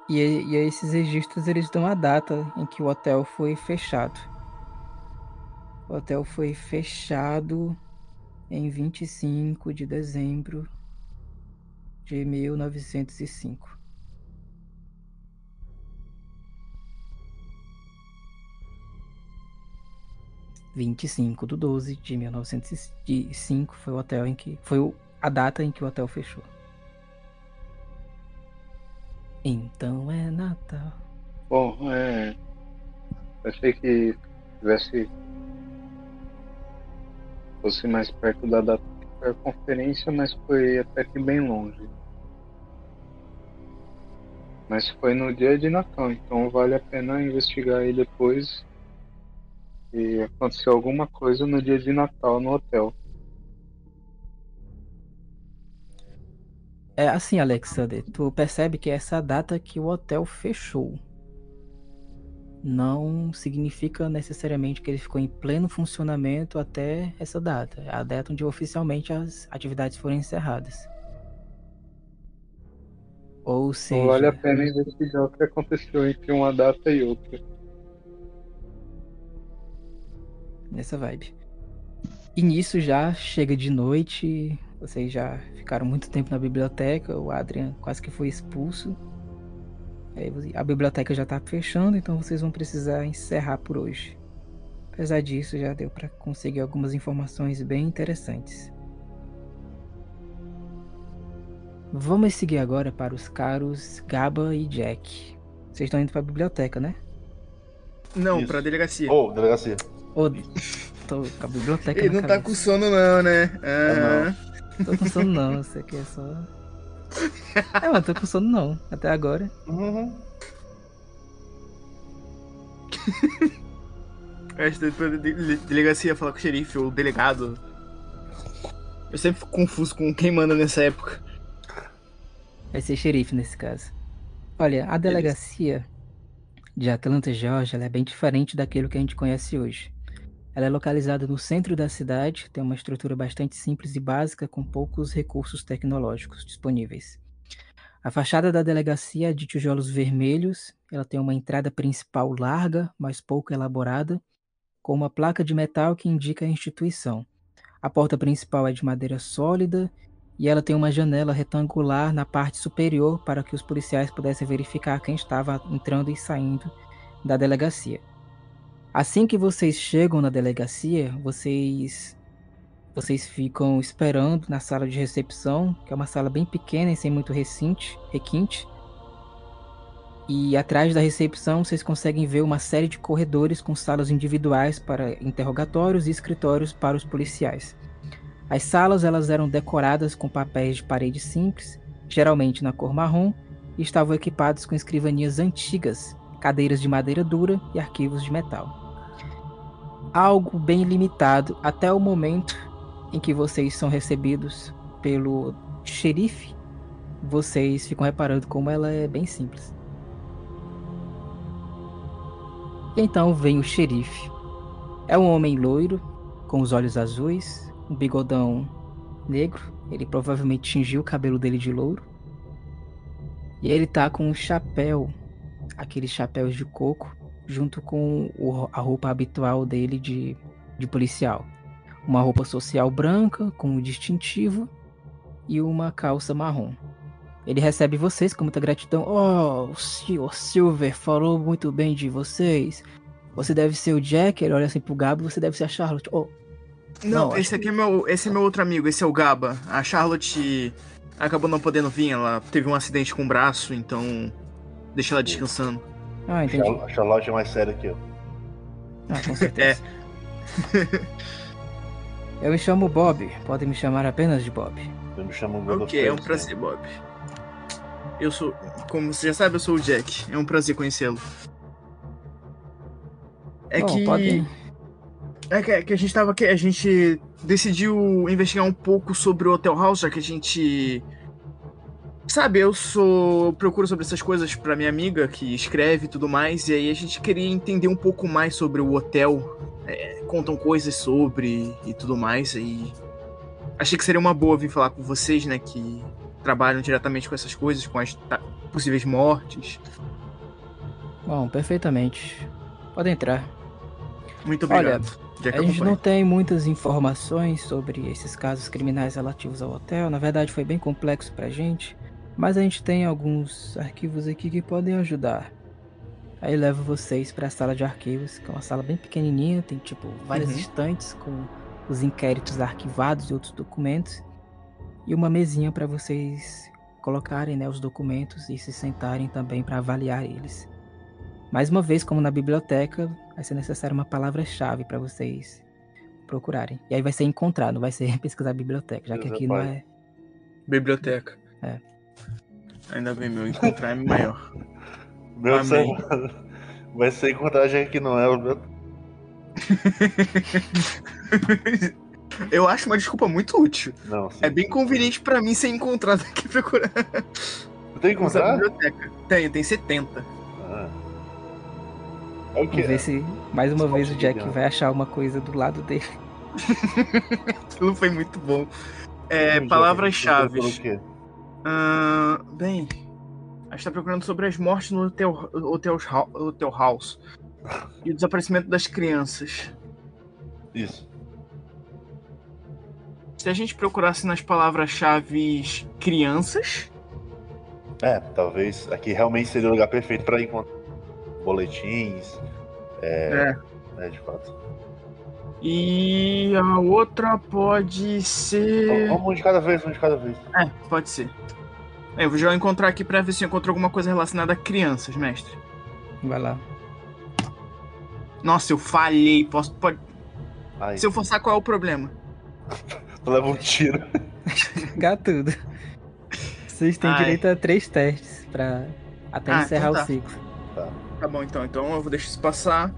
E, e esses registros eles dão a data em que o hotel foi fechado. O hotel foi fechado em 25 de dezembro de 1905. Vinte e cinco do 12 de 1905 foi o hotel em que. Foi a data em que o hotel fechou. Então é Natal. Bom, é. Achei que tivesse. fosse mais perto da data que foi a conferência, mas foi até que bem longe. Mas foi no dia de Natal, então vale a pena investigar aí depois. E aconteceu alguma coisa no dia de Natal no hotel. É assim, Alexander, tu percebe que é essa data que o hotel fechou. Não significa necessariamente que ele ficou em pleno funcionamento até essa data. É a data onde oficialmente as atividades foram encerradas. Ou seja, vale a pena investigar o que aconteceu entre uma data e outra. Nessa vibe. E nisso já chega de noite, vocês já ficaram muito tempo na biblioteca, o Adrian quase que foi expulso. A biblioteca já tá fechando, então vocês vão precisar encerrar por hoje. Apesar disso, já deu para conseguir algumas informações bem interessantes. Vamos seguir agora para os caros Gaba e Jack. Vocês estão indo para a biblioteca, né? Não, pra delegacia. Ô, delegacia. Ou tô com a biblioteca Ele na não tá cabeça. com sono não, né? Aham. Tô com sono não, isso aqui é só. É, mas tô com sono não, até agora. Uhum. De- delegacia falar com o xerife ou o delegado. Eu sempre fico confuso com quem manda nessa época. Vai ser xerife nesse caso. Olha, a delegacia de Atlanta, Georgia, ela é bem diferente daquilo que a gente conhece hoje. Ela é localizada no centro da cidade, tem uma estrutura bastante simples e básica, com poucos recursos tecnológicos disponíveis. A fachada da delegacia é de tijolos vermelhos, ela tem uma entrada principal larga, mas pouco elaborada, com uma placa de metal que indica a instituição. A porta principal é de madeira sólida e ela tem uma janela retangular na parte superior para que os policiais pudessem verificar quem estava entrando e saindo da delegacia. Assim que vocês chegam na delegacia, vocês vocês ficam esperando na sala de recepção, que é uma sala bem pequena e sem muito recinte, requinte. E atrás da recepção vocês conseguem ver uma série de corredores com salas individuais para interrogatórios e escritórios para os policiais. As salas elas eram decoradas com papéis de parede simples, geralmente na cor marrom, e estavam equipadas com escrivanias antigas, cadeiras de madeira dura e arquivos de metal. Algo bem limitado até o momento em que vocês são recebidos pelo xerife. Vocês ficam reparando como ela é bem simples. E então vem o xerife. É um homem loiro, com os olhos azuis, um bigodão negro. Ele provavelmente tingiu o cabelo dele de louro. E ele tá com um chapéu, aqueles chapéus de coco, junto com o- a roupa habitual dele de de policial. Uma roupa social branca com um distintivo e uma calça marrom. Ele recebe vocês com muita gratidão. Oh, o senhor Silver falou muito bem de vocês. Você deve ser o Jack. Ele olha assim pro Gabo. Você deve ser a Charlotte. Oh, Não, Não, esse aqui é meu, esse é meu outro amigo, esse é o Gaba. A Charlotte acabou não podendo vir, ela teve um acidente com o braço, então deixa ela descansando. Ah, entendi. A Charlotte é mais séria que eu. Ah, com certeza. Eu me chamo Bob. Podem me chamar apenas de Bob. Eu me chamo Godofredo. Ok, é um sim. prazer, Bob. Eu sou, como você já sabe, eu sou o Jack. É um prazer conhecê-lo. É Bom, que podem- É que, é que a gente tava aqui, a gente decidiu investigar um pouco sobre o Hotel House, já que a gente. Sabe, eu sou. eu procuro sobre essas coisas pra minha amiga que escreve e tudo mais, e aí a gente queria entender um pouco mais sobre o hotel. é, contam coisas sobre e tudo mais, e. Achei que seria uma boa vir falar com vocês, né, que trabalham diretamente com essas coisas, com as possíveis mortes. Bom, perfeitamente. Podem entrar. Muito Olha, obrigado. Jack A gente não tem muitas informações sobre esses casos criminais relativos ao hotel. Na verdade, foi bem complexo pra gente. Mas a gente tem alguns arquivos aqui que podem ajudar. Aí levo vocês pra sala de arquivos, que é uma sala bem pequenininha, tem tipo várias Uhum. estantes com os inquéritos arquivados e outros documentos. E uma mesinha pra vocês colocarem né, os documentos e se sentarem também pra avaliar eles. Mais uma vez, como na biblioteca, vai ser necessário uma palavra-chave para vocês procurarem. E aí vai ser encontrar, não vai ser pesquisar biblioteca, já que aqui não é. Biblioteca. É. Ainda bem, meu encontrar é maior. Meu Amém. céu, vai ser encontrar gente que não é o meu. Eu acho uma desculpa muito útil. Não, sim. É bem conveniente pra mim ser encontrado aqui procurando Tu tem encontrar? biblioteca. Tem, tem 70. Ah. É o Vamos ver se mais uma vez o Jack vai achar uma coisa do lado dele. Aquilo foi muito bom. É, palavras-chave. Ah, bem, a gente tá procurando sobre as mortes no Hotel, hotel, hotel House e o desaparecimento das crianças. Isso. Se a gente procurasse nas palavras-chave crianças, É, talvez aqui realmente seria o lugar perfeito pra encontrar boletins. é. É, de fato. E a outra pode ser. Vamos um de cada vez, um de cada vez. É, pode ser. É, eu vou já encontrar aqui pra ver se eu encontro alguma coisa relacionada a crianças, mestre. Vai lá. Nossa, eu falhei. Posso, pode... Ai, Se eu forçar, qual é o problema? leva um tiro. Pegar tudo. Vocês têm Ai. direito a três testes pra até Ah, encerrar então tá. o ciclo. Tá bom, então. Então eu vou deixar isso passar.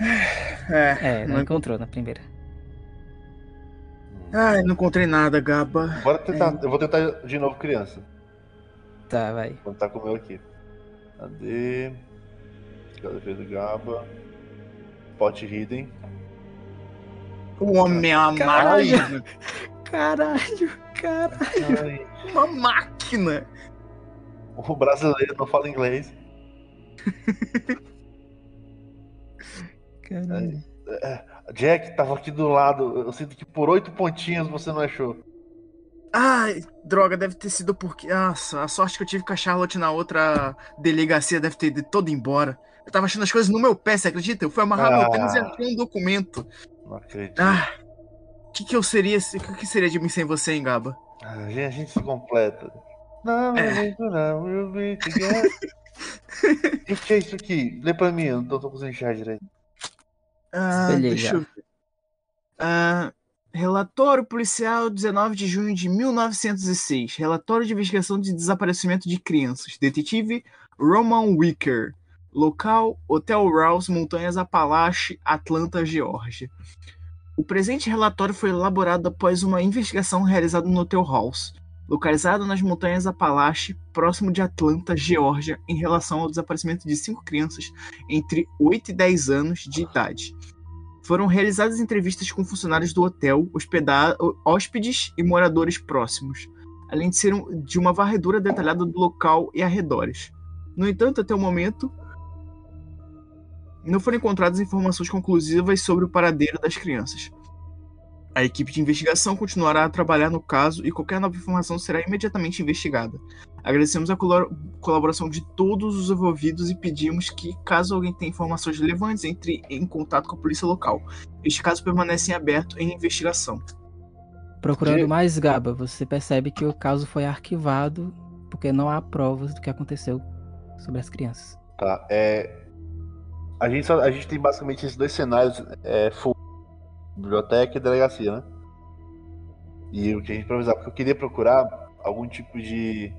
É, É, não não, encontrou na primeira. Ai, não encontrei nada, Gaba. Bora tentar. Eu vou tentar de novo criança. Tá, vai. Vou tentar com o meu aqui. Cadê? Cada vez do Gaba. Pot Hidden. O homem é uma Caralho. máquina. Caralho, caralho. Ai, Uma máquina. o brasileiro não fala inglês. Caralho. Jack tava aqui do lado. Eu sinto que por oito pontinhos você não achou. Ai, droga, deve ter sido porque. Nossa, a sorte que eu tive com a Charlotte na outra delegacia deve ter ido todo embora. Eu tava achando as coisas no meu pé, você acredita? Eu fui amarrar meu Ah. tênis e achei um documento. Não acredito. Ah, o que, que eu seria. se- O que seria de mim sem você, hein, Gaba? Ah, a gente- a gente se completa. Não, É. não, não, we'll be together. O que é isso aqui? Lê pra mim, eu não tô conseguindo enxergar direito. Ah, deixa eu ver. Ah, relatório policial 19 de junho de 1906. Relatório de investigação de desaparecimento de crianças. Detetive Roman Wicker. Local Hotel Rouse, Montanhas Apalache, Atlanta, Geórgia. O presente relatório foi elaborado após uma investigação realizada no Hotel House, localizado nas Montanhas Apalache, próximo de Atlanta, Geórgia, em relação ao desaparecimento de cinco crianças entre 8 e 10 anos de idade. Foram realizadas entrevistas com funcionários do hotel, hóspedes e moradores próximos, além de ser um- de uma varredura detalhada do local e arredores. No entanto, até o momento, não foram encontradas informações conclusivas sobre o paradeiro das crianças. A equipe de investigação continuará a trabalhar no caso e qualquer nova informação será imediatamente investigada. Agradecemos a colaboração de todos os envolvidos e pedimos que, caso alguém tenha informações relevantes, entre em contato com a polícia local. Este caso permanece em aberto em investigação. Procurando mais Gaba, você percebe que o caso foi arquivado porque não há provas do que aconteceu sobre as crianças. Tá, é. A gente, só, a gente tem basicamente esses dois cenários, é, full, biblioteca e delegacia, né? E o que a gente improvisar, porque eu queria procurar algum tipo de.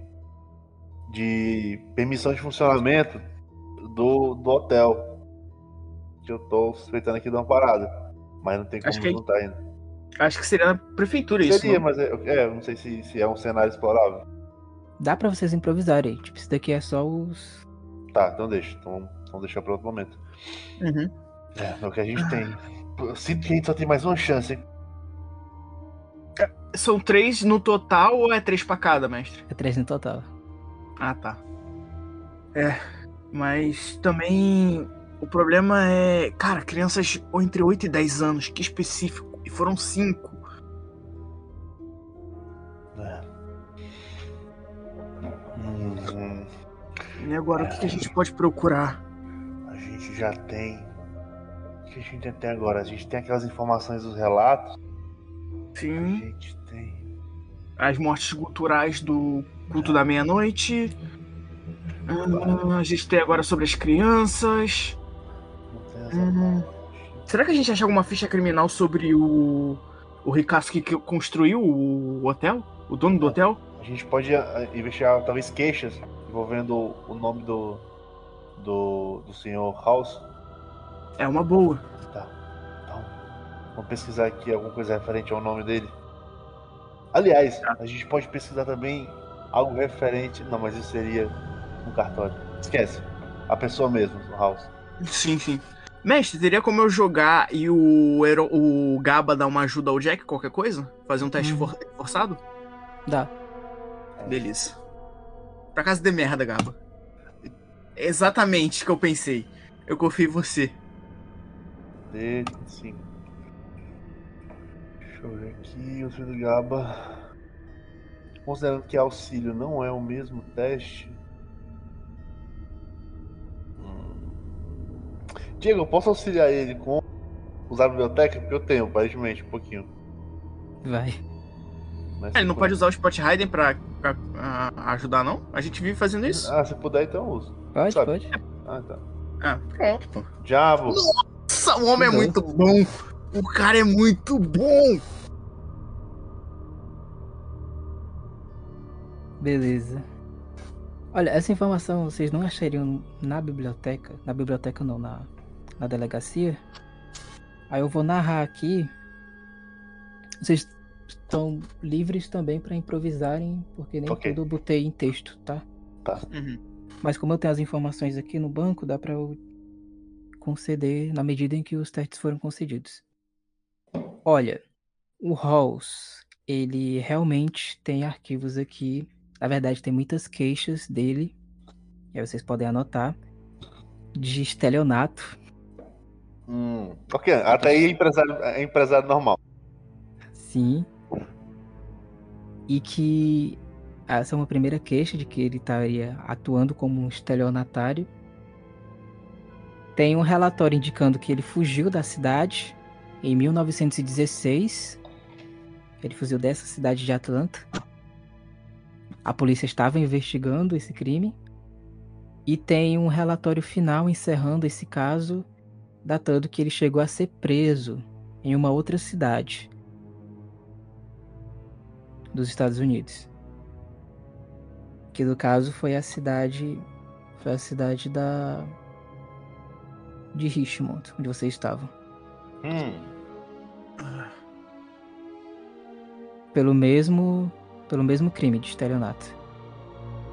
de permissão de funcionamento do, do hotel. Que eu tô suspeitando aqui de uma parada. Mas não tem como Acho que- juntar ainda. Acho que seria na prefeitura isso. Seria, mas é, é, eu não sei se, se é um cenário explorável. Dá pra vocês improvisarem. Tipo, isso daqui é só os. Tá, então deixa. Então vamos deixar pra outro momento. Uhum. É, é o que a gente tem. Eu sinto que a gente só tem mais uma chance, hein? São três no total ou é três pra cada, mestre? É três no total. Ah, tá. É, mas também o problema é, cara, crianças entre 8 e 10 anos, que específico, e foram cinco. É. Hum, E agora o que, que a gente pode procurar? a gente já tem. O que a gente tem agora? A gente tem aquelas informações dos relatos. A Sim, gente tem. as mortes culturais do culto da meia-noite. Ah, a gente tem agora sobre as crianças. Parte. Será que a gente acha alguma ficha criminal sobre o o ricaço que construiu o hotel? O dono do hotel? A gente pode ah, investigar talvez queixas envolvendo o nome do. do, do senhor House. É uma boa. Tá. Então, vamos pesquisar aqui alguma coisa referente ao nome dele. Aliás, a gente pode pesquisar também algo referente. Não, mas isso seria um cartório. Esquece. A pessoa mesmo, o House. Sim, sim. Mestre, teria como eu jogar e o, hero- o Gaba dar uma ajuda ao Jack, qualquer coisa? Fazer um teste for- forçado? Dá. Beleza. Pra casa de merda, Gaba. Exatamente o que eu pensei. Eu confio em você. D5. Deixa eu ver aqui. O filho do Gaba. Considerando que auxílio não é o mesmo teste. Hum. Diego, eu posso auxiliar ele com usar a biblioteca? Porque eu tenho, aparentemente, um pouquinho. Vai. Mas É, ele não pode usar o Spot Hidden pra, pra, ah, ajudar, não? A gente vive fazendo isso. Ah, se puder, então eu uso. Pode, Sabe? pode. Ah, tá. Ah, pronto, pô. Diabo! Nossa, o homem é muito bom. O cara é muito bom. Beleza. Olha, essa informação vocês não achariam na biblioteca. Na biblioteca não, na, na delegacia. Aí eu vou narrar aqui. Vocês estão livres também pra improvisarem, porque nem Ok. tudo eu botei em texto, tá? Uhum. Mas como eu tenho as informações aqui no banco, dá pra eu conceder na medida em que os testes foram concedidos. Olha, o Halls, ele realmente tem arquivos aqui. Na verdade, tem muitas queixas dele. E aí vocês podem anotar. De estelionato. Hum, ok, até aí é empresário, é empresário normal. Sim. E que essa é uma primeira queixa de que ele estaria atuando como um estelionatário. Tem um relatório indicando que ele fugiu da cidade em 1916. Ele fugiu dessa cidade de Atlanta. A polícia estava investigando esse crime. E tem um relatório final encerrando esse caso, datando que ele chegou a ser preso em uma outra cidade dos Estados Unidos. Que no caso foi a cidade. Foi a cidade da. De Richmond, onde vocês estavam. Hum, Pelo mesmo. pelo mesmo crime de estelionato.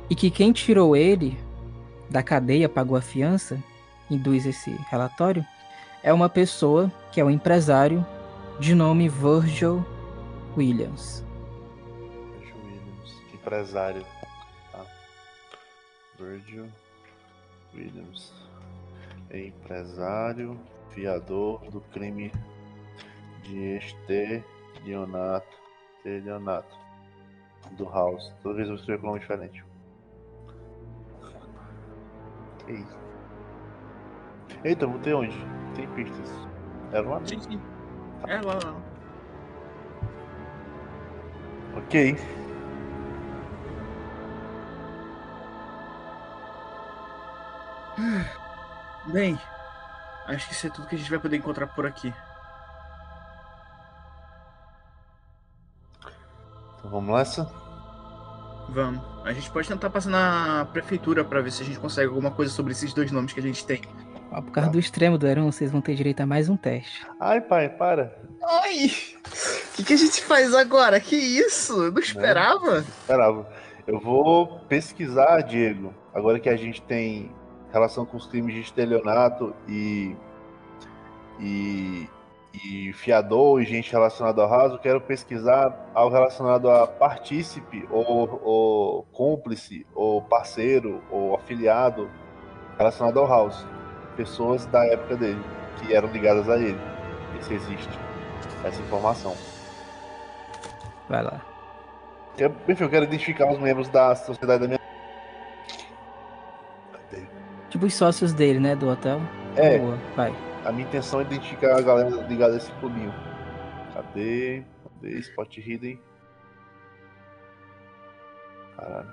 E que quem tirou ele da cadeia, pagou a fiança, induz esse relatório, é uma pessoa que é um empresário de nome Virgil Williams. Virgil Williams, empresário. Tá. Virgil Williams. Empresário, fiador do crime de estelionato. Estelionato. Do House. Toda vez eu vou escrever com um nome diferente. Isso? Eita, vou ter onde? Tem pistas. Era uma Sim, sim. É, lá, lá. Ok. Bem, acho que isso é tudo que a gente vai poder encontrar por aqui. Então vamos nessa? Vamos. A gente pode tentar passar na prefeitura pra ver se a gente consegue alguma coisa sobre esses dois nomes que a gente tem. Ó, por causa do extremo do Heron, vocês vão ter direito a mais um teste. Ai, pai, para. Ai! O que, que a gente faz agora? Que isso? Eu não esperava. Esperava. Eu vou pesquisar, Diego. Agora que a gente tem relação com os crimes de estelionato e. e. e fiador e gente relacionada ao raso, eu quero pesquisar algo relacionado a partícipe, ou, ou cúmplice, ou parceiro, ou afiliado relacionado ao house. Pessoas da época dele, que eram ligadas a ele. Se existe essa informação. Vai lá. Eu, enfim, eu quero identificar os membros da sociedade da minha. Tipo os sócios dele, né? Do hotel. É. Boa, vai. A minha intenção é identificar a galera ligada a esse clubinho. Cadê? Cadê? Spot Hidden. Caralho.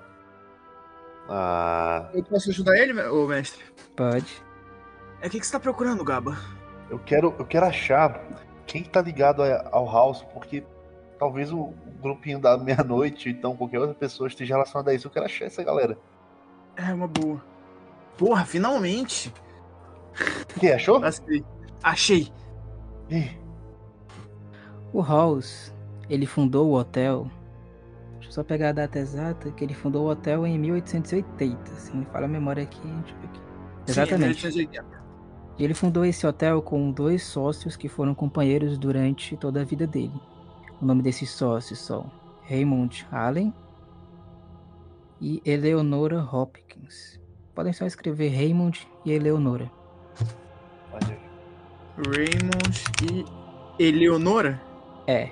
Ah, Eu posso ajudar ele, ô mestre? Pode. É o que, que você tá procurando, Gaba? eu quero, eu quero achar quem tá ligado a- ao House, porque talvez o, o grupinho da meia-noite, então qualquer outra pessoa esteja relacionada a isso. Eu quero achar essa galera. É uma boa. Porra, finalmente! Quem achou? Achei. Achei. O Halls, ele fundou o hotel. Deixa eu só pegar a data exata, que ele fundou o hotel em 1880. Se não me falha a memória aqui, deixa eu ver aqui. Exatamente. Sim, é 1880. E ele fundou esse hotel com dois sócios que foram companheiros durante toda a vida dele. O nome desses sócios são Raymond Allen e Eleonora Hopkins. Podem só escrever Raymond e Eleonora. Raymond e Eleonora? É.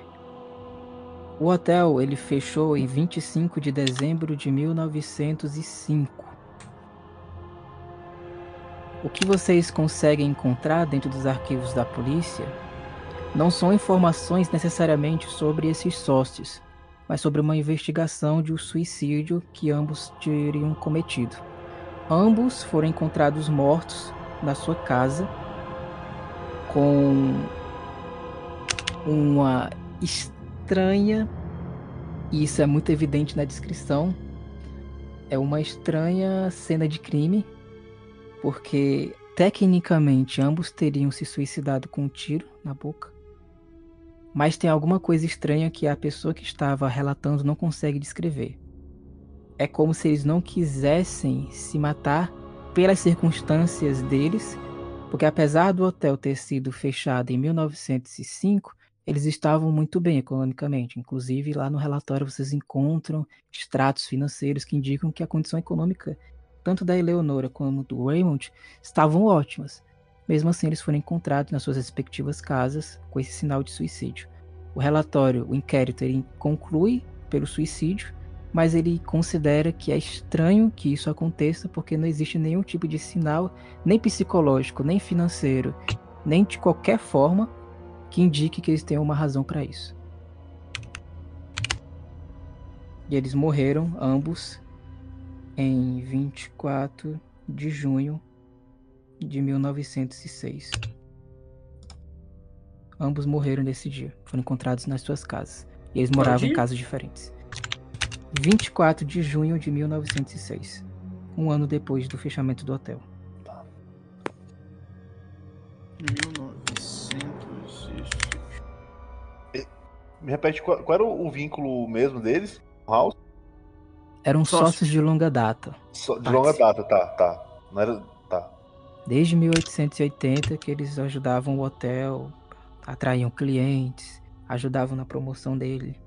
O hotel ele fechou em 25 de dezembro de 1905. O que vocês conseguem encontrar dentro dos arquivos da polícia não são informações necessariamente sobre esses sócios, mas sobre uma investigação de um suicídio que ambos teriam cometido. Ambos foram encontrados mortos na sua casa com uma estranha, e isso é muito evidente na descrição, é uma estranha cena de crime, porque tecnicamente ambos teriam se suicidado com um tiro na boca. Mas tem alguma coisa estranha que a pessoa que estava relatando não consegue descrever. É como se eles não quisessem se matar pelas circunstâncias deles, porque apesar do hotel ter sido fechado em 1905, eles estavam muito bem economicamente. Inclusive, lá no relatório vocês encontram extratos financeiros que indicam que a condição econômica, tanto da Eleonora como do Raymond, estavam ótimas. Mesmo assim, eles foram encontrados nas suas respectivas casas com esse sinal de suicídio. O relatório, o inquérito, ele conclui pelo suicídio, mas ele considera que é estranho que isso aconteça porque não existe nenhum tipo de sinal, nem psicológico, nem financeiro, nem de qualquer forma que indique que eles tenham uma razão para isso. E eles morreram ambos em 24 de junho de 1906. Ambos morreram nesse dia, foram encontrados nas suas casas. E eles moravam em casas diferentes. 24 de junho de 1906, um ano depois do fechamento do hotel. 1906. Me repete qual, qual era o, o vínculo mesmo deles? O House? Eram Sócios. sócios de longa data. Só- De longa data, tá, tá. Não era. Tá. Desde 1880 que eles ajudavam o hotel, atraíam clientes, ajudavam na promoção dele.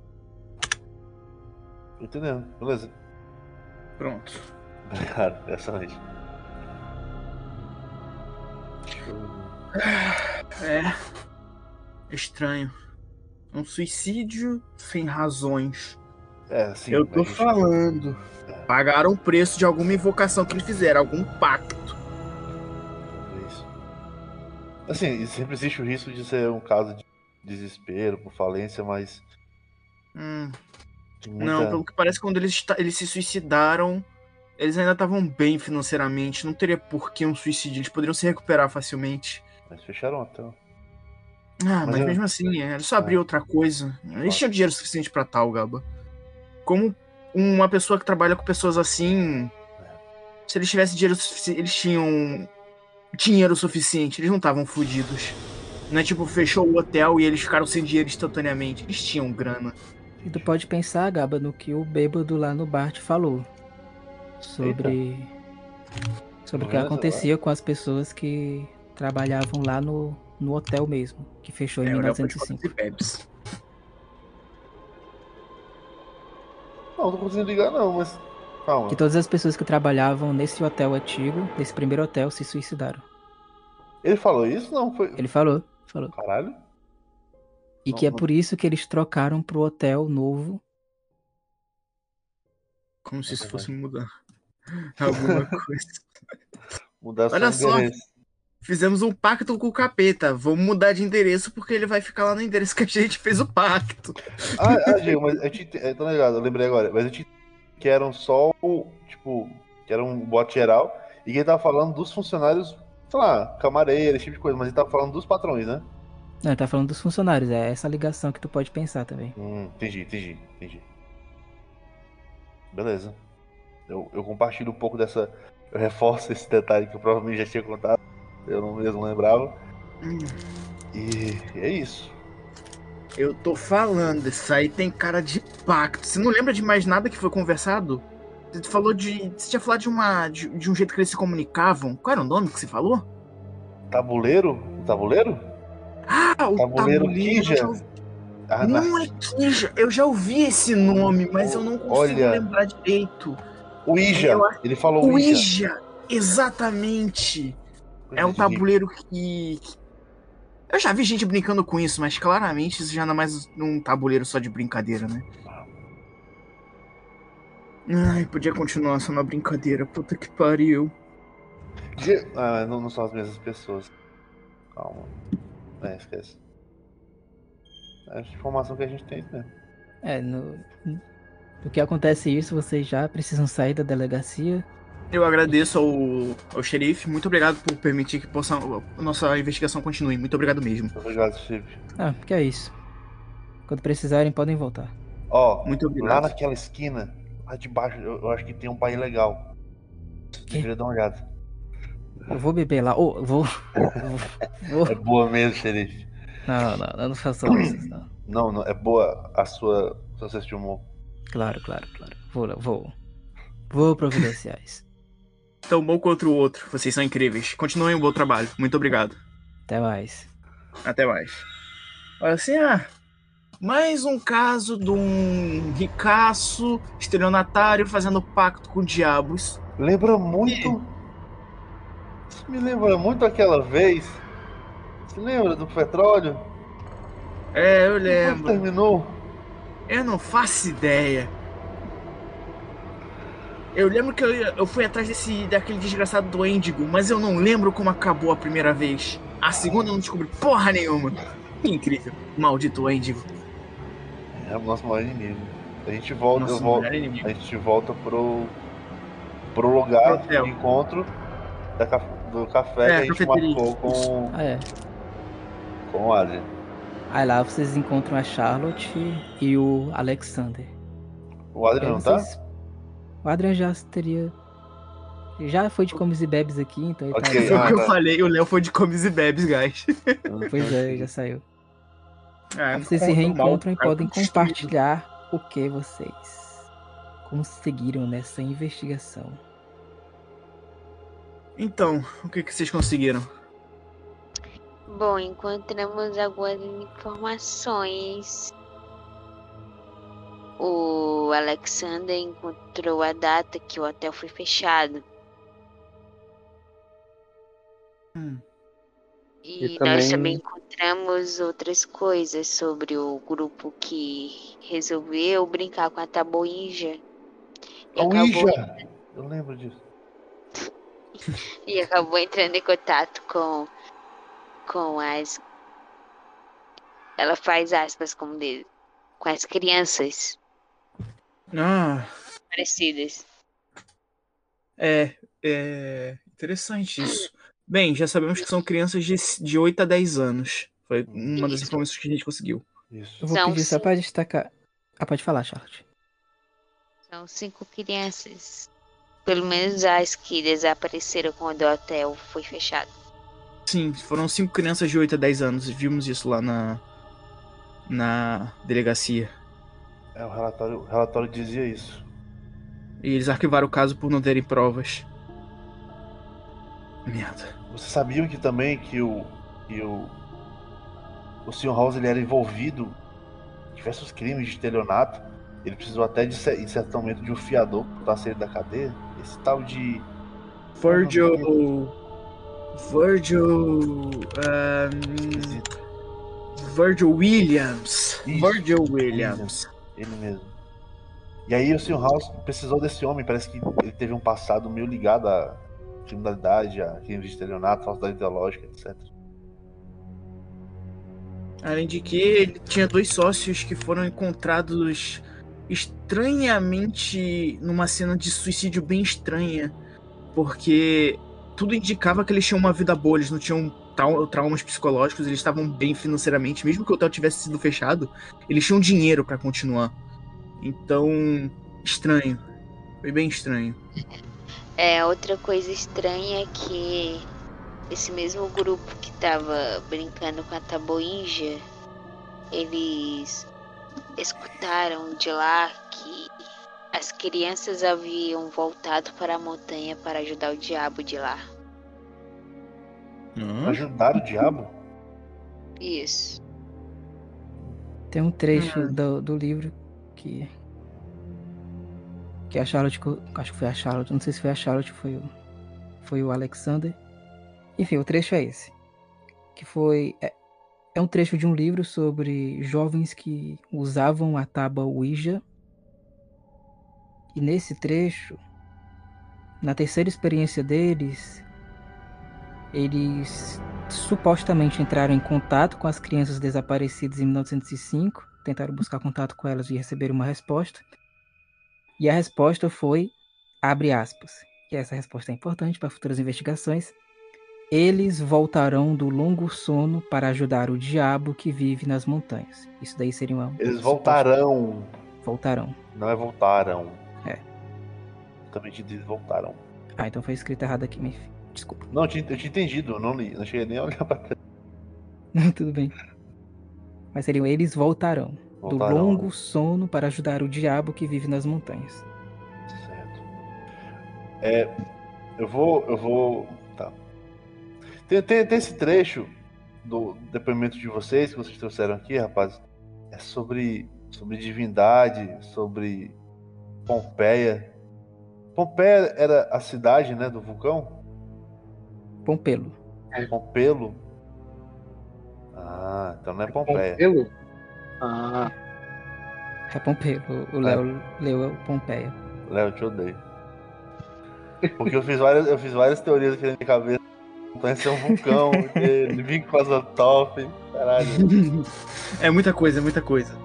Entendendo. Beleza. Pronto. Obrigado, excelente. É. Estranho. Um suicídio sem razões. É, sim. Eu tô falando. Pagaram o preço de alguma invocação que eles fizeram, algum pacto. Isso. Assim, sempre existe o risco de ser um caso de desespero, por falência, mas. Hum, muita- Não, pelo que parece, quando eles, eles se suicidaram, eles ainda estavam bem financeiramente. Não teria por que um suicídio. Eles poderiam se recuperar facilmente. Mas fecharam até. Ah, mas, Mas eu- mesmo assim, é, era só abrir outra coisa. Eles tinham dinheiro suficiente pra tal, Gaba. Como uma pessoa que trabalha com pessoas assim. Se eles tivessem dinheiro suficiente. Eles tinham dinheiro suficiente, eles não estavam fodidos. Não é tipo, fechou o hotel e eles ficaram sem dinheiro instantaneamente. Eles tinham grana. E tu pode pensar, Gaba, no que o bêbado lá no bar te falou. Sobre. Sobre o que acontecia com as pessoas que trabalhavam lá no, no hotel mesmo, que fechou em É, pode 1905. falar de bebes. Não, não tô conseguindo ligar, não, mas. Calma. Que todas as pessoas que trabalhavam nesse hotel antigo, nesse primeiro hotel, se suicidaram. Ele falou isso? Não, foi. Ele falou, falou. Caralho? E que é por isso que eles trocaram pro hotel novo. Como se isso fosse mudar alguma coisa. Mudar só Olha só. endereço. Fizemos um pacto com o capeta. Vamos mudar de endereço porque ele vai ficar lá no endereço que a gente fez o pacto. Ah, ah, Diego, mas eu te. é, Tô ligado, eu lembrei agora. Mas eu te. Que eram só o. Tipo. Que era um bote geral. E que ele tava falando dos funcionários. Sei lá, camareira, esse tipo de coisa. Mas ele tava falando dos patrões, né? Não, ele tá falando dos funcionários, é essa ligação que tu pode pensar também. Hum, entendi, entendi, entendi. Beleza. Eu, eu compartilho um pouco dessa. Eu reforço esse detalhe que eu provavelmente já tinha contado. Eu não mesmo lembrava. Hum, E é isso. Eu tô falando, isso aí tem cara de pacto. Você não lembra de mais nada que foi conversado? Você falou de. Você tinha falado de uma. De, de um jeito que eles se comunicavam. Qual era o nome que você falou? Tabuleiro? O tabuleiro? Ah, o Tabuleiro tabuleiro. Kinja? eu já Ah, Não é Kinja, eu já ouvi esse nome, mas eu não consigo Olha. lembrar direito. O Ija. Eu Ele falou O Ija. Ija, exatamente. Coisa É um tabuleiro que. Eu já vi gente brincando com isso, mas claramente isso já não é mais um tabuleiro só de brincadeira, né? Ai, podia continuar só na brincadeira, puta que pariu. Ah, não, não são as mesmas pessoas. Calma. É, esquece. É a informação que a gente tem mesmo. É, no, no que acontece isso, vocês já precisam sair da delegacia. Eu agradeço ao, ao xerife, muito obrigado por permitir que possa, a nossa investigação continue. Muito obrigado mesmo. Obrigado, Felipe. Ah, que é isso. Quando precisarem, podem voltar. Ó, Muito lá obrigado. naquela esquina, lá de baixo, eu, eu acho que tem um pai legal. Que? Deveria dar uma olhada. Eu vou beber lá. Eu vou. vou- É boa mesmo, xerife. Não, não, eu não faço isso, não. Não, não, é boa a sua. Seu senso de humor. Claro, claro, claro. Vou, lá, vou. Vou providenciar isso. Tão bom contra o outro. Vocês são incríveis. Continuem o bom trabalho. Muito obrigado. Até mais. Até mais. Olha assim, ah. Mais um caso de um ricaço estelionatário fazendo pacto com diabos. Lembra muito. Isso me lembra muito aquela vez. Você lembra do petróleo? É, eu Quando lembro. terminou? Eu não faço ideia. Eu lembro que eu, eu fui atrás desse daquele desgraçado do Índigo, mas eu não lembro como acabou a primeira vez. A segunda eu não descobri porra nenhuma. Incrível. Maldito Índigo. É o nosso maior inimigo. A gente volta, Nosso volto, a gente volta pro, pro lugar Pro de encontro da caf- do café É, que a gente cafeteria. marcou com, Ah, é. com o Adrian. Aí lá vocês encontram a Charlotte e o Alexander. O Adrian não tá? vocês- O Adrian já teria. Já foi de comes e bebes aqui, então ele Ok. Foi o Ah, que eu tá. falei, o Léo foi de comes e bebes, guys. tá. Pois é, já saiu. É, Aí vocês se reencontram e podem compartilhar o que vocês conseguiram nessa investigação. Então, o que, que vocês conseguiram? Bom, encontramos algumas informações. O Alexander encontrou a data que o hotel foi fechado. Hum. E, E nós também- também encontramos outras coisas sobre o grupo que resolveu brincar com a taboinja. A acabou, Ouija! Eu lembro disso. E acabou entrando em contato com, com as. Ela faz aspas como dele. Com as crianças Ah, parecidas. é, é interessante isso. Bem, já sabemos que são crianças de, de 8 a 10 anos. Foi uma das informações que a gente conseguiu. Isso. Eu vou São pedir só cinco. pra destacar. Ah, pode falar, Charlotte. São cinco crianças. Pelo menos as que desapareceram quando o hotel foi fechado. Sim, foram cinco crianças de 8 a 10 anos. Vimos isso lá na, na delegacia. É, o relatório, o relatório dizia isso. E eles arquivaram o caso por não terem provas. Merda. Vocês sabiam que também que o. que o. O Sr. House ele era envolvido em diversos crimes de estelionato. Ele precisou até de, em certo momento de um fiador para sair da cadeia. Esse tal de. Virgil. Virgil. esquisito, Virgil Williams. Isso. Virgil Williams. Ele mesmo. E aí o Sr. House precisou desse homem. Parece que ele teve um passado meio ligado à criminalidade, a crimes de estelionato, falsidade ideológica, etc. Além de que ele tinha dois sócios que foram encontrados estranhamente numa cena de suicídio bem estranha. Porque tudo indicava que eles tinham uma vida boa, eles não tinham trau- traumas psicológicos, eles estavam bem financeiramente, mesmo que o hotel tivesse sido fechado, eles tinham dinheiro pra continuar. Então, estranho. Foi bem estranho. É, outra coisa estranha é que esse mesmo grupo que tava brincando com a taboinja, eles escutaram de lá que as crianças haviam voltado para a montanha para ajudar o diabo de lá. Ajudar o diabo? Isso. Tem um trecho Hum. do, do livro que. Que a Charlotte. Acho que foi a Charlotte. Não sei se foi a Charlotte, foi o. Foi o Alexander. Enfim, o trecho é esse. Que foi. É, é um trecho de um livro sobre jovens que usavam a tábua Ouija. E nesse trecho, na terceira experiência deles, eles supostamente entraram em contato com as crianças desaparecidas em 1905, tentaram buscar contato com elas e receberam uma resposta. E a resposta foi, abre aspas, e essa resposta é importante para futuras investigações. Eles voltarão do longo sono para ajudar o diabo que vive nas montanhas. Isso daí seria uma. Eles voltarão. Voltarão. Não é voltaram. É. Também te diz voltaram. Ah, então foi escrito errado aqui, me desculpa. Não, eu tinha, eu tinha entendido, eu não li. Não cheguei nem a olhar pra trás. Não, tudo bem. Mas seriam eles voltarão, do Voltarão. longo sono para ajudar o diabo que vive nas montanhas. Certo. É, eu vou. Eu vou. Tem, tem, tem esse trecho do depoimento de vocês que vocês trouxeram aqui, rapaz. É sobre, sobre divindade, sobre Pompeia. Pompeia era a cidade, né, do vulcão? Pompelo. Pompelo. Ah, então não é Pompeia. Pompelo? Ah, É Pompelo. O Léo leu Pompeia. Léo, eu te odeio. Porque eu fiz várias, eu fiz várias teorias aqui na minha cabeça. É um vulcão, ele vinha com asa top, caralho. é muita coisa, é muita coisa.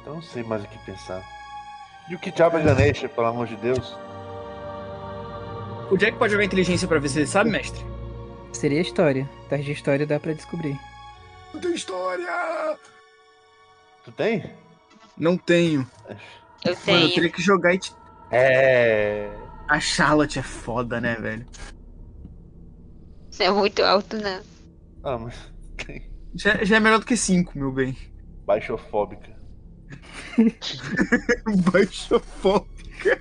Então não sei mais o que pensar. E o que diabo é Ganesha, pelo amor de Deus? O Jack pode jogar inteligência pra ver se ele sabe, mestre? Seria história. Teste de história dá pra descobrir. Não tem história! Tu tem? Não tenho. Eu Mano, eu tenho. teria que jogar e. É. A Charlotte é foda, né, velho? Isso é muito alto, não. Ah, mas tem. Já, já é melhor do que 5, meu bem. Baixofóbica. Baixofóbica.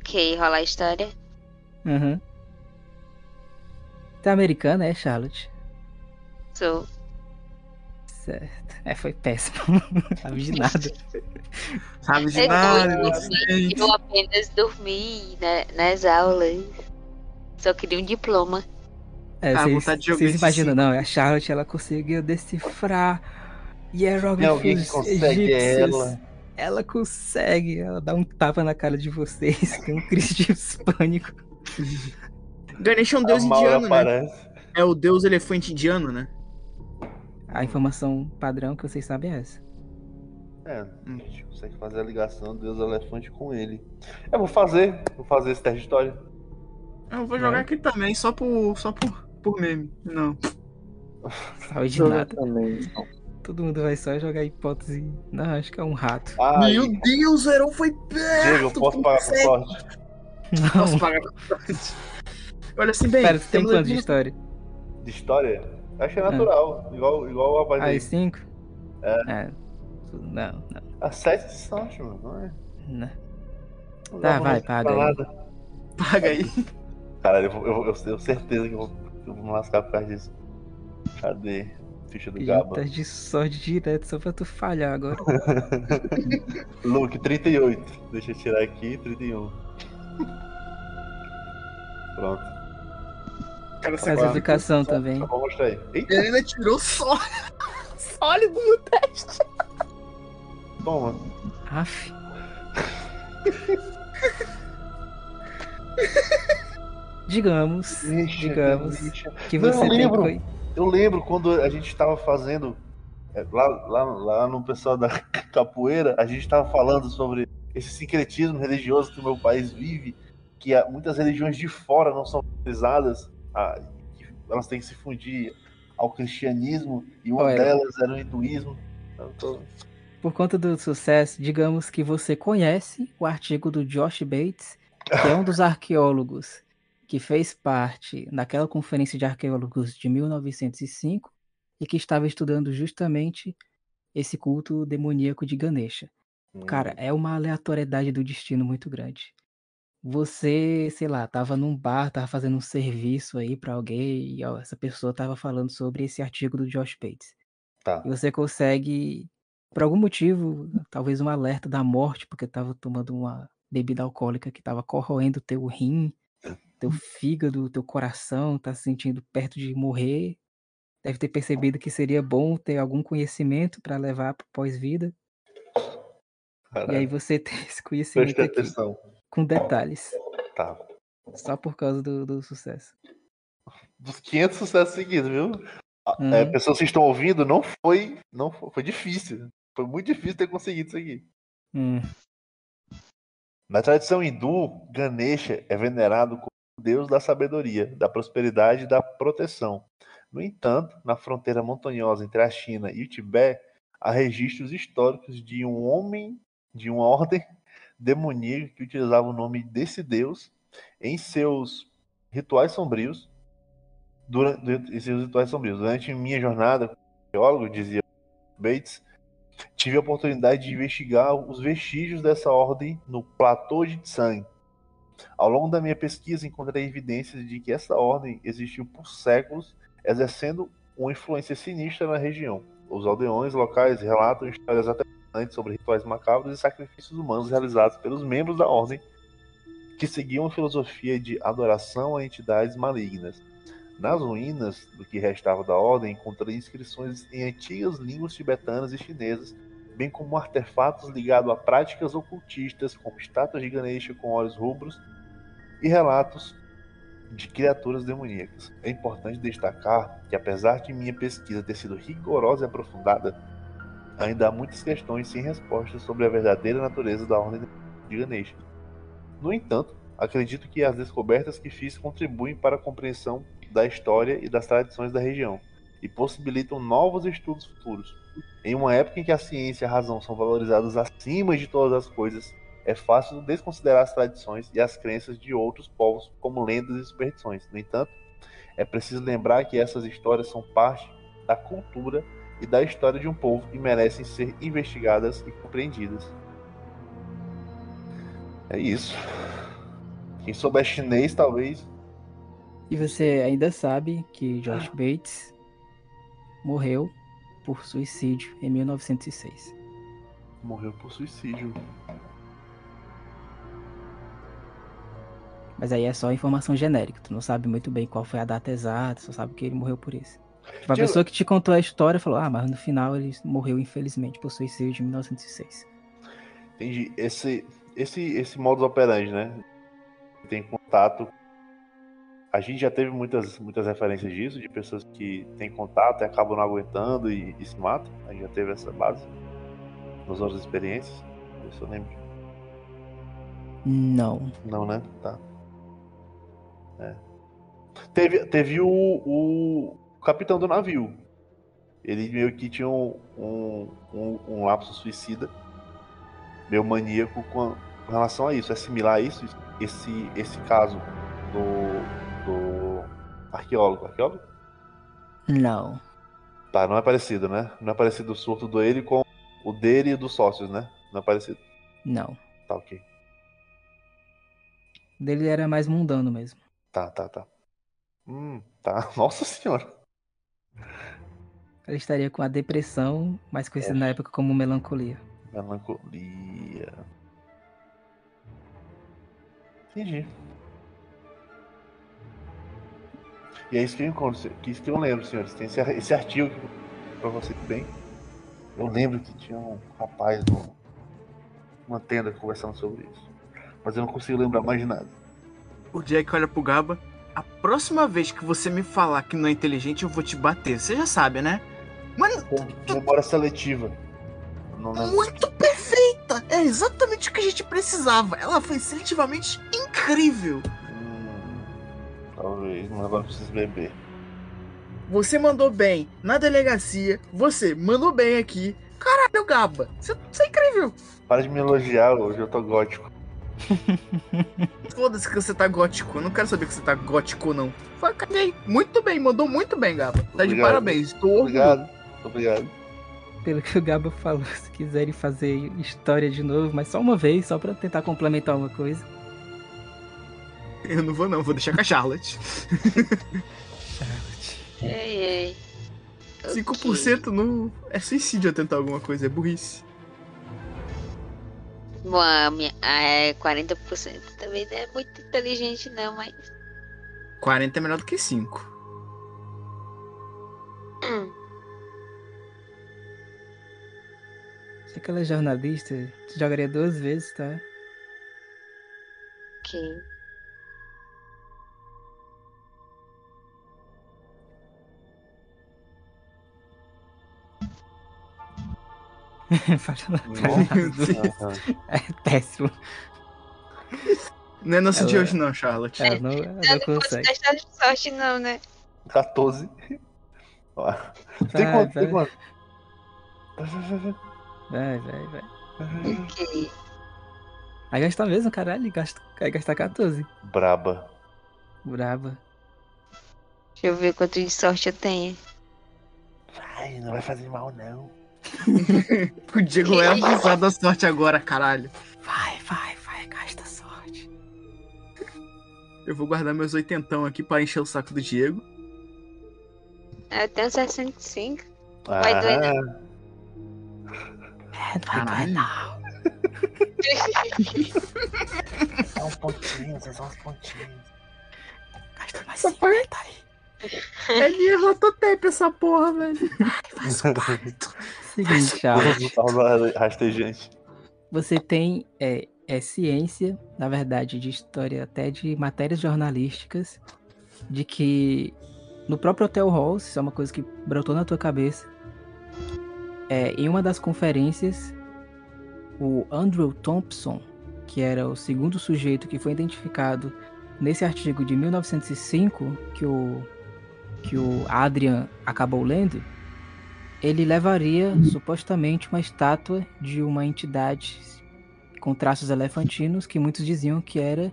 Ok, rolar a história. Uhum. Tá americana, é, Charlotte? Sou. Certo. É, foi péssimo. Sabe de nada. Sabe de É nada, doido, inocente. Eu apenas dormi né, nas aulas. Só queria um diploma. É, Ah, vocês, vontade de jogar vocês imaginam, cinco. não? A Charlotte, ela conseguiu decifrar hieróglifos consegue egípcios. ela. Ela consegue, ela dá um tapa na cara de vocês, tem um crise de pânico. Ganesh é um deus a Maura indiano, né? É o deus elefante indiano, né? A informação padrão que vocês sabem é essa. É, a gente consegue fazer a ligação do Deus Elefante com ele. Eu vou fazer, vou fazer esse teste de história. Eu vou jogar aqui também, só por, só por, por meme. Não. Sabe de nada. também. então. Todo mundo vai só jogar hipótese. Não, acho que é um rato. Ah, Meu Deus, o Herão foi perto! Diego, eu posso pagar por consegue. sorte? Não. Posso pagar por sorte. Olha assim, bem. Pera, tu tem quanto de história? De história? Acho é natural. Igual, igual a voz dele. e cinco? É. Não, não. A 7 de sorte, mano. Não é? não. Não Tá, vai, paga aí. Paga aí. Caralho, eu, vou- eu, tenho certeza que eu vou, eu vou me lascar por causa disso. Cadê? Ficha do Gaba. Eita, de sorte direto, só pra tu falhar agora. Luke, 38. Deixa eu tirar aqui, 31. Pronto. Cara, Classificação também. Só vou mostrar aí. Eita, Ele ainda tirou só. Sólido no teste. toma. Aff. Digamos, Deixa, digamos deixa. que Não, você eu tem lembro. coi- Eu lembro quando a gente tava fazendo. é, Lá, lá, lá no pessoal da capoeira, a gente tava falando sobre esse sincretismo religioso que o meu país vive, que há- muitas religiões de fora não são utilizadas, que elas têm que se fundir ao cristianismo, e uma Olha. delas era o hinduísmo. Eu tô- Por conta do sucesso, digamos que você conhece o artigo do Josh Bates, que é um dos arqueólogos que fez parte daquela conferência de arqueólogos de 1905 e que estava estudando justamente esse culto demoníaco de Ganesha. Cara, é uma aleatoriedade do destino muito grande. Você, sei lá, tava num bar, tava fazendo um serviço aí pra alguém e ó, essa pessoa tava falando sobre esse artigo do Josh Bates. Tá. E você consegue, por algum motivo, talvez um alerta da morte, porque tava tomando uma bebida alcoólica que tava corroendo teu rim, teu fígado, teu coração, tá se sentindo perto de morrer. Deve ter percebido que seria bom ter algum conhecimento para levar pro pós-vida. E aí você tem esse conhecimento presta aqui, atenção. Com detalhes, Tá. só por causa do, do sucesso. Dos 500 sucessos seguidos, viu? Uhum. É, pessoas que estão ouvindo, não foi, não foi, foi difícil. Foi muito difícil ter conseguido isso aqui. Hum, Na tradição hindu, Ganesha é venerado como o deus da sabedoria, da prosperidade e da proteção. No entanto, na fronteira montanhosa entre a China e o Tibete, há registros históricos de um homem de uma ordem demoníaca que utilizava o nome desse deus em seus rituais sombrios. Durante, em seus rituais sombrios. Durante minha jornada como arqueólogo, dizia Bates, tive a oportunidade de investigar os vestígios dessa ordem no platô de Tsang. Ao longo da minha pesquisa, encontrei evidências de que essa ordem existiu por séculos, exercendo uma influência sinistra na região. Os aldeões locais relatam histórias sobre rituais macabros e sacrifícios humanos realizados pelos membros da ordem, que seguiam a filosofia de adoração a entidades malignas. Nas ruínas do que restava da ordem, encontrei inscrições em antigas línguas tibetanas e chinesas, bem como artefatos ligados a práticas ocultistas, como estátuas de Ganesha com olhos rubros e relatos de criaturas demoníacas. É importante destacar que, apesar de minha pesquisa ter sido rigorosa e aprofundada, ainda há muitas questões sem respostas sobre a verdadeira natureza da ordem de Ganesha. No entanto, acredito que as descobertas que fiz contribuem para a compreensão da história e das tradições da região e possibilitam novos estudos futuros. Em uma época em que a ciência e a razão são valorizadas acima de todas as coisas, é fácil desconsiderar as tradições e as crenças de outros povos como lendas e superstições. No entanto, é preciso lembrar que essas histórias são parte da cultura e da história de um povo e merecem ser investigadas e compreendidas. É isso. Quem souber chinês, talvez. E você ainda sabe que Josh Bates morreu por suicídio em 1906. Morreu por suicídio. Mas aí é só informação genérica, tu não sabe muito bem qual foi a data exata, só sabe que ele morreu por isso. Tipo, a pessoa que te contou a história falou, ah, mas no final ele morreu infelizmente por suicídio em 1906. Entendi. Esse, esse, esse modus operandi, né? Tem contato. A gente já teve muitas, muitas referências disso, de pessoas que têm contato e acabam não aguentando e, e se matam. A gente já teve essa base nas outras experiências. Eu lembro. Não. Não, né? Tá. É. Teve, teve o, o capitão do navio. Ele meio que tinha um, um, um, um lapso suicida, meio maníaco com, com relação a isso. É similar a isso? Esse, esse caso do, do arqueólogo. Arqueólogo? Não. Tá, não é parecido, né? Não é parecido o surto do ele com o dele e dos sócios, né? Não é parecido. Não. Tá, ok. O Dele era mais mundano mesmo. Tá, tá, tá. Hum, tá. Nossa senhora. Ele estaria com a depressão, mais conhecida É. na época como melancolia. Melancolia. Entendi. E é isso que eu encontro, que isso que eu lembro, senhores. Tem esse, esse artigo que, pra você bem. Eu lembro que tinha um rapaz no, numa tenda conversando sobre isso. Mas eu não consigo lembrar mais de nada. O Jack olha pro Gaba. A próxima vez que você me falar que não é inteligente, eu vou te bater. Você já sabe, né? Mano, Com memória seletiva. Muito perfeita! É exatamente o que a gente precisava. Ela foi seletivamente incrível. Hum, talvez, mas agora eu preciso beber. Você mandou bem na delegacia. Você mandou bem aqui. Caralho, Gaba. Você, você é incrível. Para de me elogiar, hoje eu tô gótico. Foda-se que você tá gótico. Eu não quero saber que você tá gótico, não. Foi, caguei. Muito bem, mandou muito bem, Gaba. Tá de Obrigado. parabéns. Tô orgulhoso. Obrigado. Obrigado. Pelo que o Gaba falou, se quiserem fazer história de novo, mas só uma vez, só pra tentar complementar uma coisa. Eu não vou, não. Vou deixar com a Charlotte. Charlotte. Ei, ei. 5% no. É suicídio tentar alguma coisa, é burrice. Bom, a minha, a é 40% também não é muito inteligente, não, mas. 40 é melhor do que 5. Se aquela jornalista, tu jogaria duas vezes, tá? Ok. É péssimo. Não é nosso Ela- de hoje, não, Charlotte. Ela não, ela não consegue. sorte, não, né? 14. Ó. Tem quanto? Tem quanto? Vai, vai, vai. Ok. Vai gastar mesmo, caralho. Gasta, vai gastar 14. Braba. Braba. Deixa eu ver quanto de sorte eu tenho. Vai, não vai fazer mal, não. O Diego é abusado da sorte agora, caralho. Vai, vai, vai, gasta sorte. Eu vou guardar meus oitentão aqui para encher o saco do Diego. Eu tenho 65. Vai doer, Ah, É, não vai doer, Caralho. não. são uns pontinhos, são uns pontinhos. Gasta mais Papai. 50 aí. É minha rototep essa porra, velho. Faz o pacto. Seguinte, Charles. Rastejante. Você tem é, é ciência, na verdade, de história, até de matérias jornalísticas, de que no próprio Hotel Halls, isso é uma coisa que brotou na tua cabeça. É, em uma das conferências, o Andrew Thompson, que era o segundo sujeito que foi identificado nesse artigo de 1905, que o, que o Adrian acabou lendo, ele levaria supostamente uma estátua de uma entidade com traços elefantinos que muitos diziam que era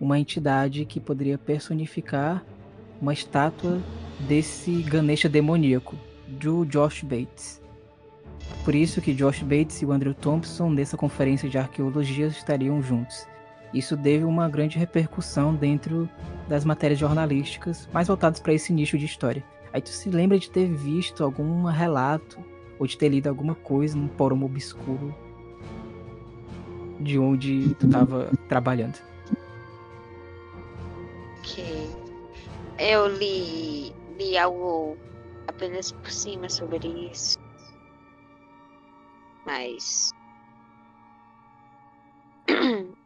uma entidade que poderia personificar uma estátua desse Ganesha demoníaco, do Josh Bates. Por isso que Josh Bates e o Andrew Thompson nessa conferência de arqueologia estariam juntos. Isso teve uma grande repercussão dentro das matérias jornalísticas mais voltadas para esse nicho de história. Aí tu se lembra de ter visto algum relato ou de ter lido alguma coisa num fórum obscuro de onde tu tava trabalhando. Ok. Eu li, li algo apenas por cima sobre isso. Mas.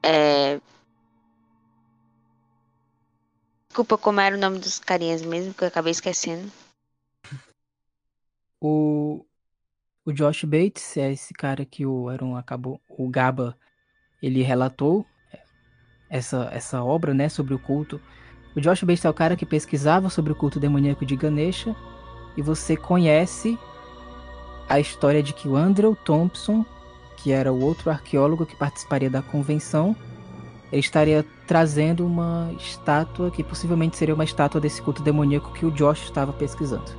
É... Desculpa como era o nome dos carinhas mesmo, que eu acabei esquecendo. O, o Josh Bates é esse cara que o Aaron acabou. O Gaba ele relatou essa, essa obra né, sobre o culto. O Josh Bates é o cara que pesquisava sobre o culto demoníaco de Ganesha. E você conhece a história de que o Andrew Thompson, que era o outro arqueólogo que participaria da convenção, estaria trazendo uma estátua que possivelmente seria uma estátua desse culto demoníaco que o Josh estava pesquisando.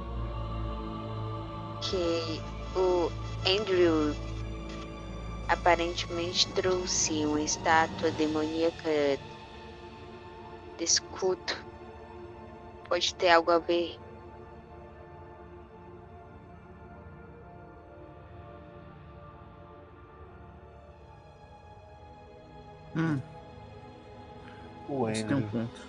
Que o Andrew aparentemente trouxe uma estátua demoníaca desse culto. Pode ter algo a ver. Hum, O isso tem um ponto.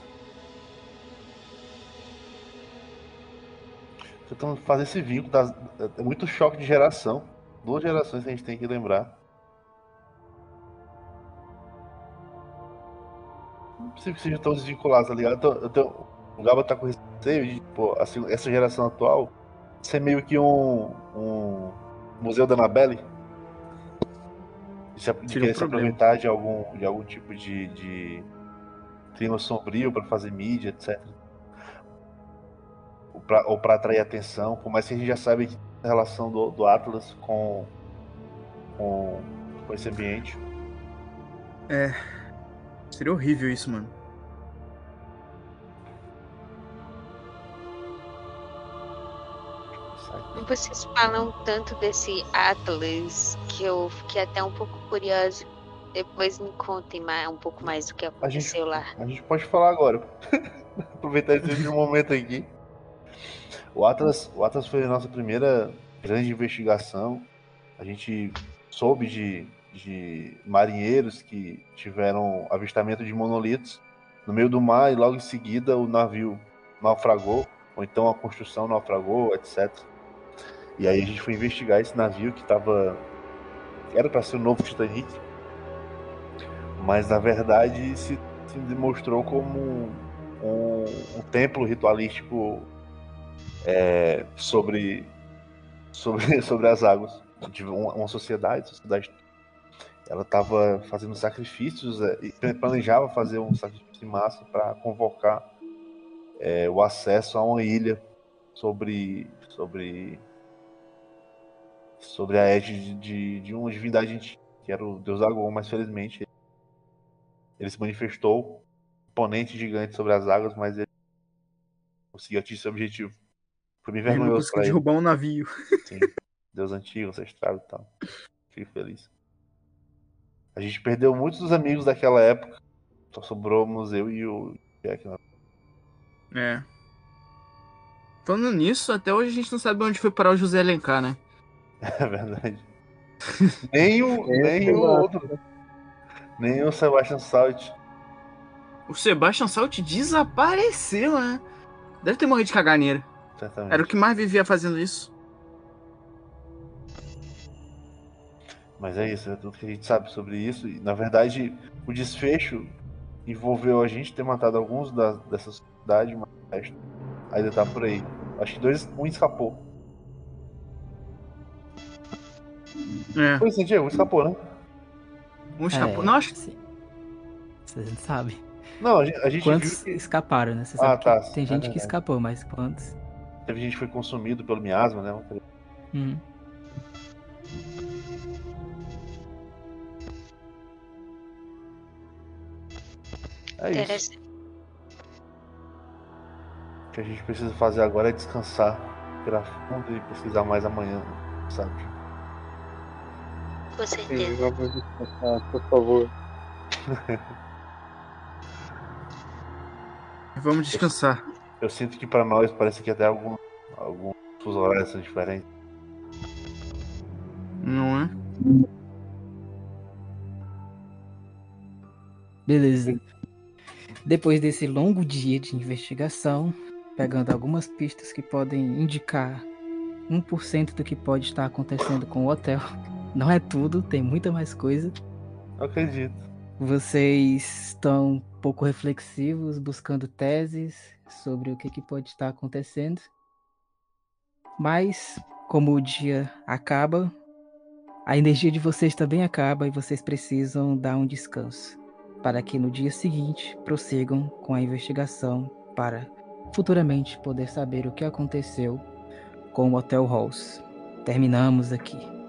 Tentando fazer esse vínculo. Das... É muito choque de geração. Duas gerações que a gente tem que lembrar. Não é possível que sejam tão desvinculados, tá ligado? Tô- eu tô- O Gaba tá com receio de, pô, assim, essa geração atual ser meio que um, um museu da Annabelle. De, se, de Seria um querer se aproveitar de algum, de algum tipo de, de clima sombrio pra fazer mídia, etc. Ou pra atrair atenção, por mais que a gente já saiba que a relação do, do Atlas com, com, com esse ambiente. É. Seria horrível isso, mano. Vocês falam tanto desse Atlas que eu fiquei até um pouco curiosa. Depois me contem mais, um pouco mais do que A gente, aconteceu lá. a gente pode falar agora. Aproveitar esse momento aqui. O Atlas, o Atlas foi a nossa primeira grande investigação. A gente soube de, de marinheiros que tiveram avistamento de monolitos no meio do mar e logo em seguida o navio naufragou, ou então a construção naufragou, etc. E aí a gente foi investigar esse navio que estava era para ser o novo Titanic, mas na verdade se, se demonstrou como um, um templo ritualístico é, sobre, sobre, sobre as águas. Uma, uma sociedade, sociedade, ela estava fazendo sacrifícios é, e planejava fazer um sacrifício em massa para convocar é, o acesso a uma ilha sobre sobre sobre a égide de, de, uma divindade antiga, que era o deus Agon, mas felizmente ele se manifestou imponente gigante sobre as águas, mas ele conseguiu atingir seu objetivo. Foi bem vergonhoso pra ele. derrubar um navio. Sim. Deus antigo, ancestral e tal. Fico feliz. A gente perdeu muitos dos amigos daquela época. Só sobramos eu e o Jack. né? É. Falando nisso, até hoje a gente não sabe onde foi parar o José Alencar, né? É verdade. nem o, É, nem o outro. Nem o Sebastian Salt. O Sebastian Salt desapareceu, né? Deve ter morrido de caganeira. Certamente. Era o que mais vivia fazendo isso. Mas é isso, é tudo que a gente sabe sobre isso. E, na verdade, o desfecho envolveu a gente ter matado alguns da, dessa sociedade, mas o resto ainda tá por aí. Acho que dois, um escapou. É. Foi assim, Diego, um escapou, né? Um escapou. É, Não, acho que sim. Vocês não sabem. Não, a gente, a gente Quantos que escaparam, né? Você Ah, sabe tá, que tem é gente que verdade. escapou, mas quantos? teve gente que foi consumido pelo miasma, né? Hum. É isso. O que a gente precisa fazer agora é descansar, respirar fundo e pesquisar mais amanhã, sabe? Com Sim, certeza. vamos descansar, por favor. Vamos descansar. Eu sinto que pra nós parece que até algum, alguns fuso horários são diferentes. Não é? Beleza. Depois desse longo dia de investigação, pegando algumas pistas que podem indicar 1% do que pode estar acontecendo com o hotel. Não é tudo, tem muita mais coisa. Eu acredito. Vocês estão um pouco reflexivos, buscando teses sobre o que, que pode estar acontecendo. Mas, como o dia acaba, a energia de vocês também acaba e vocês precisam dar um descanso para que no dia seguinte prossigam com a investigação para futuramente poder saber o que aconteceu com o Hotel Halls. Terminamos aqui.